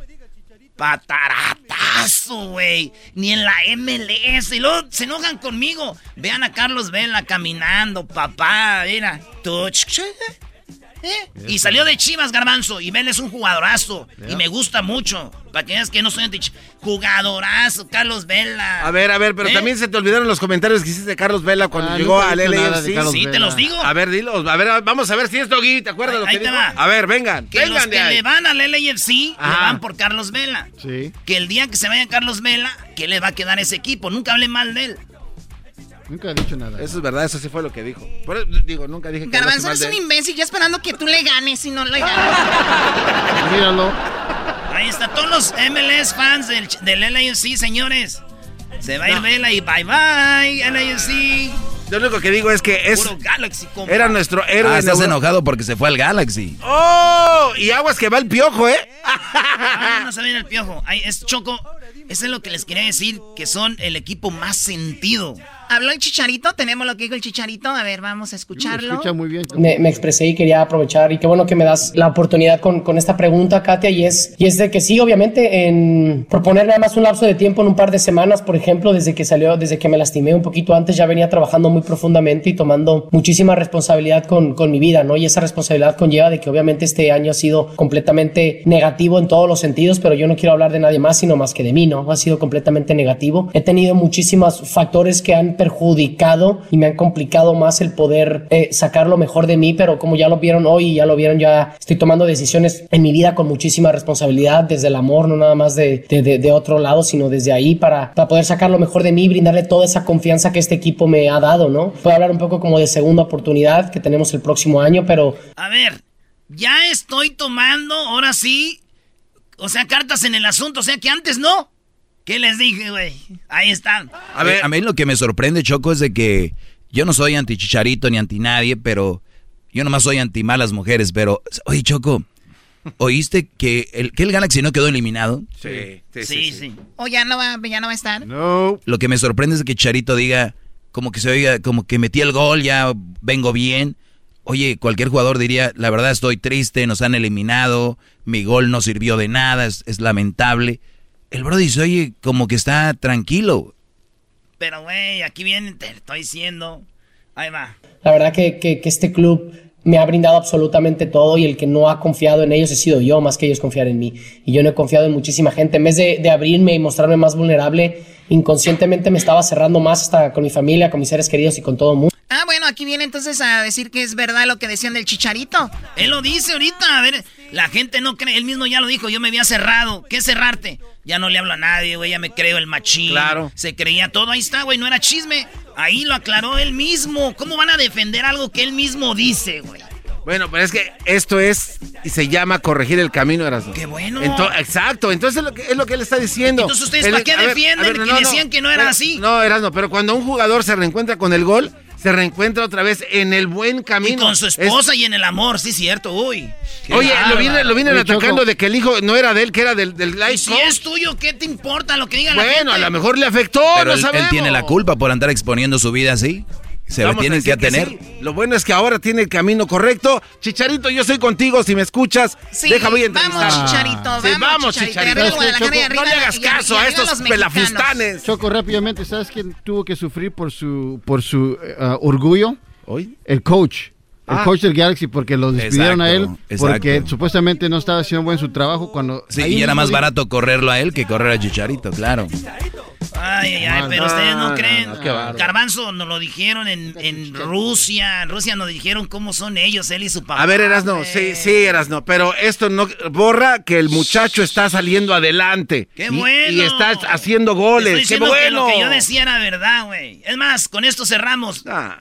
S3: Pataratazo, güey. Ni en la MLS. Y luego se enojan conmigo. Vean a Carlos Vela caminando, papá. Mira. Touch. Y salió de Chivas, Garbanzo. Y Vela es un jugadorazo. Y me gusta mucho. Para que veas que no soy anti Jugadorazo, Carlos Vela.
S5: A ver, a ver, pero
S3: ¿Eh?
S5: también se te olvidaron los comentarios que hiciste de Carlos Vela cuando
S25: Ah,
S5: llegó al LAFC.
S3: Sí, te los digo.
S5: A ver, dilo. A ver, vamos a ver si es Doggy. ¿Te acuerdas
S3: Ahí-
S5: lo que
S3: ahí te va.
S5: A ver, vengan.
S3: Que los
S5: vengan
S3: que
S5: ahí.
S3: le van al LAFC le van por Carlos Vela.
S25: Sí.
S3: Que el día que se vaya Carlos Vela, que le va a quedar ese equipo. Nunca hable mal de él.
S25: Nunca he dicho nada.
S5: Eso es verdad, eso sí fue lo que dijo. Por eso, digo, nunca dije que
S9: Garbanzo eres un
S5: de él.
S9: imbécil ya esperando que tú le ganes y no le ganas.
S25: Míralo.
S3: Ahí está, todos los MLS fans del, del LAFC, señores. Se va a ir Vela y bye bye, LAFC.
S5: Lo único que digo es que es
S3: Puro Galaxy, compa.
S5: era nuestro héroe.
S4: Ah, estás enojado porque se fue al Galaxy.
S5: ¡Oh! Y aguas que va el piojo, ¿eh?
S3: Ah, no se viene el piojo. Ay, es Choco. Eso es lo que les quería decir, que son el equipo más sentido.
S9: ¿Habló el chicharito? Tenemos lo que dijo el chicharito. A ver, vamos a escucharlo.
S25: Escucha muy bien.
S27: me, me expresé y quería aprovechar y qué bueno que me das la oportunidad con, con esta pregunta, Katia, y es, y es de que sí, obviamente, en proponer nada más un lapso de tiempo en un par de semanas, por ejemplo, desde que salió, desde que me lastimé un poquito antes, ya venía trabajando muy profundamente y tomando muchísima responsabilidad con, con mi vida, ¿no? Y esa responsabilidad conlleva de que obviamente este año ha sido completamente negativo en todos los sentidos, pero yo no quiero hablar de nadie más, sino más que de mí, ¿no? Ha sido completamente negativo. He tenido muchísimos factores que perjudicado y me han complicado más el poder eh, sacar lo mejor de mí, pero como ya lo vieron hoy ya lo vieron, ya estoy tomando decisiones en mi vida con muchísima responsabilidad, desde el amor, no nada más de, de, otro lado, sino desde ahí para, para poder sacar lo mejor de mí y brindarle toda esa confianza que este equipo me ha dado, ¿no? Puedo hablar un poco como de segunda oportunidad que tenemos el próximo año, pero
S3: A ver, ya estoy tomando, ahora sí, o sea, cartas en el asunto, o sea que antes no. ¿Qué les dije, güey? Ahí están.
S4: A ver, a mí lo que me sorprende, Choco, es de que yo no soy anti chicharito ni anti nadie, pero yo nomás soy anti malas mujeres. Pero, oye, Choco, ¿oíste que el, que el Galaxy no quedó eliminado?
S5: Sí,
S3: Sí, sí.
S9: ¿O ya no va, ya no va a estar?
S5: No.
S4: Lo que me sorprende es que Charito diga, como que se oiga, como que metí el gol, ya vengo bien. Oye, cualquier jugador diría, la verdad estoy triste, nos han eliminado, mi gol no sirvió de nada, es, es lamentable. El bro dice, oye, como que está tranquilo.
S3: Pero, güey, aquí viene, te estoy diciendo. Ahí va.
S27: La verdad que, que- que este club me ha brindado absolutamente todo y el que no ha confiado en ellos he sido yo más que ellos confiar en mí. Y yo no he confiado en muchísima gente. En vez de, de abrirme y mostrarme más vulnerable, inconscientemente me estaba cerrando más hasta con mi familia, con mis seres queridos y con todo el mundo.
S9: Ah, bueno, aquí viene entonces a decir que es verdad lo que decían del chicharito.
S3: Él lo dice ahorita, a ver, la gente no cree, él mismo ya lo dijo, yo me había cerrado. ¿Qué cerrarte? Ya no le hablo a nadie, güey, ya me creo el machín.
S5: Claro.
S3: Se creía todo, ahí está, güey, no era chisme. Ahí lo aclaró él mismo. ¿Cómo van a defender algo que él mismo dice, güey?
S5: Bueno, pero es que esto es y se llama corregir el camino, Erasmo.
S3: Qué bueno.
S5: Ento- exacto, entonces es lo, que, es lo que él está diciendo.
S3: Entonces, ¿ustedes para qué
S5: ver,
S3: defienden que decían que no era
S5: pero-
S3: así?
S5: No, Erasmo, pero cuando un jugador se reencuentra con el gol, se reencuentra otra vez en el buen camino.
S3: Y con su
S5: Es-
S3: esposa y en el amor, sí, cierto, uy.
S5: Oye, lo vienen, lo vienen atacando
S25: Choco.
S5: de que el hijo no era de él, que era del, del life
S3: si es tuyo, ¿qué te importa lo que diga la gente?
S5: Bueno, a lo mejor le afectó,
S4: Pero
S5: no
S4: él, él
S5: sabemos.
S4: tiene la culpa por andar exponiendo su vida así. Se lo
S5: Vamos
S4: tienen que atener.
S5: sí. Lo bueno es que ahora tiene el camino correcto. Chicharito, yo soy contigo. Si me escuchas,
S9: Sí,
S5: deja voy a
S9: vamos,
S5: entrevistar.
S9: Chicharito,
S5: Sí,
S9: vamos,
S5: vamos,
S9: Chicharito.
S5: Chicharito.
S9: Arriba el
S25: ¿Sabes qué,
S9: Guadalajara y
S25: Choco?
S9: arriba
S5: no le hagas
S9: y
S5: caso a estos pelafustanes.
S25: Choco, rápidamente, ¿sabes quién tuvo que sufrir por su, por su eh, ah, orgullo?
S5: ¿Hoy?
S25: El coach. El
S5: Ah.
S25: coach del Galaxy, porque lo despidieron a él, porque
S4: exacto.
S25: supuestamente no estaba haciendo buen su trabajo cuando...
S4: Sí, y era más barato correrlo a él que correr a Chicharito, claro.
S3: Ay, ay, ay,
S25: No,
S3: pero
S25: no,
S3: ustedes no,
S25: no,
S3: creen. Garbanzo nos lo dijeron en, en Rusia. En Rusia nos dijeron cómo son ellos, él y su papá.
S5: A ver, Erasno, sí, sí, Erasno, pero esto no borra que el muchacho está saliendo adelante.
S3: ¡Qué
S5: Y-
S3: bueno!
S5: Y, está haciendo goles.
S3: Estoy
S5: ¡Qué
S3: que
S5: bueno!
S3: lo que yo decía era verdad, güey. Es más, con esto cerramos.
S5: Ah.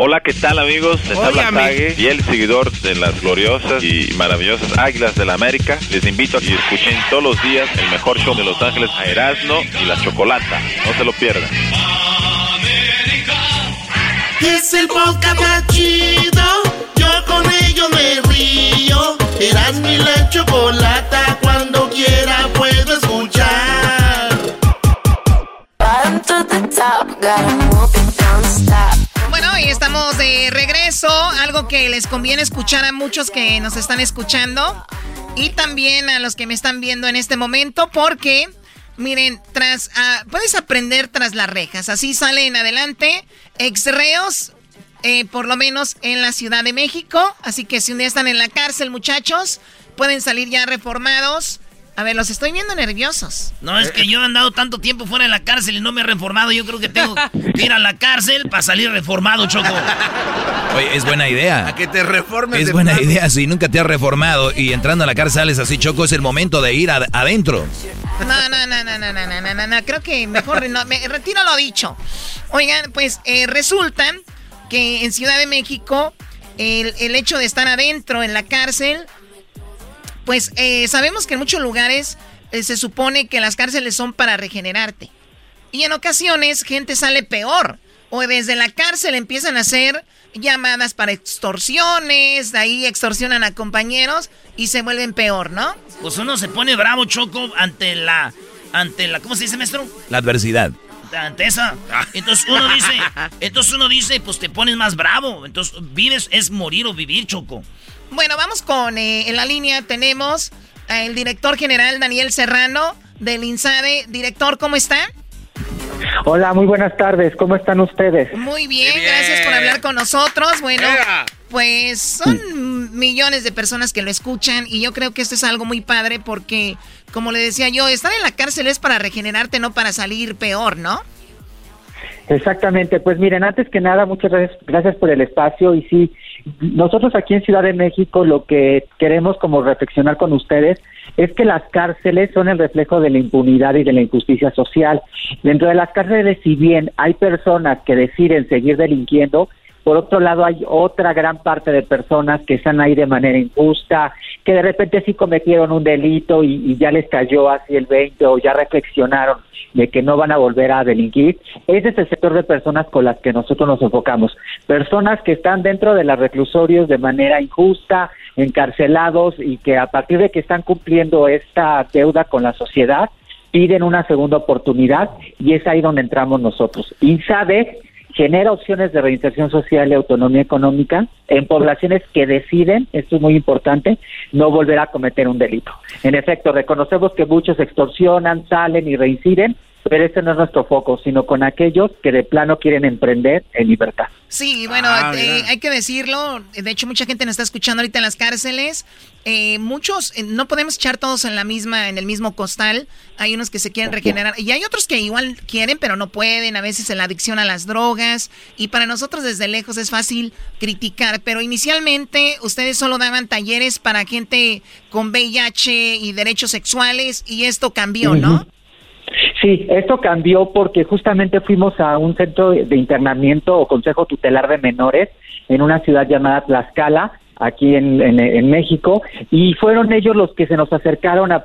S28: Hola, ¿qué tal amigos? Les habla. Tague, fiel seguidor de las gloriosas y maravillosas Águilas del la América. Les invito a que escuchen todos los días el mejor show de Los Ángeles a Erasmo y la Chocolata. No se lo pierdan.
S2: Es el podcast más chido. Yo con ello me río. Eras mi la chocolata. Cuando quiera puedo escuchar.
S9: Bueno, y estamos de regreso. Algo que les conviene escuchar a muchos que nos están escuchando. Y también a los que me están viendo en este momento. Porque, miren, tras ah, puedes aprender tras las rejas. Así salen adelante. Ex reos eh, por lo menos en la Ciudad de México. Así que si un día están en la cárcel, muchachos, pueden salir ya reformados. A ver, los estoy viendo nerviosos.
S3: No, es que yo he andado tanto tiempo fuera de la cárcel y no me he reformado. Yo creo que tengo que ir a la cárcel para salir reformado, Choco.
S4: Oye, es buena idea.
S5: A que te reformes.
S4: Es buena idea. Si nunca te has reformado y entrando a la cárcel sales así, Choco, es el momento de ir adentro.
S9: No, no, no, no, no, no, no, no, no. Creo que mejor no, me retiro lo dicho. Oigan, pues eh, resulta que en Ciudad de México el, el hecho de estar adentro en la cárcel pues eh, sabemos que en muchos lugares eh, se supone que las cárceles son para regenerarte. Y en ocasiones gente sale peor. O desde la cárcel empiezan a hacer llamadas para extorsiones, de ahí extorsionan a compañeros y se vuelven peor, ¿no?
S3: Pues uno se pone bravo, Choco, ante la... Ante la... ¿Cómo se dice, maestro?
S4: La adversidad.
S3: Ante esa. Entonces uno dice... Entonces uno dice, pues te pones más bravo. Entonces vives es morir o vivir, Choco.
S9: Bueno, vamos con eh, en la línea tenemos al director general Daniel Serrano del INSADE. Director, ¿cómo está?
S29: Hola, muy buenas tardes. ¿Cómo están ustedes?
S9: Muy bien, gracias por hablar con nosotros. Bueno, pues son millones de personas que lo escuchan y yo creo que esto es algo muy padre porque, como le decía yo, estar en la cárcel es para regenerarte, no para salir peor, ¿no?
S29: Exactamente, pues miren, antes que nada, muchas gracias, gracias por el espacio y sí, nosotros aquí en Ciudad de México lo que queremos como reflexionar con ustedes es que las cárceles son el reflejo de la impunidad y de la injusticia social. Dentro de las cárceles, si bien hay personas que deciden seguir delinquiendo, por otro lado, hay otra gran parte de personas que están ahí de manera injusta, que de repente sí cometieron un delito y, ya les cayó así el 20 o ya reflexionaron de que no van a volver a delinquir. Ese es el sector de personas con las que nosotros nos enfocamos. Personas que están dentro de los reclusorios de manera injusta, encarcelados y que a partir de que están cumpliendo esta deuda con la sociedad, piden una segunda oportunidad y es ahí donde entramos nosotros. INSADE genera opciones de reinserción social y autonomía económica en poblaciones que deciden, esto es muy importante, no volver a cometer un delito. En efecto, reconocemos que muchos extorsionan, salen y reinciden, pero ese no es nuestro foco, sino con aquellos que de plano quieren emprender en libertad.
S9: Sí, bueno, ah, eh, hay que decirlo. De hecho, mucha gente nos está escuchando ahorita en las cárceles. Eh, muchos, eh, no podemos echar todos en la misma, en el mismo costal. Hay unos que se quieren regenerar y hay otros que igual quieren, pero no pueden. A veces en la adicción a las drogas. Y para nosotros desde lejos es fácil criticar. Pero inicialmente ustedes solo daban talleres para gente con VIH y derechos sexuales y esto cambió, ¿no?
S29: Sí, esto cambió porque justamente fuimos a un centro de internamiento o consejo tutelar de menores en una ciudad llamada Tlaxcala, aquí en, México, y fueron ellos los que se nos acercaron a,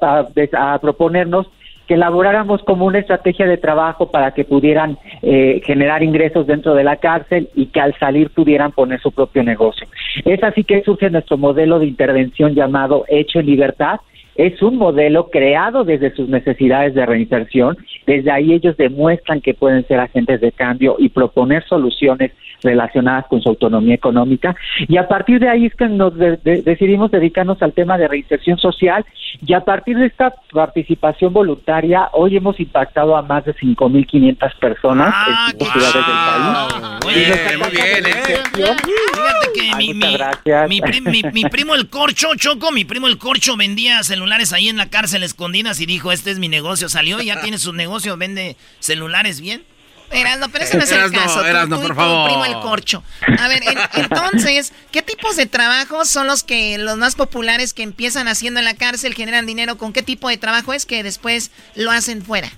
S29: a, proponernos que elaboráramos como una estrategia de trabajo para que pudieran eh, generar ingresos dentro de la cárcel y que al salir pudieran poner su propio negocio. Es así que surge nuestro modelo de intervención llamado Hecho en Libertad, es un modelo creado desde sus necesidades de reinserción. Desde ahí ellos demuestran que pueden ser agentes de cambio y proponer soluciones relacionadas con su autonomía económica. Y a partir de ahí es que nos decidimos dedicarnos al tema de reinserción social y a partir de esta participación voluntaria, hoy hemos impactado a más de 5.500 personas
S3: ah,
S29: en ciudades del país.
S3: Bien, muy bien. ¿eh? Fíjate que mi, mi, mi, primo el Corcho, Choco, mi primo el Corcho vendía celulares ahí en la cárcel escondidas y dijo, este es mi negocio. Salió y ya tiene su negocio, vende celulares bien.
S9: Erasno, pero ese no es el caso.
S5: Erasno, por favor.
S9: primo el corcho. A ver, entonces, ¿qué tipos de trabajos son los que los más populares que empiezan haciendo en la cárcel, generan dinero? ¿Con qué tipo de trabajo es que después lo hacen fuera?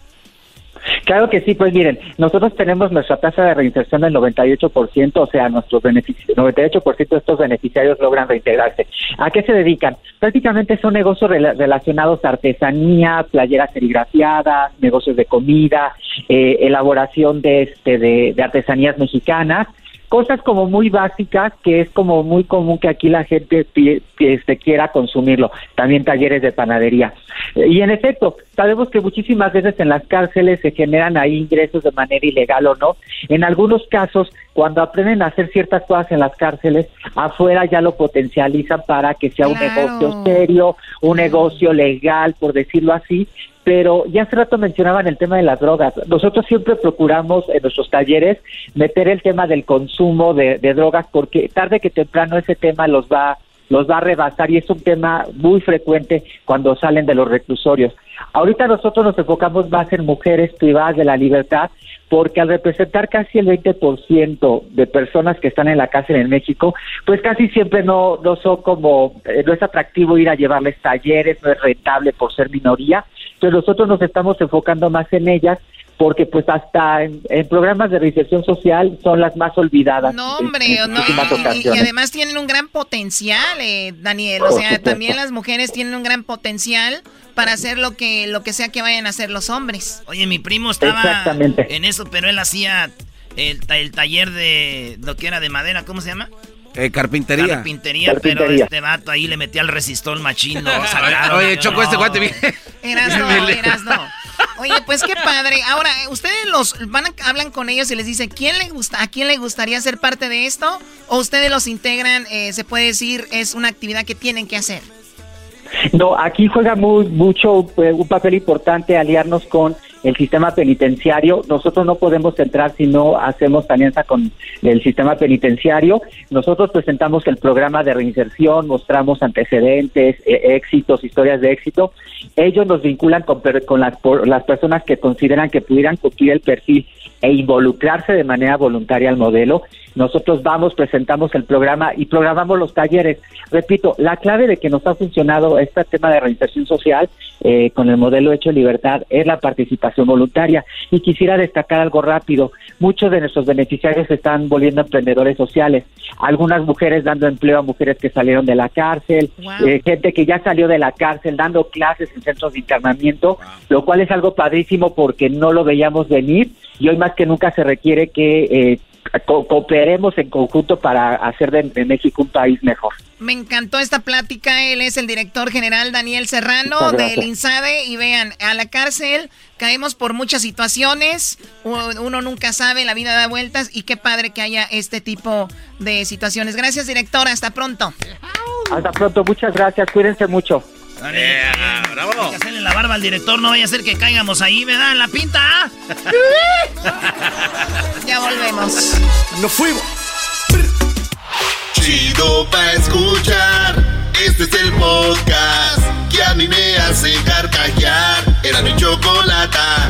S29: Claro que sí, pues miren, nosotros tenemos nuestra tasa de reinserción del 98%, o sea, nuestros beneficios, 98% de estos beneficiarios logran reintegrarse. ¿A qué se dedican? Prácticamente son negocios relacionados a artesanía, playeras serigrafiadas, negocios de comida, eh, elaboración de, este, de artesanías mexicanas, cosas como muy básicas que es como muy común que aquí la gente este, quiera consumirlo. También talleres de panadería. Y en efecto, sabemos que muchísimas veces en las cárceles se generan ahí ingresos de manera ilegal o no. En algunos casos cuando aprenden a hacer ciertas cosas en las cárceles, afuera ya lo potencializan para que sea un negocio serio, un negocio legal, por decirlo así. Pero ya hace rato mencionaban el tema de las drogas. Nosotros siempre procuramos en nuestros talleres meter el tema del consumo de, de drogas porque tarde que temprano ese tema los va los va a rebasar y es un tema muy frecuente cuando salen de los reclusorios. Ahorita nosotros nos enfocamos más en mujeres privadas de la libertad porque al representar casi el 20% de personas que están en la cárcel en México, pues casi siempre no, no son como, eh, no es atractivo ir a llevarles talleres, no es rentable por ser minoría, entonces nosotros nos estamos enfocando más en ellas porque pues hasta en, programas de reinserción social son las más olvidadas.
S9: No, hombre, no, y, además tienen un gran potencial, eh, Daniel. O sea, también las mujeres tienen un gran potencial para hacer lo que lo que sea que vayan a hacer los hombres.
S3: Oye, mi primo estaba en eso, pero él hacía el, el taller de lo que era de madera, ¿cómo se llama?
S5: Eh, carpintería.
S3: carpintería. pero este vato ahí le metía el resistol machino sagrado.
S5: Oye, Choco, este guante bien.
S9: Eras no, eras no. Oye, pues qué padre. Ahora, ustedes los van a, hablan con ellos y les dicen quién le gusta, a quién le gustaría ser parte de esto, o ustedes los integran, eh, se puede decir, es una actividad que tienen que hacer.
S29: No, aquí juega muy, mucho eh, un papel importante aliarnos con el sistema penitenciario. Nosotros no podemos entrar si no hacemos alianza con el sistema penitenciario. Nosotros presentamos el programa de reinserción, mostramos antecedentes, e, éxitos, historias de éxito. Ellos nos vinculan con, con las, las personas que consideran que pudieran cumplir el perfil e involucrarse de manera voluntaria al modelo. Nosotros vamos, presentamos el programa y programamos los talleres. Repito, la clave de que nos ha funcionado este tema de reinserción social eh, con el modelo Hecho Libertad es la participación voluntaria. Y quisiera destacar algo rápido. Muchos de nuestros beneficiarios se están volviendo emprendedores sociales. Algunas mujeres dando empleo a mujeres que salieron de la cárcel, eh, gente que ya salió de la cárcel dando clases en centros de internamiento, lo cual es algo padrísimo porque no lo veíamos venir y hoy más que nunca se requiere que eh, cooperemos en conjunto para hacer de, México un país mejor.
S9: Me encantó esta plática. Él es el director general Daniel Serrano del INSADE. Y vean, a la cárcel caemos por muchas situaciones. Uno nunca sabe, la vida da vueltas. Y qué padre que haya este tipo de situaciones. Gracias, director. Hasta pronto.
S29: Hasta pronto. Muchas gracias. Cuídense mucho.
S3: Yeah, bravo. Hay que hacerle la barba al director, no vaya a ser que caigamos ahí, ¿verdad? En la pinta.
S9: ya volvemos.
S2: Nos fuimos. Chido pa' escuchar. Este es el podcast que a mí me hace carcajear. Era mi chocolata.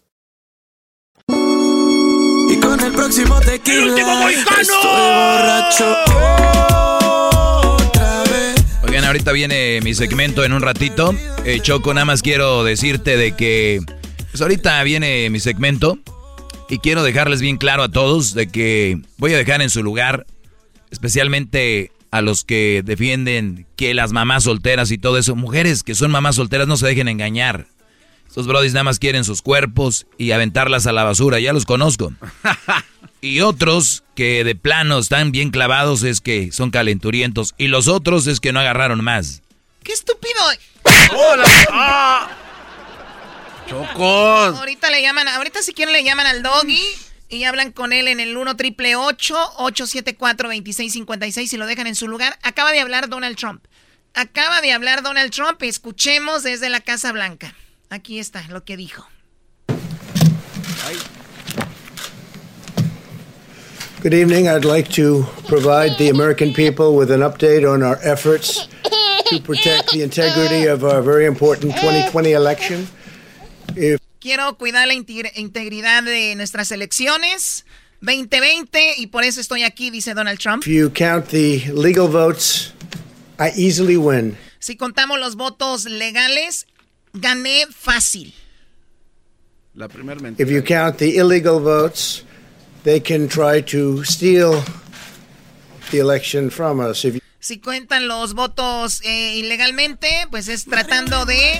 S2: con el próximo tequila.
S4: Oigan, ahorita viene mi segmento en un ratito. Eh, Choco, nada más quiero decirte de que. Pues ahorita viene mi segmento. Y quiero dejarles bien claro a todos de que voy a dejar en su lugar, especialmente a los que defienden que las mamás solteras y todo eso, mujeres que son mamás solteras no se dejen engañar. Estos brodis nada más quieren sus cuerpos y aventarlas a la basura, ya los conozco. y otros que de plano están bien clavados es que son calenturientos. Y los otros es que no agarraron más.
S9: ¡Qué estúpido!
S5: ¡Hola! ¡Ah! ¡Chocos!
S9: Ahorita le llaman, ahorita si quieren le llaman al doggy y hablan con él en el 1 triple 874 2656 y lo dejan en su lugar. Acaba de hablar Donald Trump. Acaba de hablar Donald Trump. Escuchemos desde la Casa Blanca. Aquí está lo que dijo.
S30: Good evening. I'd like to provide the American people with an update on our efforts to protect the integrity of our very important 2020 election.
S9: Quiero cuidar la integridad de nuestras elecciones 2020 y por eso estoy aquí, dice Donald Trump.
S30: If you count the legal votes, I easily win.
S9: Si contamos los votos legales, gané fácil.
S5: La primera
S30: If you count the illegal votes, they can try to steal the election from us. If
S9: si cuentan los votos eh, ilegalmente, pues es tratando de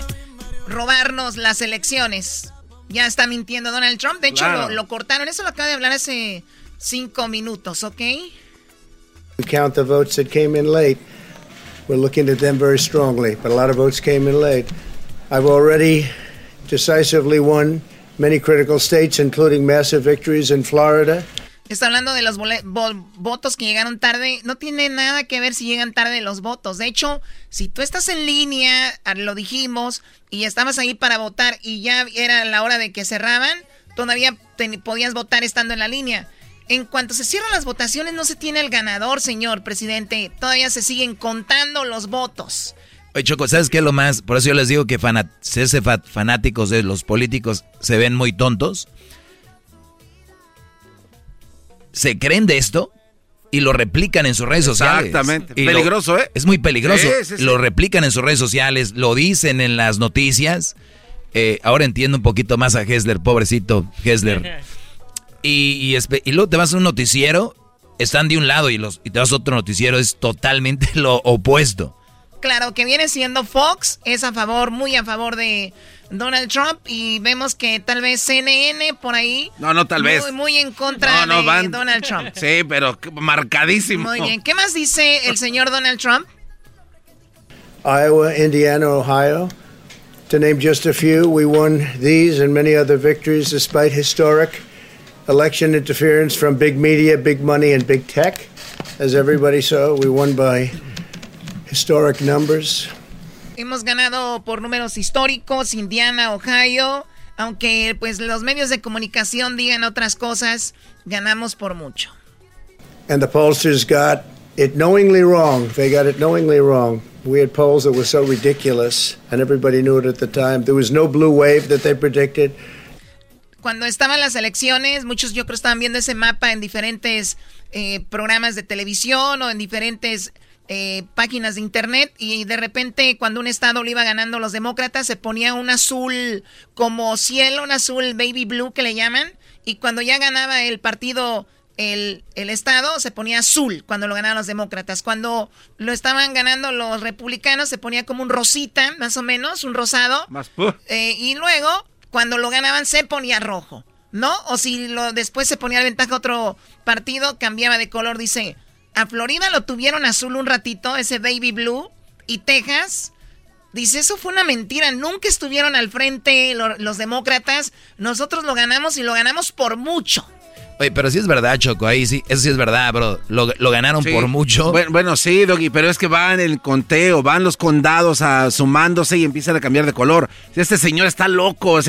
S9: robarnos las elecciones. Ya está mintiendo Donald Trump. De hecho, lo, lo, cortaron. Eso lo acaba de hablar hace cinco minutos, ¿ok?
S30: We count the votes that came in late. We're looking at them very strongly, but a lot of votes came in late. I've already decisively won many critical states, including massive victories in Florida.
S9: Está hablando de los votos que llegaron tarde. No tiene nada que ver si llegan tarde los votos. De hecho, si tú estás en línea, ah, lo dijimos, y estabas ahí para votar y ya era la hora de que cerraban, todavía podías votar estando en la línea. En cuanto se cierran las votaciones, no se tiene el ganador, señor presidente. Todavía se siguen contando los votos.
S4: Oye, Choco, ¿sabes qué es lo más? Por eso yo les digo que fanáticos de los políticos se ven muy tontos se creen de esto y lo replican en sus redes sociales.
S5: Exactamente. peligroso, ¿eh?
S4: Es muy peligroso. Lo replican en sus redes sociales, lo dicen en las noticias. Eh, ahora entiendo un poquito más a Hessler, pobrecito Hessler. y, y, luego te vas a un noticiero, están de un lado y, los, y te vas a otro noticiero, es totalmente lo opuesto.
S9: Claro, que viene siendo Fox, es a favor, muy a favor de Donald Trump y vemos que tal vez CNN por ahí.
S5: No, no, tal vez.
S9: Muy en contra de Donald Trump.
S5: Sí, pero marcadísimo.
S9: Muy bien. ¿Qué más dice el señor Donald Trump?
S30: Iowa, Indiana, Ohio. To name just a few, we won these and many other victories despite historic election interference from big media, big money, and big tech. As everybody saw, we won by historic numbers.
S9: Hemos ganado por números históricos, Indiana, Ohio, aunque pues los medios de comunicación digan otras cosas, ganamos por mucho.
S30: And the pollsters got it knowingly wrong. They got it knowingly wrong. We had polls that were so ridiculous, and everybody knew it at the time. There was no blue wave that they predicted.
S9: Cuando estaban las elecciones, muchos yo creo estaban viendo ese mapa en diferentes eh, programas de televisión o en diferentes eh, páginas de internet y de repente cuando un estado lo iba ganando los demócratas se ponía un azul como cielo, un azul baby blue que le llaman y cuando ya ganaba el partido el, el, estado se ponía azul cuando lo ganaban los demócratas. Cuando lo estaban ganando los republicanos se ponía como un rosita, más o menos, un rosado. Eh, y luego, cuando lo ganaban, se ponía rojo. ¿No? O si lo, después se ponía ventaja otro partido, cambiaba de color. Dice, a Florida lo tuvieron azul un ratito, ese baby blue. Y Texas, dice, eso fue una mentira. Nunca estuvieron al frente los demócratas. Nosotros lo ganamos y lo ganamos por mucho.
S4: Oye, pero sí es verdad, Choco, ahí sí, eso sí es verdad, bro. Lo, ganaron por mucho.
S5: Bueno, sí, Doggy, pero es que van el conteo, van los condados a, sumándose y empiezan a cambiar de color. Este señor está loco.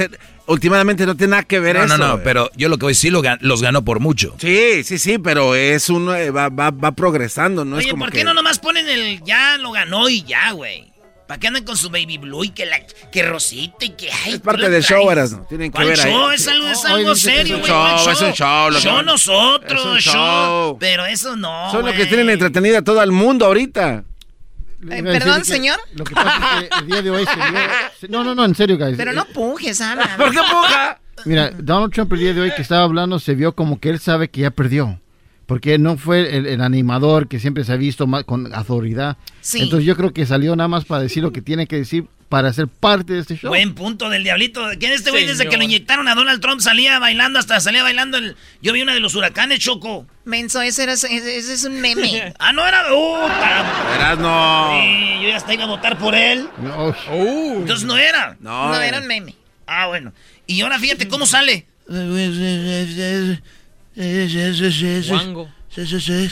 S5: últimamente no tiene nada que ver
S4: eso.
S5: No,
S4: no, no, pero yo lo que voy sí lo, los ganó por mucho.
S5: Sí, sí, sí, pero es uno, eh, va, va, va progresando, ¿no?
S3: Oye,
S5: es como
S3: ¿por qué no nomás ponen el ya lo ganó y ya, güey? ¿Para qué andan con su baby blue y que la que rosita y que ay,
S5: Es parte del show, eras, ¿no? Tienen que ver
S3: show?
S5: ahí.
S3: Es algo, es algo serio, güey.
S5: show, es un show. Lo
S3: show nosotros, es un show. Pero eso no,
S5: Son los que tienen entretenida a todo el mundo ahorita.
S9: Eh, Perdón, señor.
S25: Lo que pasa es que el día de hoy se vio... No, no, no, en serio, guys.
S9: Pero no pujes, Ana.
S5: ¿Por qué puja?
S25: Mira, Donald Trump el día de hoy que estaba hablando se vio como que él sabe que ya perdió porque no fue el, animador que siempre se ha visto más con autoridad. Entonces yo creo que salió nada más para decir lo que tiene que decir para ser parte de este show.
S3: Buen punto del diablito. ¿Quién este güey desde que lo inyectaron a Donald Trump salía bailando hasta salía bailando el... Yo vi una de los huracanes, Choco.
S9: Menso, ese, era, ese, es un meme.
S3: ah, no era... Uh,
S5: Eras no.
S3: Sí, yo ya hasta iba a votar por él. No. Uh. Entonces no era.
S9: No, no era un meme.
S3: Ah, bueno. Y ahora fíjate cómo sale.
S31: Guango.
S3: Sí, sí, sí.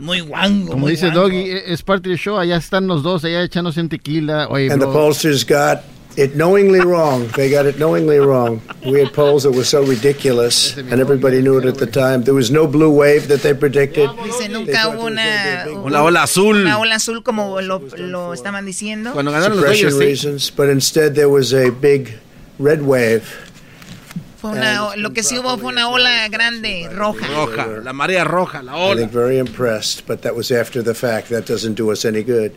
S3: Muy guango.
S25: Como dice Doggy, es parte del show. Allá están los dos, allá echándose en tequila. Oye,
S30: and the pollsters got it knowingly wrong. They got it knowingly wrong. We had polls that were so ridiculous, and everybody knew it at the time. There was no blue wave that they predicted.
S9: Dice, nunca hubo una,
S5: una ola azul.
S9: Una ola azul como lo, lo estaban diciendo.
S5: Cuando ganaron los Dodgers,
S30: reasons, but instead there was a big red wave.
S9: Fue una, lo que sí hubo fue una ola grande, roja.
S5: Roja, la marea roja, la ola.
S30: I think very impressed, but that was after the fact. That doesn't do us any good.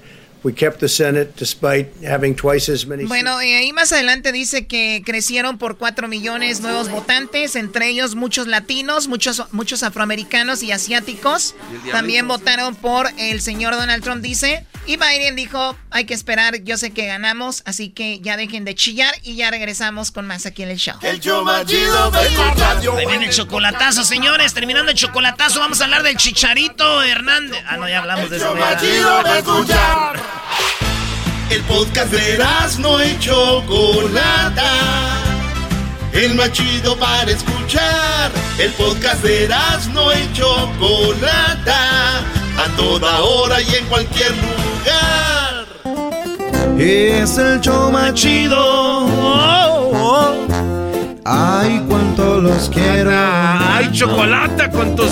S9: Bueno, y ahí más adelante dice que crecieron por 4 millones nuevos votantes, entre ellos muchos latinos, muchos, muchos afroamericanos y asiáticos. También votaron por el señor Donald Trump, dice. Y Biden dijo, hay que esperar, yo sé que ganamos, así que ya dejen de chillar y ya regresamos con más aquí en el show.
S2: El show más chido de
S3: Ahí viene el chocolatazo, señores. Terminando el chocolatazo, vamos a hablar del Chicharito Hernández. Ah, no, ya hablamos de eso.
S2: El de escuchar. El podcast de no y Chocolata. El más chido para escuchar. El podcast de no y Chocolata. A toda hora y en cualquier lugar.
S32: Es el show más. Ay, cuánto los quiero.
S5: Ay, chocolate, cuántos.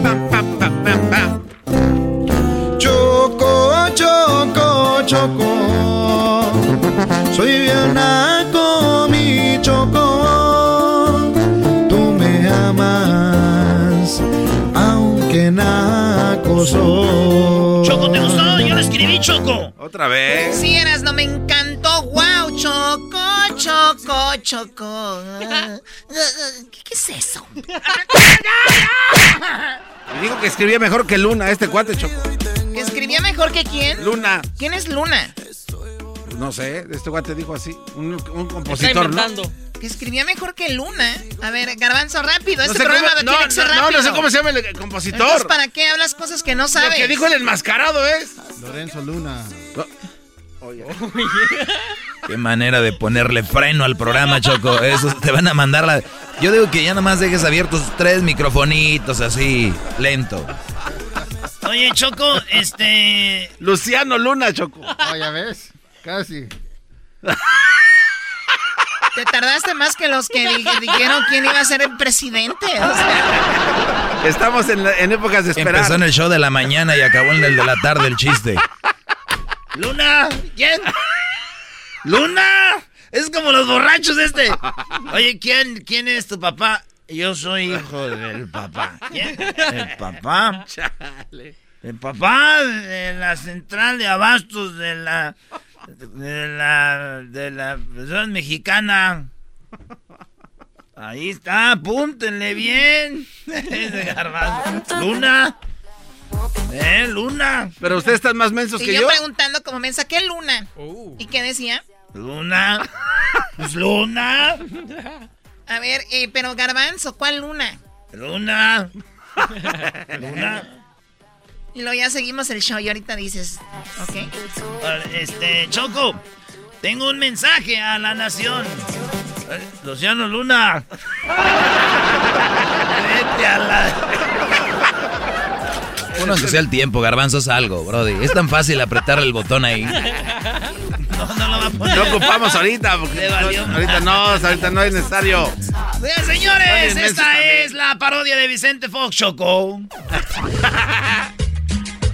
S32: Choco,
S3: ¿te gustó? Yo lo escribí, Choco.
S5: ¿Otra vez?
S9: Sí, eras, no me encantó. ¡Wow! Choco, choco, choco. ¿Qué, es eso?
S5: Me dijo que escribía mejor que Luna, este cuate, Choco.
S9: ¿Que escribía mejor que quién?
S5: Luna.
S9: ¿Quién es Luna?
S5: No sé, este cuate dijo así. Un, un compositor, ¿no?
S9: Que escribía mejor que Luna. A ver, Garbanzo, rápido.
S5: No
S9: este
S5: sé
S9: programa
S5: cómo-
S9: tiene
S5: no,
S9: que ser
S5: no, no,
S9: rápido.
S5: no sé cómo se llama el compositor.
S9: Entonces, ¿para qué hablas cosas que no sabes?
S5: Lo que dijo el enmascarado es.
S25: Lorenzo Luna.
S4: Qué manera de ponerle freno al programa, Choco. Eso te van a mandar la. Yo digo que ya nomás dejes abiertos tres microfonitos así, lento.
S3: Oye, Choco, este.
S5: Luciano Luna, Choco.
S25: Oh, ya ves, casi.
S9: Te tardaste más que los que di- dijeron quién iba a ser el presidente. O sea,
S5: Estamos en, la- en épocas de esperar.
S4: Empezó en el show de la mañana y acabó en el de la tarde el chiste.
S3: Luna, ¿quién? Luna, es como los borrachos este. Oye, ¿quién, quién es tu papá? Yo soy hijo del papá. ¿Quién? El papá. El papá de la central de abastos de la de la de la Federación mexicana. Ahí está, apúntenle bien. Luna. Eh, Luna.
S5: Pero ustedes están más mensos
S9: y
S5: que
S9: yo,
S5: yo.
S9: preguntando como mensa, ¿qué Luna? ¿Y qué decía?
S3: Luna. Pues Luna.
S9: A ver, eh, pero Garbanzo, ¿cuál Luna?
S3: Luna. Luna.
S9: Y luego ya seguimos el show y ahorita dices, ¿ok?
S3: Este, Choco, tengo un mensaje a la nación. Eh, Luciano Luna. Vete a la.
S4: Uno que sea el tiempo, garbanzos algo, brody. Es tan fácil apretar el botón ahí.
S3: No, no lo va a poner.
S5: No ocupamos ahorita. Porque no, ahorita no, ahorita no es necesario.
S3: Bien, señores, esta
S5: también.
S3: es la parodia de Vicente Fox, Choco.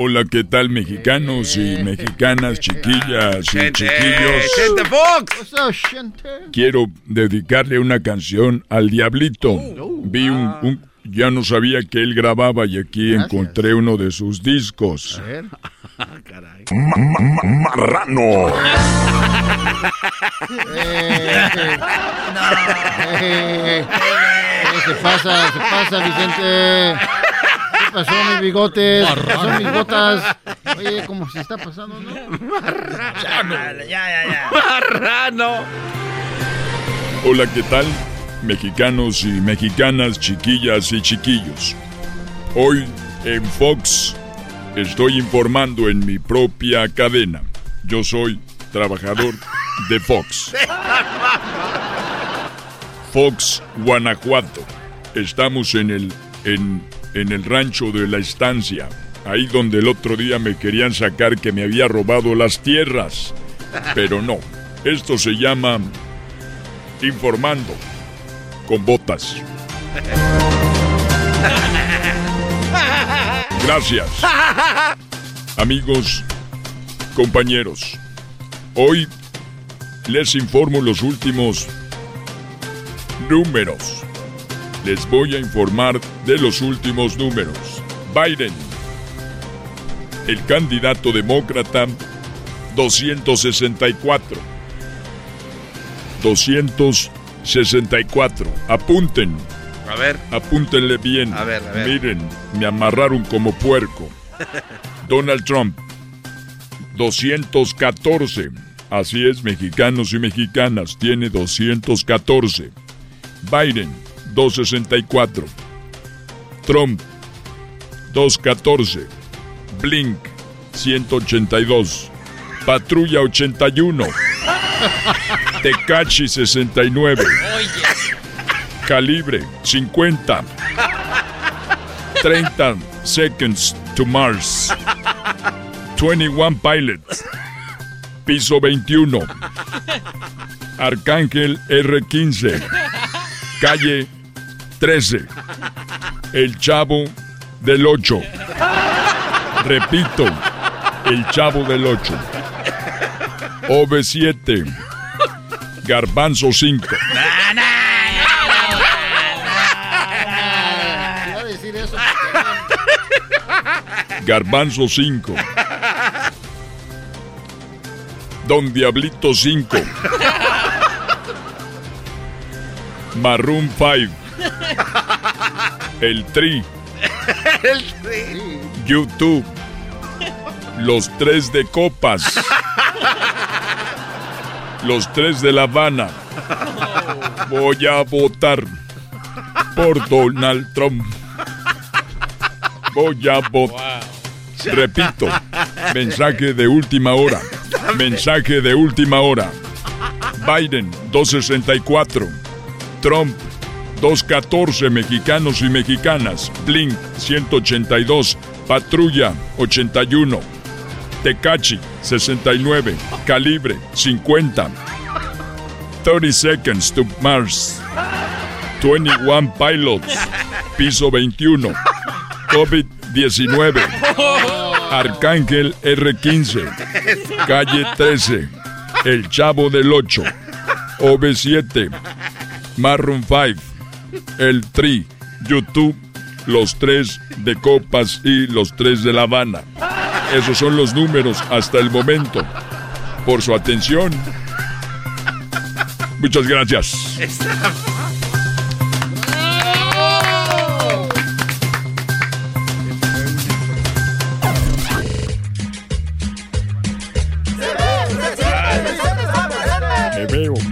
S14: Hola, ¿qué tal mexicanos y mexicanas, chiquillas y chiquillos? Quiero dedicarle una canción al Diablito. Vi un, un- ya no sabía que él grababa y aquí encontré uno de sus discos. Ma- ma- ma- marrano.
S25: Eh, eh, se pasa, se pasa, Vicente. ¿Qué pasó, mis bigotes? ¿Qué pasó, mis botas? Oye, como se está pasando, ¿no?
S3: Ya, ya, ya.
S5: Marrano.
S14: Hola, ¿qué tal? Mexicanos y mexicanas, chiquillas y chiquillos. Hoy En Fox estoy informando en mi propia cadena. Yo soy trabajador de Fox. Fox, Guanajuato. Estamos en el, en, en el rancho de la estancia. Ahí donde el otro día me querían sacar que me había robado las tierras. Pero no. Esto se llama informando con botas. Gracias. Amigos, compañeros, hoy les informo los últimos números. Les voy a informar de los últimos números. Biden, el candidato demócrata, 264. 264. Apunten.
S5: A ver.
S14: Apúntenle bien.
S5: A ver, a ver.
S14: Miren, me amarraron como puerco. Donald Trump, 214. Así es, mexicanos y mexicanas, tiene 214. Biden, 264. Trump, 214. Blink, 182. Patrulla 81. Tecachi 69. Calibre 50. 30 Seconds to Mars. 21 Pilots. Piso 21. Arcángel R15. Calle 13. El Chavo del 8. Repito, El Chavo del 8. OV7. Garbanzo 5. Garbanzo 5. Don Diablito 5. Maroon 5. El Tri.
S5: El tri.
S14: YouTube. Los tres de copas. Los tres de La Habana. Voy a votar por Donald Trump. Voy a votar. Repito, mensaje de última hora. Mensaje de última hora. Biden 264. Trump 214 mexicanos y mexicanas. Blink 182. Patrulla 81. Tecachi 69. Calibre 50. 30 Seconds to Mars. 21 Pilots. Piso 21. COVID-19. Arcángel R15. Calle 13. El Chavo del 8. OB7. Maroon 5. El Tri. YouTube. Los tres de Copas y los tres de La Habana. Esos son los números hasta el momento. Por su atención. Muchas gracias.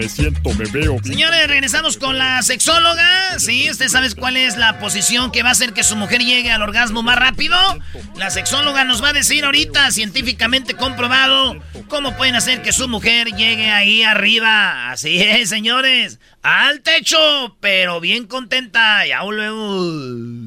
S14: Siento, me veo.
S3: Señores, regresamos con la sexóloga. Sí, ¿usted sabe cuál es la posición que va a hacer que su mujer llegue al orgasmo más rápido? La sexóloga nos va a decir ahorita, científicamente comprobado, cómo pueden hacer que su mujer llegue ahí arriba. Así es, señores. Al techo, pero bien contenta. Ya volvemos.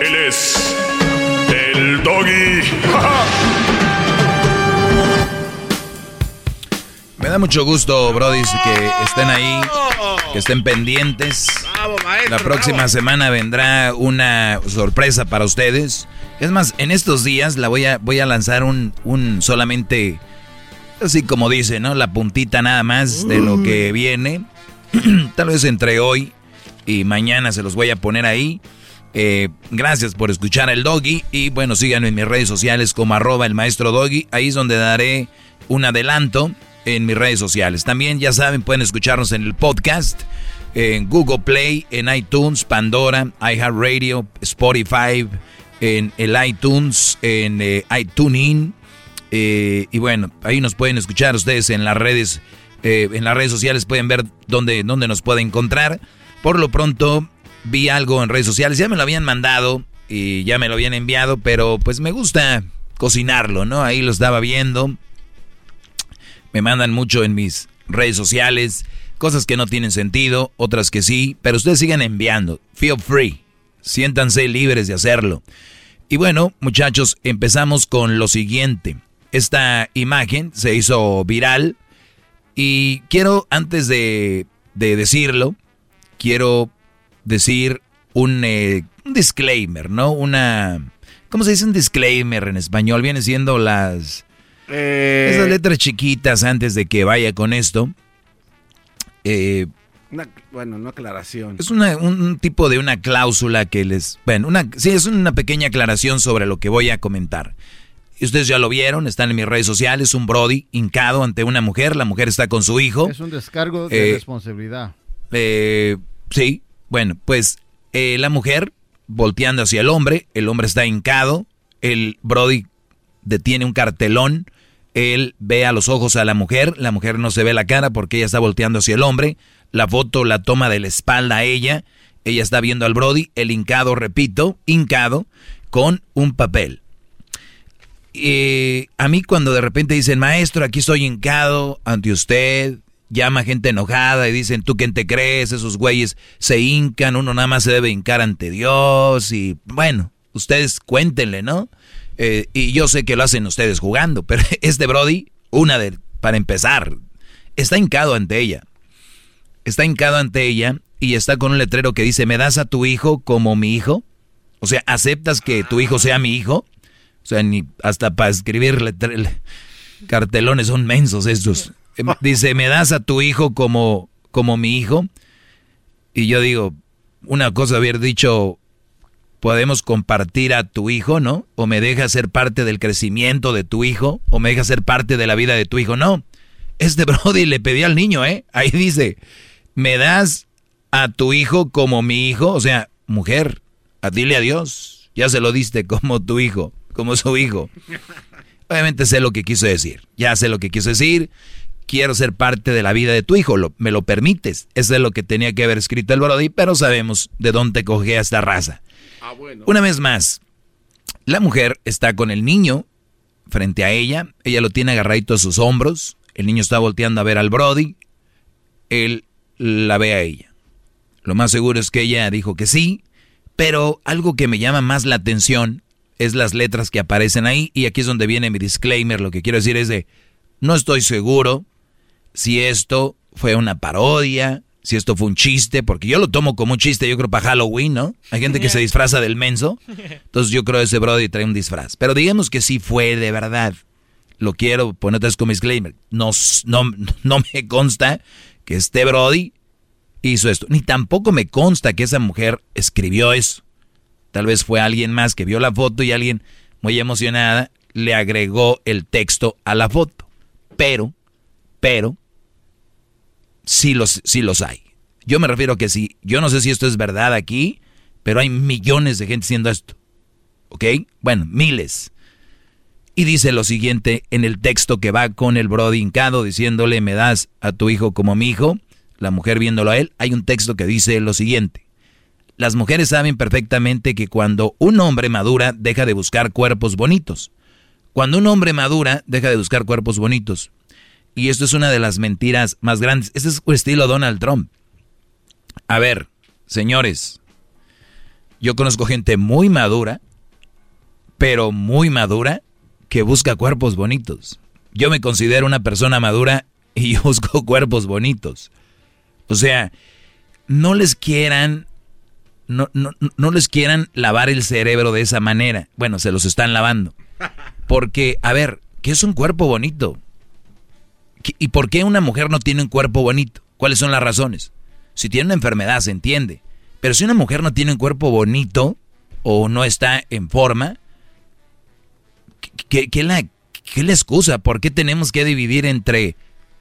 S14: Él es el doggy.
S4: Me da mucho gusto, Brody, que estén ahí, que estén pendientes. La próxima semana vendrá una sorpresa para ustedes. Es más, en estos días la voy a, voy a lanzar un, un solamente, así como dice, ¿no? La puntita nada más de lo que viene. Tal vez entre hoy y mañana se los voy a poner ahí. Eh, gracias por escuchar el doggy y bueno, síganme en mis redes sociales como arroba el maestro doggy. Ahí es donde daré un adelanto en mis redes sociales. También ya saben, pueden escucharnos en el podcast, en Google Play, en iTunes, Pandora, iHeartRadio, Spotify, en el iTunes, en eh, iTunes. Eh, y bueno, ahí nos pueden escuchar ustedes en las redes, eh, en las redes sociales pueden ver dónde, dónde nos pueden encontrar. Por lo pronto, vi algo en redes sociales, ya me lo habían mandado y ya me lo habían enviado, pero pues me gusta cocinarlo, ¿no? Ahí lo estaba viendo. Me mandan mucho en mis redes sociales, cosas que no tienen sentido, otras que sí, pero ustedes sigan enviando. Feel free. Siéntanse libres de hacerlo. Y bueno, muchachos, empezamos con lo siguiente. Esta imagen se hizo viral y quiero, antes de, decirlo, quiero decir un, eh, un, disclaimer, ¿no? Una... ¿Cómo se dice un disclaimer en español? Viene siendo las... Eh, esas letras chiquitas antes de que vaya con esto.
S5: Eh, bueno, no aclaración.
S4: Es un tipo de una cláusula que les... Bueno, una, sí, es una pequeña aclaración sobre lo que voy a comentar. Ustedes ya lo vieron, están en mis redes sociales, un Brody hincado ante una mujer, la mujer está con su hijo.
S25: Es un descargo de eh, responsabilidad.
S4: Eh, sí, bueno, pues eh, la mujer volteando hacia el hombre, el hombre está hincado, el Brody detiene un cartelón, él ve a los ojos a la mujer, la mujer no se ve la cara porque ella está volteando hacia el hombre, la foto la toma de la espalda a ella. Ella está viendo al Brody, el hincado, repito, hincado, con un papel. Y a mí cuando de repente dicen, maestro, aquí estoy hincado ante usted, llama gente enojada y dicen, ¿tú quién te crees? Esos güeyes se hincan, uno nada más se debe hincar ante Dios y bueno, ustedes cuéntenle, ¿no? Eh, y yo sé que lo hacen ustedes jugando, pero este Brody, una de, para empezar, está hincado ante ella está hincado ante ella y está con un letrero que dice, ¿me das a tu hijo como mi hijo? O sea, ¿aceptas que tu hijo sea mi hijo? O sea, ni hasta para escribir cartelones son mensos estos. Em, dice, ¿me das a tu hijo como, como mi hijo? Y yo digo, una cosa haber dicho, podemos compartir a tu hijo, ¿no? O me deja ser parte del crecimiento de tu hijo, o me deja ser parte de la vida de tu hijo. No, este Brody le pedí al niño, ¿eh? Ahí dice, ¿me das a tu hijo como mi hijo? O sea, mujer, a dile a Dios, ya se lo diste como tu hijo, como su hijo. Obviamente sé lo que quiso decir, ya sé lo que quiso decir, quiero ser parte de la vida de tu hijo, me lo permites. Eso es lo que tenía que haber escrito el Brody, pero sabemos de dónde cogía esta raza. Ah, Una vez más, la mujer está con el niño frente a ella, ella lo tiene agarradito a sus hombros, el niño está volteando a ver al Brody, él la ve a ella. Lo más seguro es que ella dijo que sí, pero algo que me llama más la atención es las letras que aparecen ahí y aquí es donde viene mi disclaimer. Lo que quiero decir es de, no estoy seguro si esto fue una parodia, si esto fue un chiste, porque yo lo tomo como un chiste, yo creo para Halloween, ¿no? Hay gente que se disfraza del menso, entonces yo creo que ese Brody trae un disfraz. Pero digamos que sí fue de verdad. Lo quiero poner otra vez como disclaimer. No, no, no me consta que este Brody hizo esto. Ni tampoco me consta que esa mujer escribió eso. Tal vez fue alguien más que vio la foto y alguien muy emocionada le agregó el texto a la foto. Pero, pero, sí los, los hay. Yo me refiero a que sí, yo no sé si esto es verdad aquí, pero hay millones de gente haciendo esto. ¿Ok? Bueno, miles. Y dice lo siguiente en el texto que va con el Brody hincado diciéndole, me das a tu hijo como mi hijo. La mujer viéndolo a él, hay un texto que dice lo siguiente. Las mujeres saben perfectamente que cuando un hombre madura deja de buscar cuerpos bonitos. Cuando un hombre madura deja de buscar cuerpos bonitos. Y esto es una de las mentiras más grandes. Este es estilo Donald Trump. A ver, señores, yo conozco gente muy madura, pero muy madura, que busca cuerpos bonitos. Yo me considero una persona madura y yo busco cuerpos bonitos. O sea, no les quieran, no, no, no les quieran lavar el cerebro de esa manera. Bueno, se los están lavando. Porque, a ver, ¿qué es un cuerpo bonito? ¿Y por qué una mujer no tiene un cuerpo bonito? ¿Cuáles son las razones? Si tiene una enfermedad, se entiende. Pero si una mujer no tiene un cuerpo bonito o no está en forma, ¿qué, la, qué la excusa? ¿Por qué tenemos que dividir entre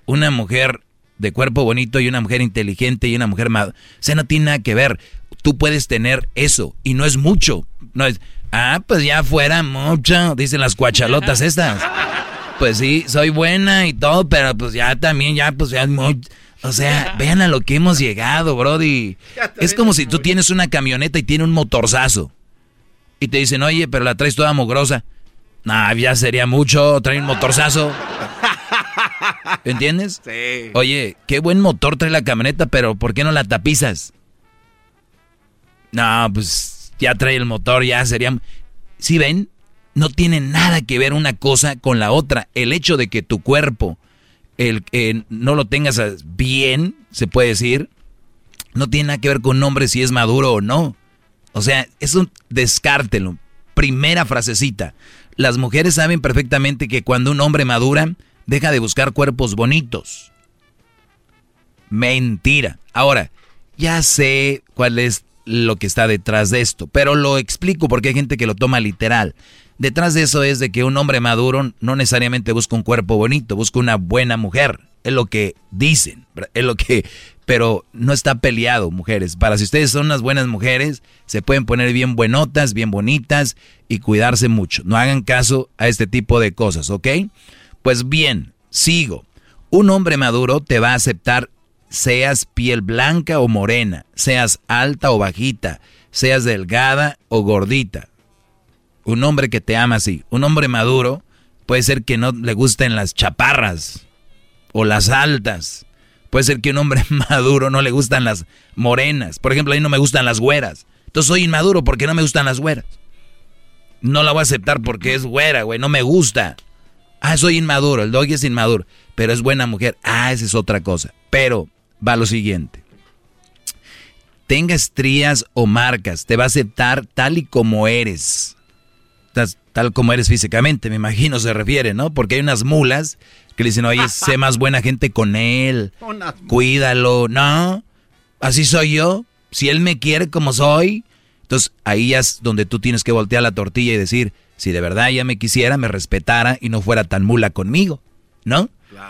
S4: una mujer de cuerpo bonito y una mujer inteligente y una mujer más? O sea, no tiene nada que ver. Tú puedes tener eso y no es mucho. No es, ah, pues ya fuera mucho, dicen las cuachalotas estas. Pues sí, soy buena y todo, pero pues ya también, ya pues ya es muy... O sea, vean a lo que hemos llegado, Brody. Es como si tú tienes una camioneta y tiene un motorzazo. Y te dicen, oye, pero la traes toda mugrosa. Nah, ya sería mucho, trae un motorzazo. ¿Entiendes? Sí. Oye, qué buen motor trae la camioneta, pero ¿por qué no la tapizas? No, pues ya trae el motor, ya sería... ¿Sí ven? No tiene nada que ver una cosa con la otra. El hecho de que tu cuerpo el que no lo tengas bien, se puede decir, no tiene nada que ver con un hombre si es maduro o no. O sea, eso descártelo. Primera frasecita. Las mujeres saben perfectamente que cuando un hombre madura, deja de buscar cuerpos bonitos. Mentira. Ahora, ya sé cuál es lo que está detrás de esto, pero lo explico porque hay gente que lo toma literal. Detrás de eso es de que un hombre maduro no necesariamente busca un cuerpo bonito, busca una buena mujer. Es lo que dicen, es lo que, pero no está peleado, mujeres. Para si ustedes son unas buenas mujeres, se pueden poner bien buenotas, bien bonitas y cuidarse mucho. No hagan caso a este tipo de cosas, ¿ok? Pues bien, sigo. Un hombre maduro te va a aceptar seas piel blanca o morena, seas alta o bajita, seas delgada o gordita un hombre que te ama así, un hombre maduro, puede ser que no le gusten las chaparras o las altas. Puede ser que un hombre maduro no le gustan las morenas. Por ejemplo, a mí no me gustan las güeras. Entonces soy inmaduro porque no me gustan las güeras. No la voy a aceptar porque es güera, güey, no me gusta. Ah, soy inmaduro, el doggy es inmaduro, pero es buena mujer. Ah, esa es otra cosa. Pero va lo siguiente. Tenga estrías o marcas, te va a aceptar tal y como eres tal como eres físicamente, me imagino se refiere, ¿no? Porque hay unas mulas que le dicen, oye, sé más buena gente con él, cuídalo, ¿no? Así soy yo, si él me quiere como soy, entonces ahí es donde tú tienes que voltear la tortilla y decir, si de verdad ella me quisiera, me respetara y no fuera tan mula conmigo, ¿no?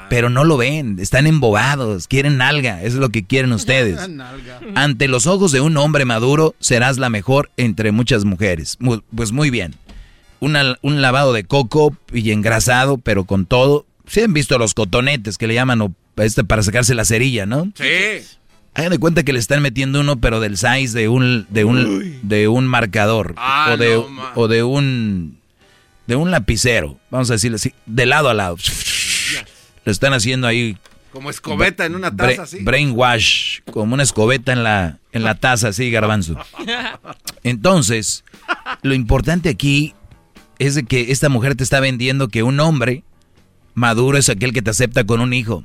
S4: Pero no lo ven, están embobados, quieren nalga, eso es lo que quieren ustedes. Ante los ojos de un hombre maduro, serás la mejor entre muchas mujeres. Pues muy bien un lavado de coco y engrasado, pero con todo. ¿Se han visto los cotonetes que le llaman o este para sacarse la cerilla, no?
S5: Sí.
S4: Hagan de cuenta que le están metiendo uno, pero del size de un de un de un marcador
S5: ah,
S4: o de o de un de un lapicero, vamos a decirlo así, de lado a lado. Lo están haciendo ahí
S5: como escobeta en una taza así.
S4: Brainwash, como una escobeta en la en la taza así, garbanzo. Entonces, lo importante aquí es de que esta mujer te está vendiendo que un hombre maduro es aquel que te acepta con un hijo.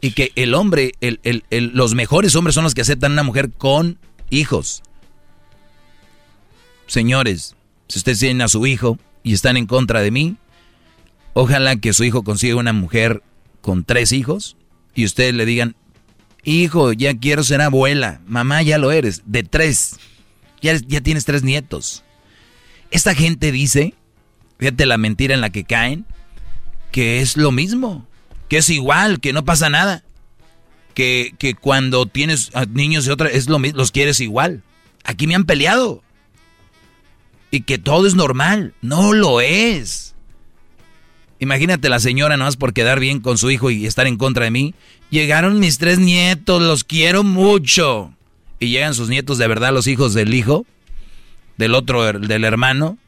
S4: Y que el hombre, el, los mejores hombres son los que aceptan a una mujer con hijos. Señores, si ustedes tienen a su hijo y están en contra de mí, ojalá que su hijo consiga una mujer con tres hijos y ustedes le digan, hijo, ya quiero ser abuela, mamá, ya lo eres, de tres, ya, ya tienes tres nietos. Esta gente dice La mentira en la que caen, que es lo mismo, que es igual, que no pasa nada. Que, que cuando tienes niños de otra, es lo mismo, los quieres igual. Aquí me han peleado. Y que todo es normal. No lo es. Imagínate la señora nomás por quedar bien con su hijo y estar en contra de mí. Llegaron mis tres nietos, los quiero mucho. Y llegan sus nietos de verdad, los hijos del hijo, del otro, del hermano.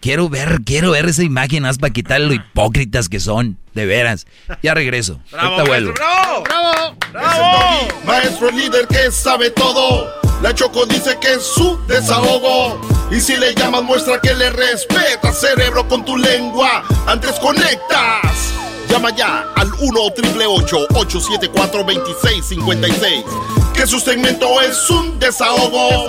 S4: Quiero ver, quiero ver esa imagen más para quitarle lo hipócritas que son, de veras. Ya regreso.
S5: Bravo, maestro,
S2: bravo, bravo, bravo. Maestro líder que sabe todo. La Choco dice que es su desahogo. Y si le llamas, muestra que le respeta, cerebro, con tu lengua. Antes conectas. Llama ya al 1-888-874-2656. Que su segmento es un desahogo.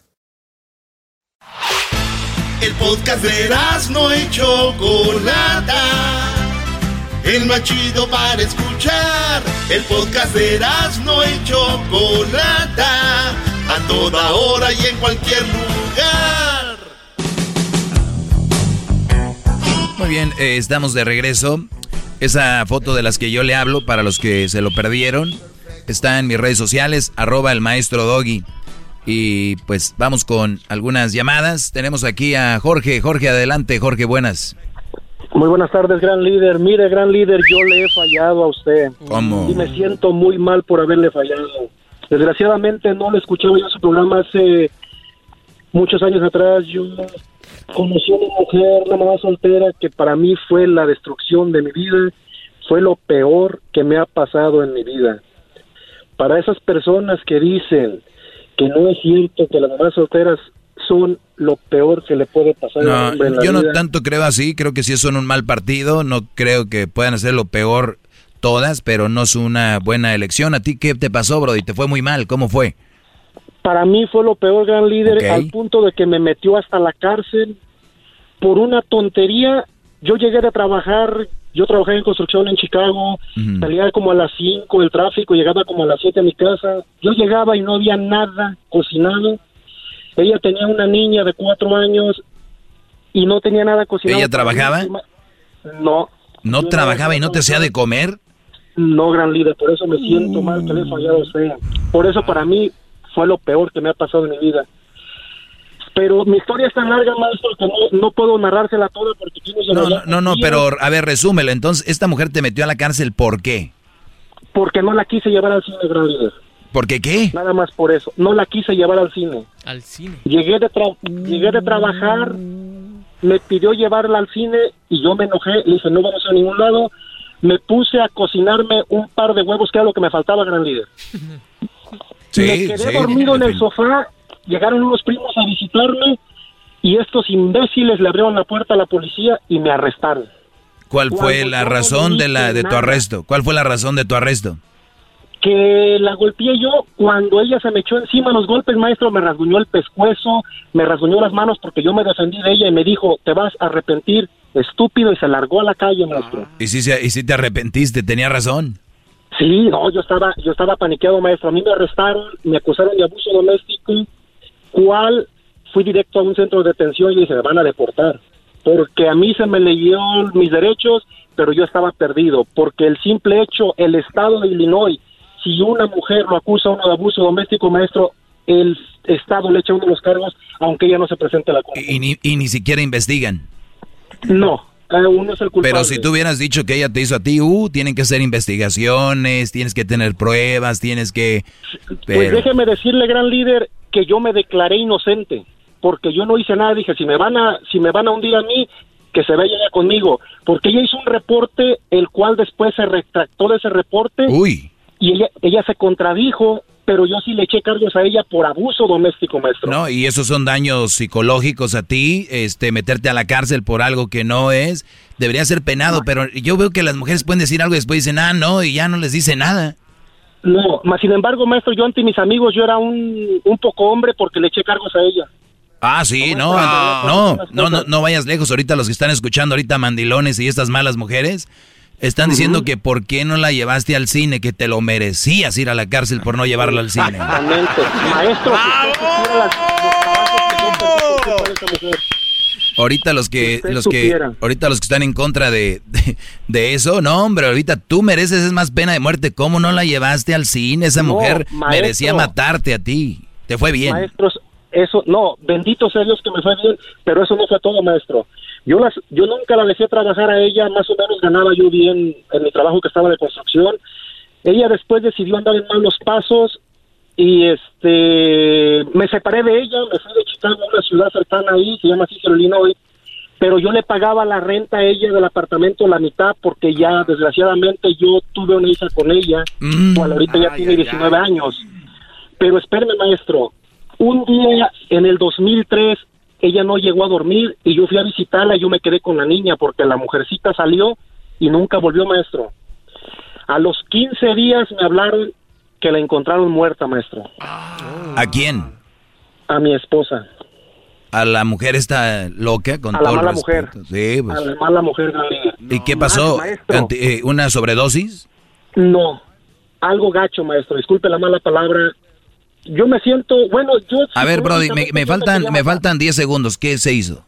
S2: El podcast de no y Chocolata. El más chido para escuchar. El podcast de no y Chocolata. A toda hora y en cualquier lugar.
S4: Muy bien, eh, estamos de regreso. Esa foto de las que yo le hablo, para los que se lo perdieron, está en mis redes sociales, arroba el maestro Doggy. Y pues vamos con algunas llamadas. Tenemos aquí a Jorge. Jorge, adelante. Jorge, buenas.
S33: Muy buenas tardes, gran líder. Mire, gran líder, yo le he fallado a usted.
S4: ¿Cómo?
S33: Y me siento muy mal por haberle fallado. Desgraciadamente no le escuchaba yo su programa hace muchos años atrás. Yo conocí a una mujer, una mamá soltera, que para mí fue la destrucción de mi vida. Fue lo peor que me ha pasado en mi vida. Para esas personas que dicen que no es cierto que las mamás solteras son lo peor que le puede pasar a un hombre en la
S4: yo
S33: no
S4: tanto creo así, creo que sí son un mal partido, no creo que puedan hacer lo peor todas, pero no es una buena elección. ¿A ti qué te pasó, Brody? ¿Te fue muy mal? ¿Cómo fue?
S33: Para mí fue lo peor, gran líder, al punto de que me metió hasta la cárcel por una tontería. Yo llegué a trabajar yo trabajé en construcción en Chicago, salía como a las 5 el tráfico, llegaba como a las 7 a mi casa. Yo llegaba y no había nada cocinado. Ella tenía una niña de 4 años y no tenía nada cocinado.
S4: ¿Ella trabajaba?
S33: No.
S4: ¿No trabajaba y no te hacía de comer?
S33: No, gran líder, por eso me siento mal que le he fallado a usted. Por eso para mí fue lo peor que me ha pasado en mi vida. Pero mi historia es tan larga, maestro, que no, puedo narrársela toda porque
S4: No, no, no, no, pero a ver, resúmelo. Entonces, ¿esta mujer te metió a la cárcel por qué?
S33: Porque no la quise llevar al cine, gran líder.
S4: ¿Por qué qué?
S33: Nada más por eso. No la quise llevar al cine.
S31: Al cine.
S33: Llegué de, llegué de trabajar, me pidió llevarla al cine y yo me enojé. Le dije, no vamos a ningún lado. Me puse a cocinarme un par de huevos, que era lo que me faltaba, gran líder.
S4: Sí,
S33: me quedé dormido en el sofá llegaron unos primos a visitarme y estos imbéciles le abrieron la puerta a la policía y me arrestaron.
S4: ¿Cuál fue la razón de la de tu arresto? ¿Cuál fue la razón de tu arresto?
S33: Que la golpeé yo cuando ella se me echó encima los golpes, maestro, me rasguñó el pescuezo, me rasguñó las manos porque yo me defendí de ella y me dijo, te vas a arrepentir, estúpido, y se largó a la calle, maestro.
S4: ¿Y si, y si te arrepentiste? ¿Tenía razón?
S33: Sí, no, yo estaba, yo estaba paniqueado, maestro. A mí me arrestaron, me acusaron de abuso doméstico, cual fui directo a un centro de detención y dije, me van a deportar. Porque a mí se me leyó mis derechos, pero yo estaba perdido. Porque el simple hecho, el estado de Illinois, si una mujer lo acusa a uno de abuso doméstico, maestro, el estado le echa uno de los cargos, aunque ella no se presente a la corte.
S4: Y, ni, y ni siquiera investigan.
S33: No, uno es el culpable.
S4: Pero si tú hubieras dicho que ella te hizo a ti, uh, tienen que hacer investigaciones, tienes que tener pruebas, tienes que...
S33: Pues déjeme decirle, gran líder, que yo me declaré inocente, porque yo no hice nada, dije, si me van a, si me van a hundir a mí, que se vaya ya conmigo, porque ella hizo un reporte, el cual después se retractó de ese reporte.
S4: Uy.
S33: Y ella, ella se contradijo, pero yo sí le eché cargos a ella por abuso doméstico, maestro.
S4: No, y esos son daños psicológicos a ti, este, meterte a la cárcel por algo que no es, debería ser penado, pero yo veo que las mujeres pueden decir algo y después dicen, ah, no, y ya no les dice nada.
S33: No, más sin embargo, maestro, yo ante mis amigos yo era un, un poco hombre porque le eché cargos a ella.
S4: Ah, sí, no, no, no, no, no vayas lejos. Ahorita los que están escuchando ahorita mandilones y estas malas mujeres están diciendo que por qué no la llevaste al cine, que te lo merecías ir a la cárcel por no llevarla al cine.
S33: Exactamente, maestro.
S4: Ahorita los que, los que, ahorita los que están en contra de, de, eso, no hombre, ahorita tú mereces es más pena de muerte. ¿Cómo no la llevaste al cine? Esa mujer merecía matarte a ti. Te fue bien.
S33: Maestros, eso, no, bendito sea Dios que me fue bien, pero eso no fue todo, maestro. Yo, las, yo nunca la dejé trabajar a ella, más o menos ganaba yo bien en mi trabajo que estaba de construcción. Ella después decidió andar en malos pasos y este me separé de ella, me fui de Chicago a una ciudad cercana ahí, se llama Cicero, Illinois, pero yo le pagaba la renta a ella del apartamento la mitad porque ya desgraciadamente yo tuve una hija con ella,
S4: Mm.
S33: ahorita ya tiene 19 años. Pero espérame, maestro, un día en el 2003 ella no llegó a dormir y yo fui a visitarla y yo me quedé con la niña porque la mujercita salió y nunca volvió, maestro. A los 15 días me hablaron que la encontraron muerta, maestro.
S4: ¿A quién?
S33: A mi esposa.
S4: A la mujer esta loca con
S33: A la
S4: el
S33: mala
S4: respeto. Sí, pues.
S33: A la mala mujer.
S4: ¿Y qué pasó?
S33: maestro.
S4: Eh, ¿Una sobredosis?
S33: No, algo gacho, maestro. Disculpe la mala palabra. Yo me siento, bueno, yo...
S4: A ver, Brody, me, me faltan me faltan 10 segundos. ¿Qué se hizo?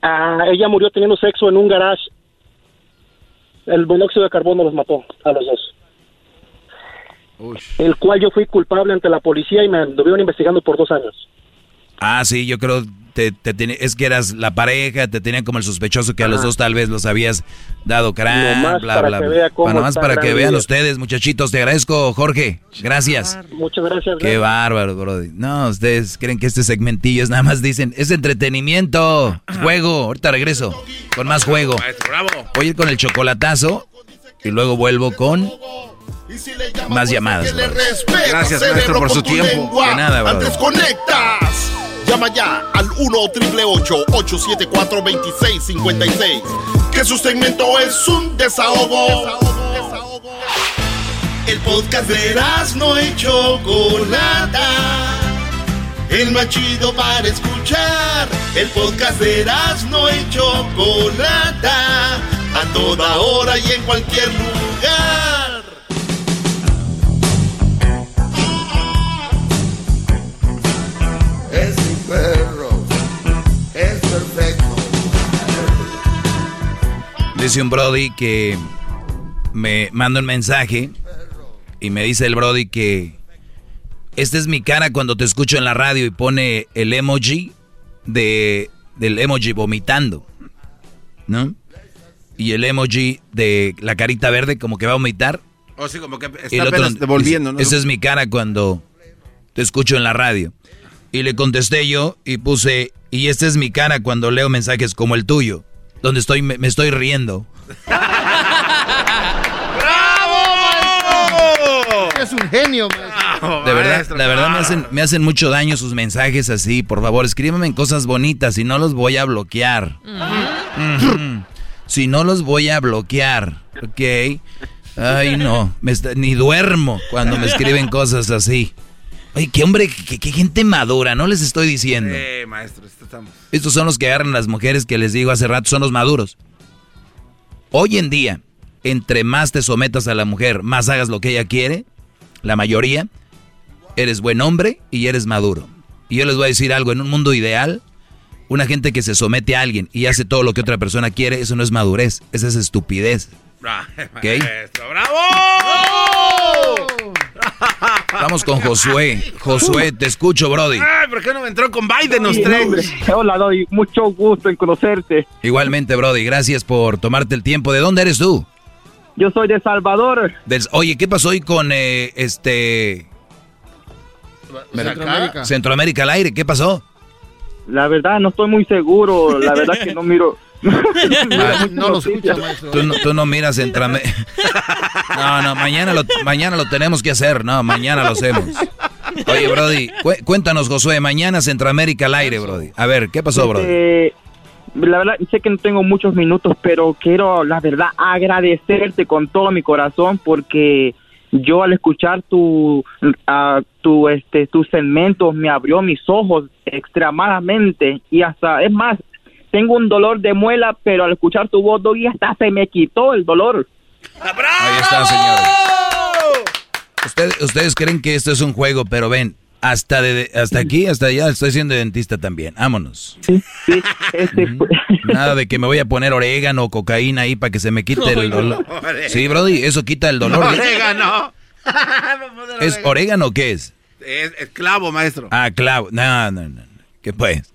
S33: Ah, ella murió teniendo sexo en un garage. El monóxido de carbono los mató a los dos. El cual yo fui culpable ante la policía y me anduvieron investigando por dos años.
S4: Ah, sí, yo creo te, te tiene- es que eras la pareja, te tenían como el sospechoso que a los dos tal vez los habías dado crán,
S33: Nomás
S4: bla,
S33: para
S4: bla,
S33: que
S4: bla. nomás para que vean ustedes, muchachitos. Te agradezco, Jorge. Gracias.
S33: Muchas gracias.
S4: Qué bárbaro, Brody. No, ustedes creen que este segmentillo es nada más dicen, es entretenimiento, juego. Ahorita regreso con más juego. Voy a ir con el chocolatazo y luego vuelvo con más llamadas. Brody.
S2: respeta,
S4: Gracias, maestro, por su tiempo. De nada.
S2: Antes conectas. Llama ya al 1 888 874 2656 Que su segmento es un desahogo. El podcast de no y Chocolata. El más chido para escuchar. El podcast de no y Chocolata. A toda hora y en cualquier lugar.
S34: Perfecto.
S4: Dice un Brody que me manda un mensaje y me dice el Brody que esta es mi cara cuando te escucho en la radio y pone el emoji de del emoji vomitando, ¿no? Y el emoji de la carita verde como que va a vomitar.
S5: O sí, como que está
S4: el otro
S5: apenas devolviendo, ¿no?
S4: dice, Esa es mi cara cuando te escucho en la radio. Y le contesté yo y puse, y esta es mi cara cuando leo mensajes como el tuyo, donde estoy me, me estoy riendo.
S25: Es un genio, maestro.
S4: De verdad, la verdad me hacen, me hacen mucho daño sus mensajes así. Por favor, escríbeme en cosas bonitas y no los voy a bloquear. Si no los voy a bloquear, ¿ok? Ay, no, me está- ni duermo cuando me escriben cosas así. Oye, qué hombre, qué, qué gente madura, no les estoy diciendo.
S5: Eh, maestro, esto estamos.
S4: Estos son los que agarran las mujeres que les digo hace rato, son los maduros. Hoy en día, entre más te sometas a la mujer, más hagas lo que ella quiere, la mayoría, eres buen hombre y eres maduro. Y yo les voy a decir algo, en un mundo ideal, una gente que se somete a alguien y hace todo lo que otra persona quiere, eso no es madurez, esa es estupidez. ¿Ok?
S5: Maestro, ¡bravo!
S4: Vamos con Josué. Josué, te escucho, Brody.
S5: Ay, ¿por qué no me entró con Biden los tres?
S35: Hola, Doy. Mucho gusto en conocerte.
S4: Igualmente, Brody, gracias por tomarte el tiempo. ¿De dónde eres tú?
S35: Yo soy de Salvador.
S4: Del- oye, ¿qué pasó hoy con eh, este
S35: Centroamérica.
S4: Centroamérica al aire? ¿Qué pasó?
S35: La verdad, no estoy muy seguro. La verdad que no miro.
S4: Ah,
S35: no lo escucha, maestro.
S4: Tú no, tú no miras Centroamérica. No, no, mañana lo, mañana lo tenemos que hacer. No, mañana lo hacemos. Oye, Brody, cué- cuéntanos, Josué, mañana Centroamérica al aire, Brody. A ver, ¿qué pasó, Brody?
S35: Eh, la verdad, sé que no tengo muchos minutos, pero quiero, la verdad, agradecerte con todo mi corazón porque yo al escuchar tu, ah, tu, este, tus segmentos me abrió mis ojos extremadamente y hasta, es más, tengo un dolor de muela, pero al escuchar tu voz, Doggy, hasta se me quitó el dolor.
S4: Ahí está, señores. Ustedes, ustedes creen que esto es un juego, pero ven, hasta de, hasta aquí, hasta allá, estoy siendo dentista también. Vámonos.
S35: Este,
S4: Nada de que me voy a poner orégano o cocaína ahí para que se me quite el dolor. Sí, Brody, eso quita el dolor.
S5: Orégano.
S4: ¿Es orégano o qué es?
S5: Es, es clavo, maestro.
S4: Ah, clavo. No, no, no. ¿Qué pues?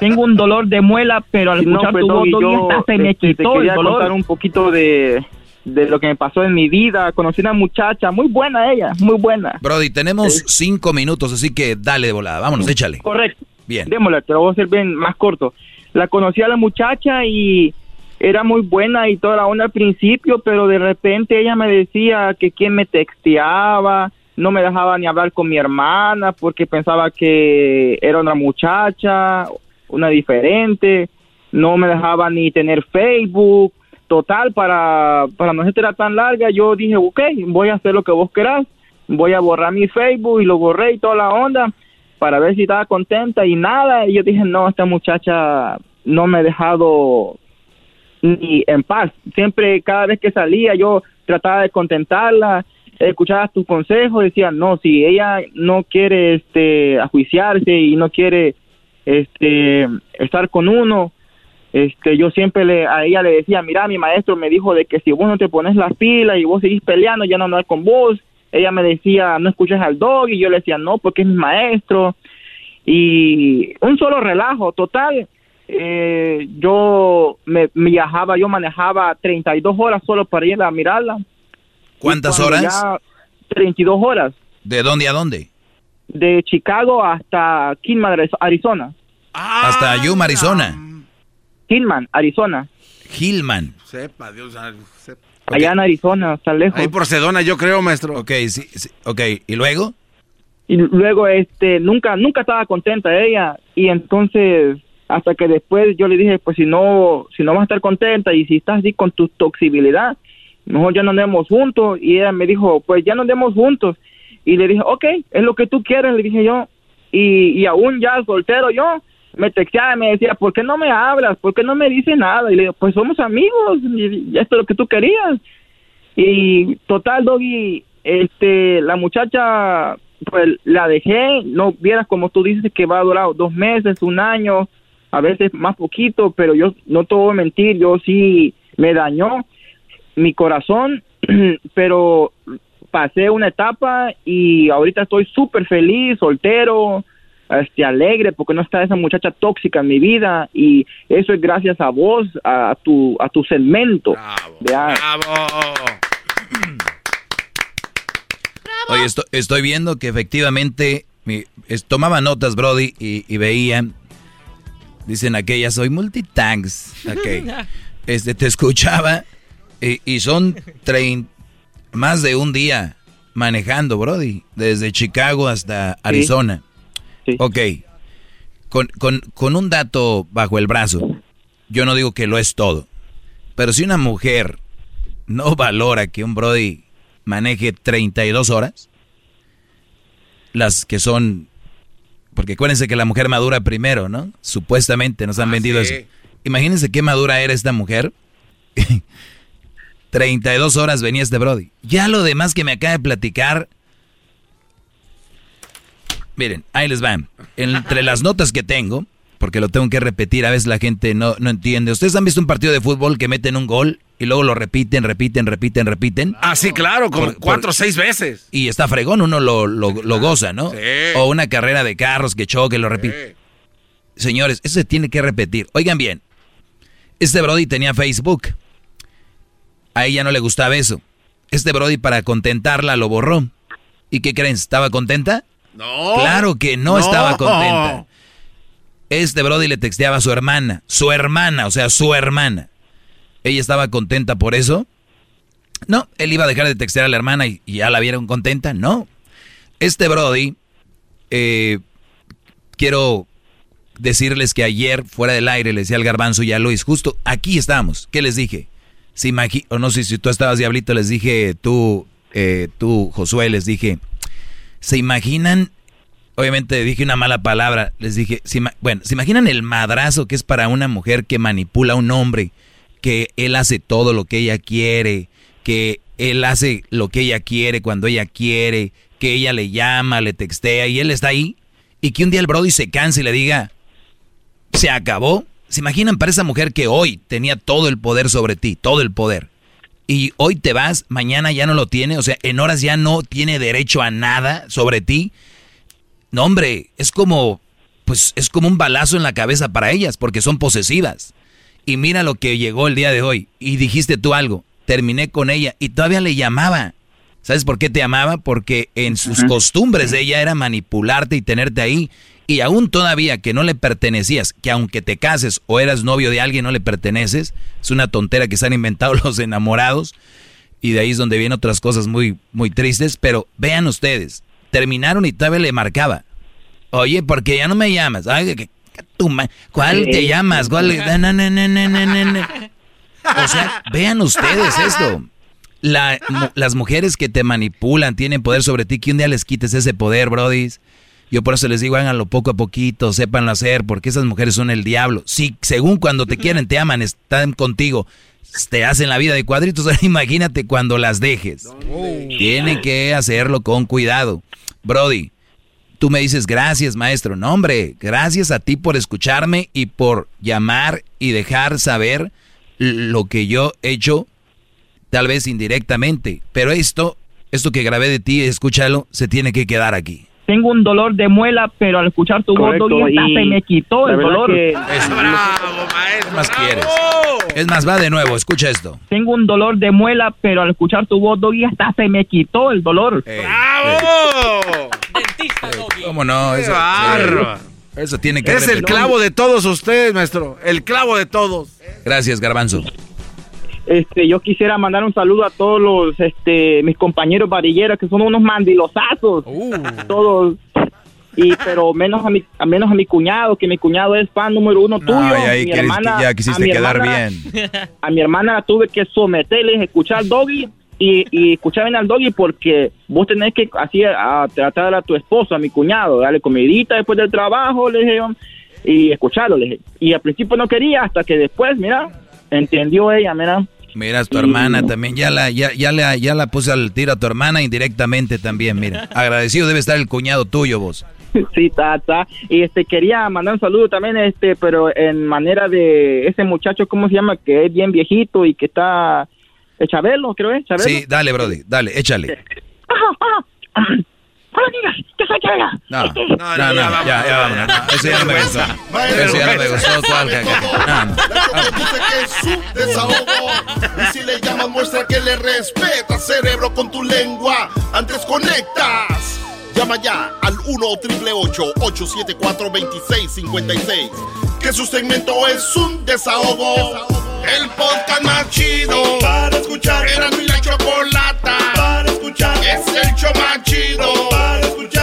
S35: Tengo un dolor de muela, pero al escuchar tu voz, yo, se me
S28: este,
S35: quitó
S28: te quería
S35: el dolor.
S28: contar un poquito de, de lo que me pasó en mi vida. Conocí una muchacha, muy buena ella, muy buena.
S4: Brody, tenemos cinco minutos, así que dale de volada. Vámonos, échale.
S28: Correcto.
S4: Bien.
S28: Démosle, te lo voy a hacer bien más corto. La conocí a la muchacha y era muy buena y toda la onda al principio, pero de repente ella me decía que quién me texteaba, no me dejaba ni hablar con mi hermana porque pensaba que era una muchacha, una diferente, no me dejaba ni tener Facebook. Total, para, para no ser tan larga, yo dije, ok, voy a hacer lo que vos querás, voy a borrar mi Facebook y lo borré y toda la onda para ver si estaba contenta y nada. Y yo dije, no, esta muchacha no me ha dejado ni en paz. Siempre, cada vez que salía, yo trataba de contentarla, escuchaba tus consejos, decía, no, si ella no quiere este, ajuiciarse y no quiere este, estar con uno, este, yo siempre le, a ella le decía, mira, mi maestro me dijo de que si vos no te pones las pilas y vos seguís peleando, ya no andar con vos. Ella me decía, no escuches al dog, y yo le decía, no, porque es mi maestro. Y un solo relajo, total. Eh, yo me viajaba, yo manejaba 32 horas solo para ir a mirarla.
S4: ¿Cuántas horas?
S28: ya 32 horas.
S4: ¿De dónde a dónde?
S28: De Chicago hasta Kingman, Arizona.
S4: Hasta Yuma, Arizona.
S28: Kingman, Arizona.
S4: Hillman.
S5: Sepa, Dios. sepa.
S28: Allá en Arizona, está lejos.
S5: Ahí por Sedona, yo creo, maestro.
S4: Ok, sí, sí, ok. ¿Y luego?
S28: y luego este nunca nunca estaba contenta ella y entonces hasta que después yo le dije pues si no si no vas a estar contenta y si estás así con tu toxibilidad mejor ya no andemos juntos y ella me dijo pues ya no andemos juntos y le dije ok es lo que tú quieres le dije yo y, y aún ya soltero yo me texteaba y me decía ¿por qué no me hablas? ¿por qué no me dices nada? y le digo pues somos amigos y esto es lo que tú querías y total Doggy este la muchacha pues la dejé no vieras como tú dices que va a durar dos meses un año a veces más poquito pero yo no te voy a mentir yo sí me dañó mi corazón pero pasé una etapa y ahorita estoy súper feliz soltero este alegre porque no está esa muchacha tóxica en mi vida y eso es gracias a vos a tu a tu segmento Vea,
S4: Oye, esto- estoy viendo que efectivamente mi- es- tomaba notas, Brody, y, y veía. Dicen aquella, soy multitanks. Ok. Este, te escuchaba y, y son trein- más de un día manejando, Brody, desde Chicago hasta Arizona. Ok. Con, con, con un dato bajo el brazo, yo no digo que lo es todo, pero si una mujer no valora que un Brody maneje 32 horas, las que son, porque acuérdense que la mujer madura primero, ¿no? Supuestamente nos han vendido eso. Imagínense qué madura era esta mujer. 32 horas venía este Brody. Ya lo demás que me acaba de platicar. Miren, ahí les van. Entre las notas que tengo, porque lo tengo que repetir, a veces la gente no, no entiende. ¿Ustedes han visto un partido de fútbol que meten un gol y luego lo repiten, repiten, repiten, repiten?
S5: Ah, sí, claro, como
S4: Por-
S5: cuatro o seis veces.
S4: Y está fregón, uno lo, lo- lo goza, ¿no? O una carrera de carros que choque, lo repite. Señores, eso se tiene que repetir. Oigan bien, este Brody tenía Facebook. A ella no le gustaba eso. Este Brody para contentarla lo borró. ¿Y qué creen? ¿Estaba contenta?
S5: No.
S4: Claro que no, estaba contenta. Este Brody le texteaba a su hermana. Su hermana, o sea, su hermana. ¿Ella estaba contenta por eso? No, él iba a dejar de textear a la hermana y, y ya la vieron contenta. No. Este Brody, eh, quiero decirles que ayer, fuera del aire, le decía al garbanzo y a Luis, justo aquí estábamos. ¿Qué les dije? Imagi- o no sé si tú estabas diablito, les dije, tú, eh, tú, Josué, les dije, ¿se imaginan? Obviamente dije una mala palabra, les dije, ¿se bueno, ¿se imaginan el madrazo que es para una mujer que manipula a un hombre? Que él hace todo lo que ella quiere, que él hace lo que ella quiere cuando ella quiere, que ella le llama, le textea y él está ahí. Y que un día el Brody se canse y le diga, se acabó. ¿Se imaginan para esa mujer que hoy tenía todo el poder sobre ti, todo el poder? Y hoy te vas, mañana ya no lo tiene, o sea, en horas ya no tiene derecho a nada sobre ti. No, hombre, es como pues es como un balazo en la cabeza para ellas, porque son posesivas. Y mira lo que llegó el día de hoy. Y dijiste tú algo, terminé con ella y todavía le llamaba. ¿Sabes por qué te amaba? Porque en sus costumbres de ella era manipularte y tenerte ahí. Y aún todavía que no le pertenecías, que aunque te cases o eras novio de alguien no le perteneces, es una tontera que se han inventado los enamorados. Y de ahí es donde vienen otras cosas muy, muy tristes. Pero vean ustedes, terminaron y todavía le marcaba. Oye, ¿por qué ya no me llamas? Ay, ¿Cuál te llamas? ¿Cuál? O sea, vean ustedes esto las mujeres que te manipulan tienen poder sobre ti, que un día les quites ese poder, Brody. Yo por eso les digo, háganlo poco a poquito, sépanlo hacer, porque esas mujeres son el diablo. Sí, según cuando te quieren, te aman, están contigo, te hacen la vida de cuadritos, imagínate cuando las dejes. Tienen que hacerlo con cuidado. Brody, tú me dices gracias, maestro. No, hombre, gracias a ti por escucharme y por llamar y dejar saber lo que yo he hecho tal vez indirectamente, pero esto, esto que grabé de ti, escúchalo, se tiene que quedar aquí.
S28: Tengo un dolor de muela, pero al escuchar tu voz, se me quitó el dolor.
S4: Es, bravo, maestro, más quieres? Es más, va de nuevo, escucha esto.
S28: Tengo un dolor de muela, pero al escuchar tu voz, Doggy, hasta se me quitó el dolor.
S5: ¡Bravo!
S4: Dentista, Doggy. ¿Cómo no? Eso, eso tiene que
S5: Es el clavo de todos ustedes, maestro. El clavo de todos.
S4: Gracias, Garbanzo.
S28: Este, yo quisiera mandar un saludo a todos los, este, mis compañeros varilleros que son unos mandilosazos, uh. todos. Y pero menos a mi a menos a mi cuñado, que mi cuñado es fan número uno tuyo.
S4: mi hermana, ya quisiste quedar bien.
S28: A mi hermana la tuve que someterle, escuchar Doggy y, y escuchar bien al Doggy porque vos tenés que así a, tratar a tu esposo, a mi cuñado, darle comidita después del trabajo, le dije, y escucharlo, le dije. Y al principio no quería, hasta que después, mira, entendió ella, mira.
S4: Mira, tu hermana también, ya la, ya, ya, la, ya la puse al tiro a tu hermana indirectamente también, mira. Agradecido debe estar el cuñado tuyo vos.
S28: Sí, tata. Y este quería mandar un saludo también, este, pero en manera de ese muchacho, ¿cómo se llama? Que es bien viejito y que está... Chabelo, creo es, Chabelo.
S4: Sí, dale, Brody, dale, échale. No, no, no, no, ya, ya, vámonos. No, eso ya no me gustó. Eso ya no me gustó. ¿Cuál
S2: caga? No, Dice que es su desahogo. Y si le llamas, muestra que le respeta, cerebro, con tu lengua. Antes conectas. Llama ya al 1-888-874-2656. Que su segmento es un desahogo. El podcast más chido para escuchar. Era mi la escuchar. Es el show más chido. Para escuchar.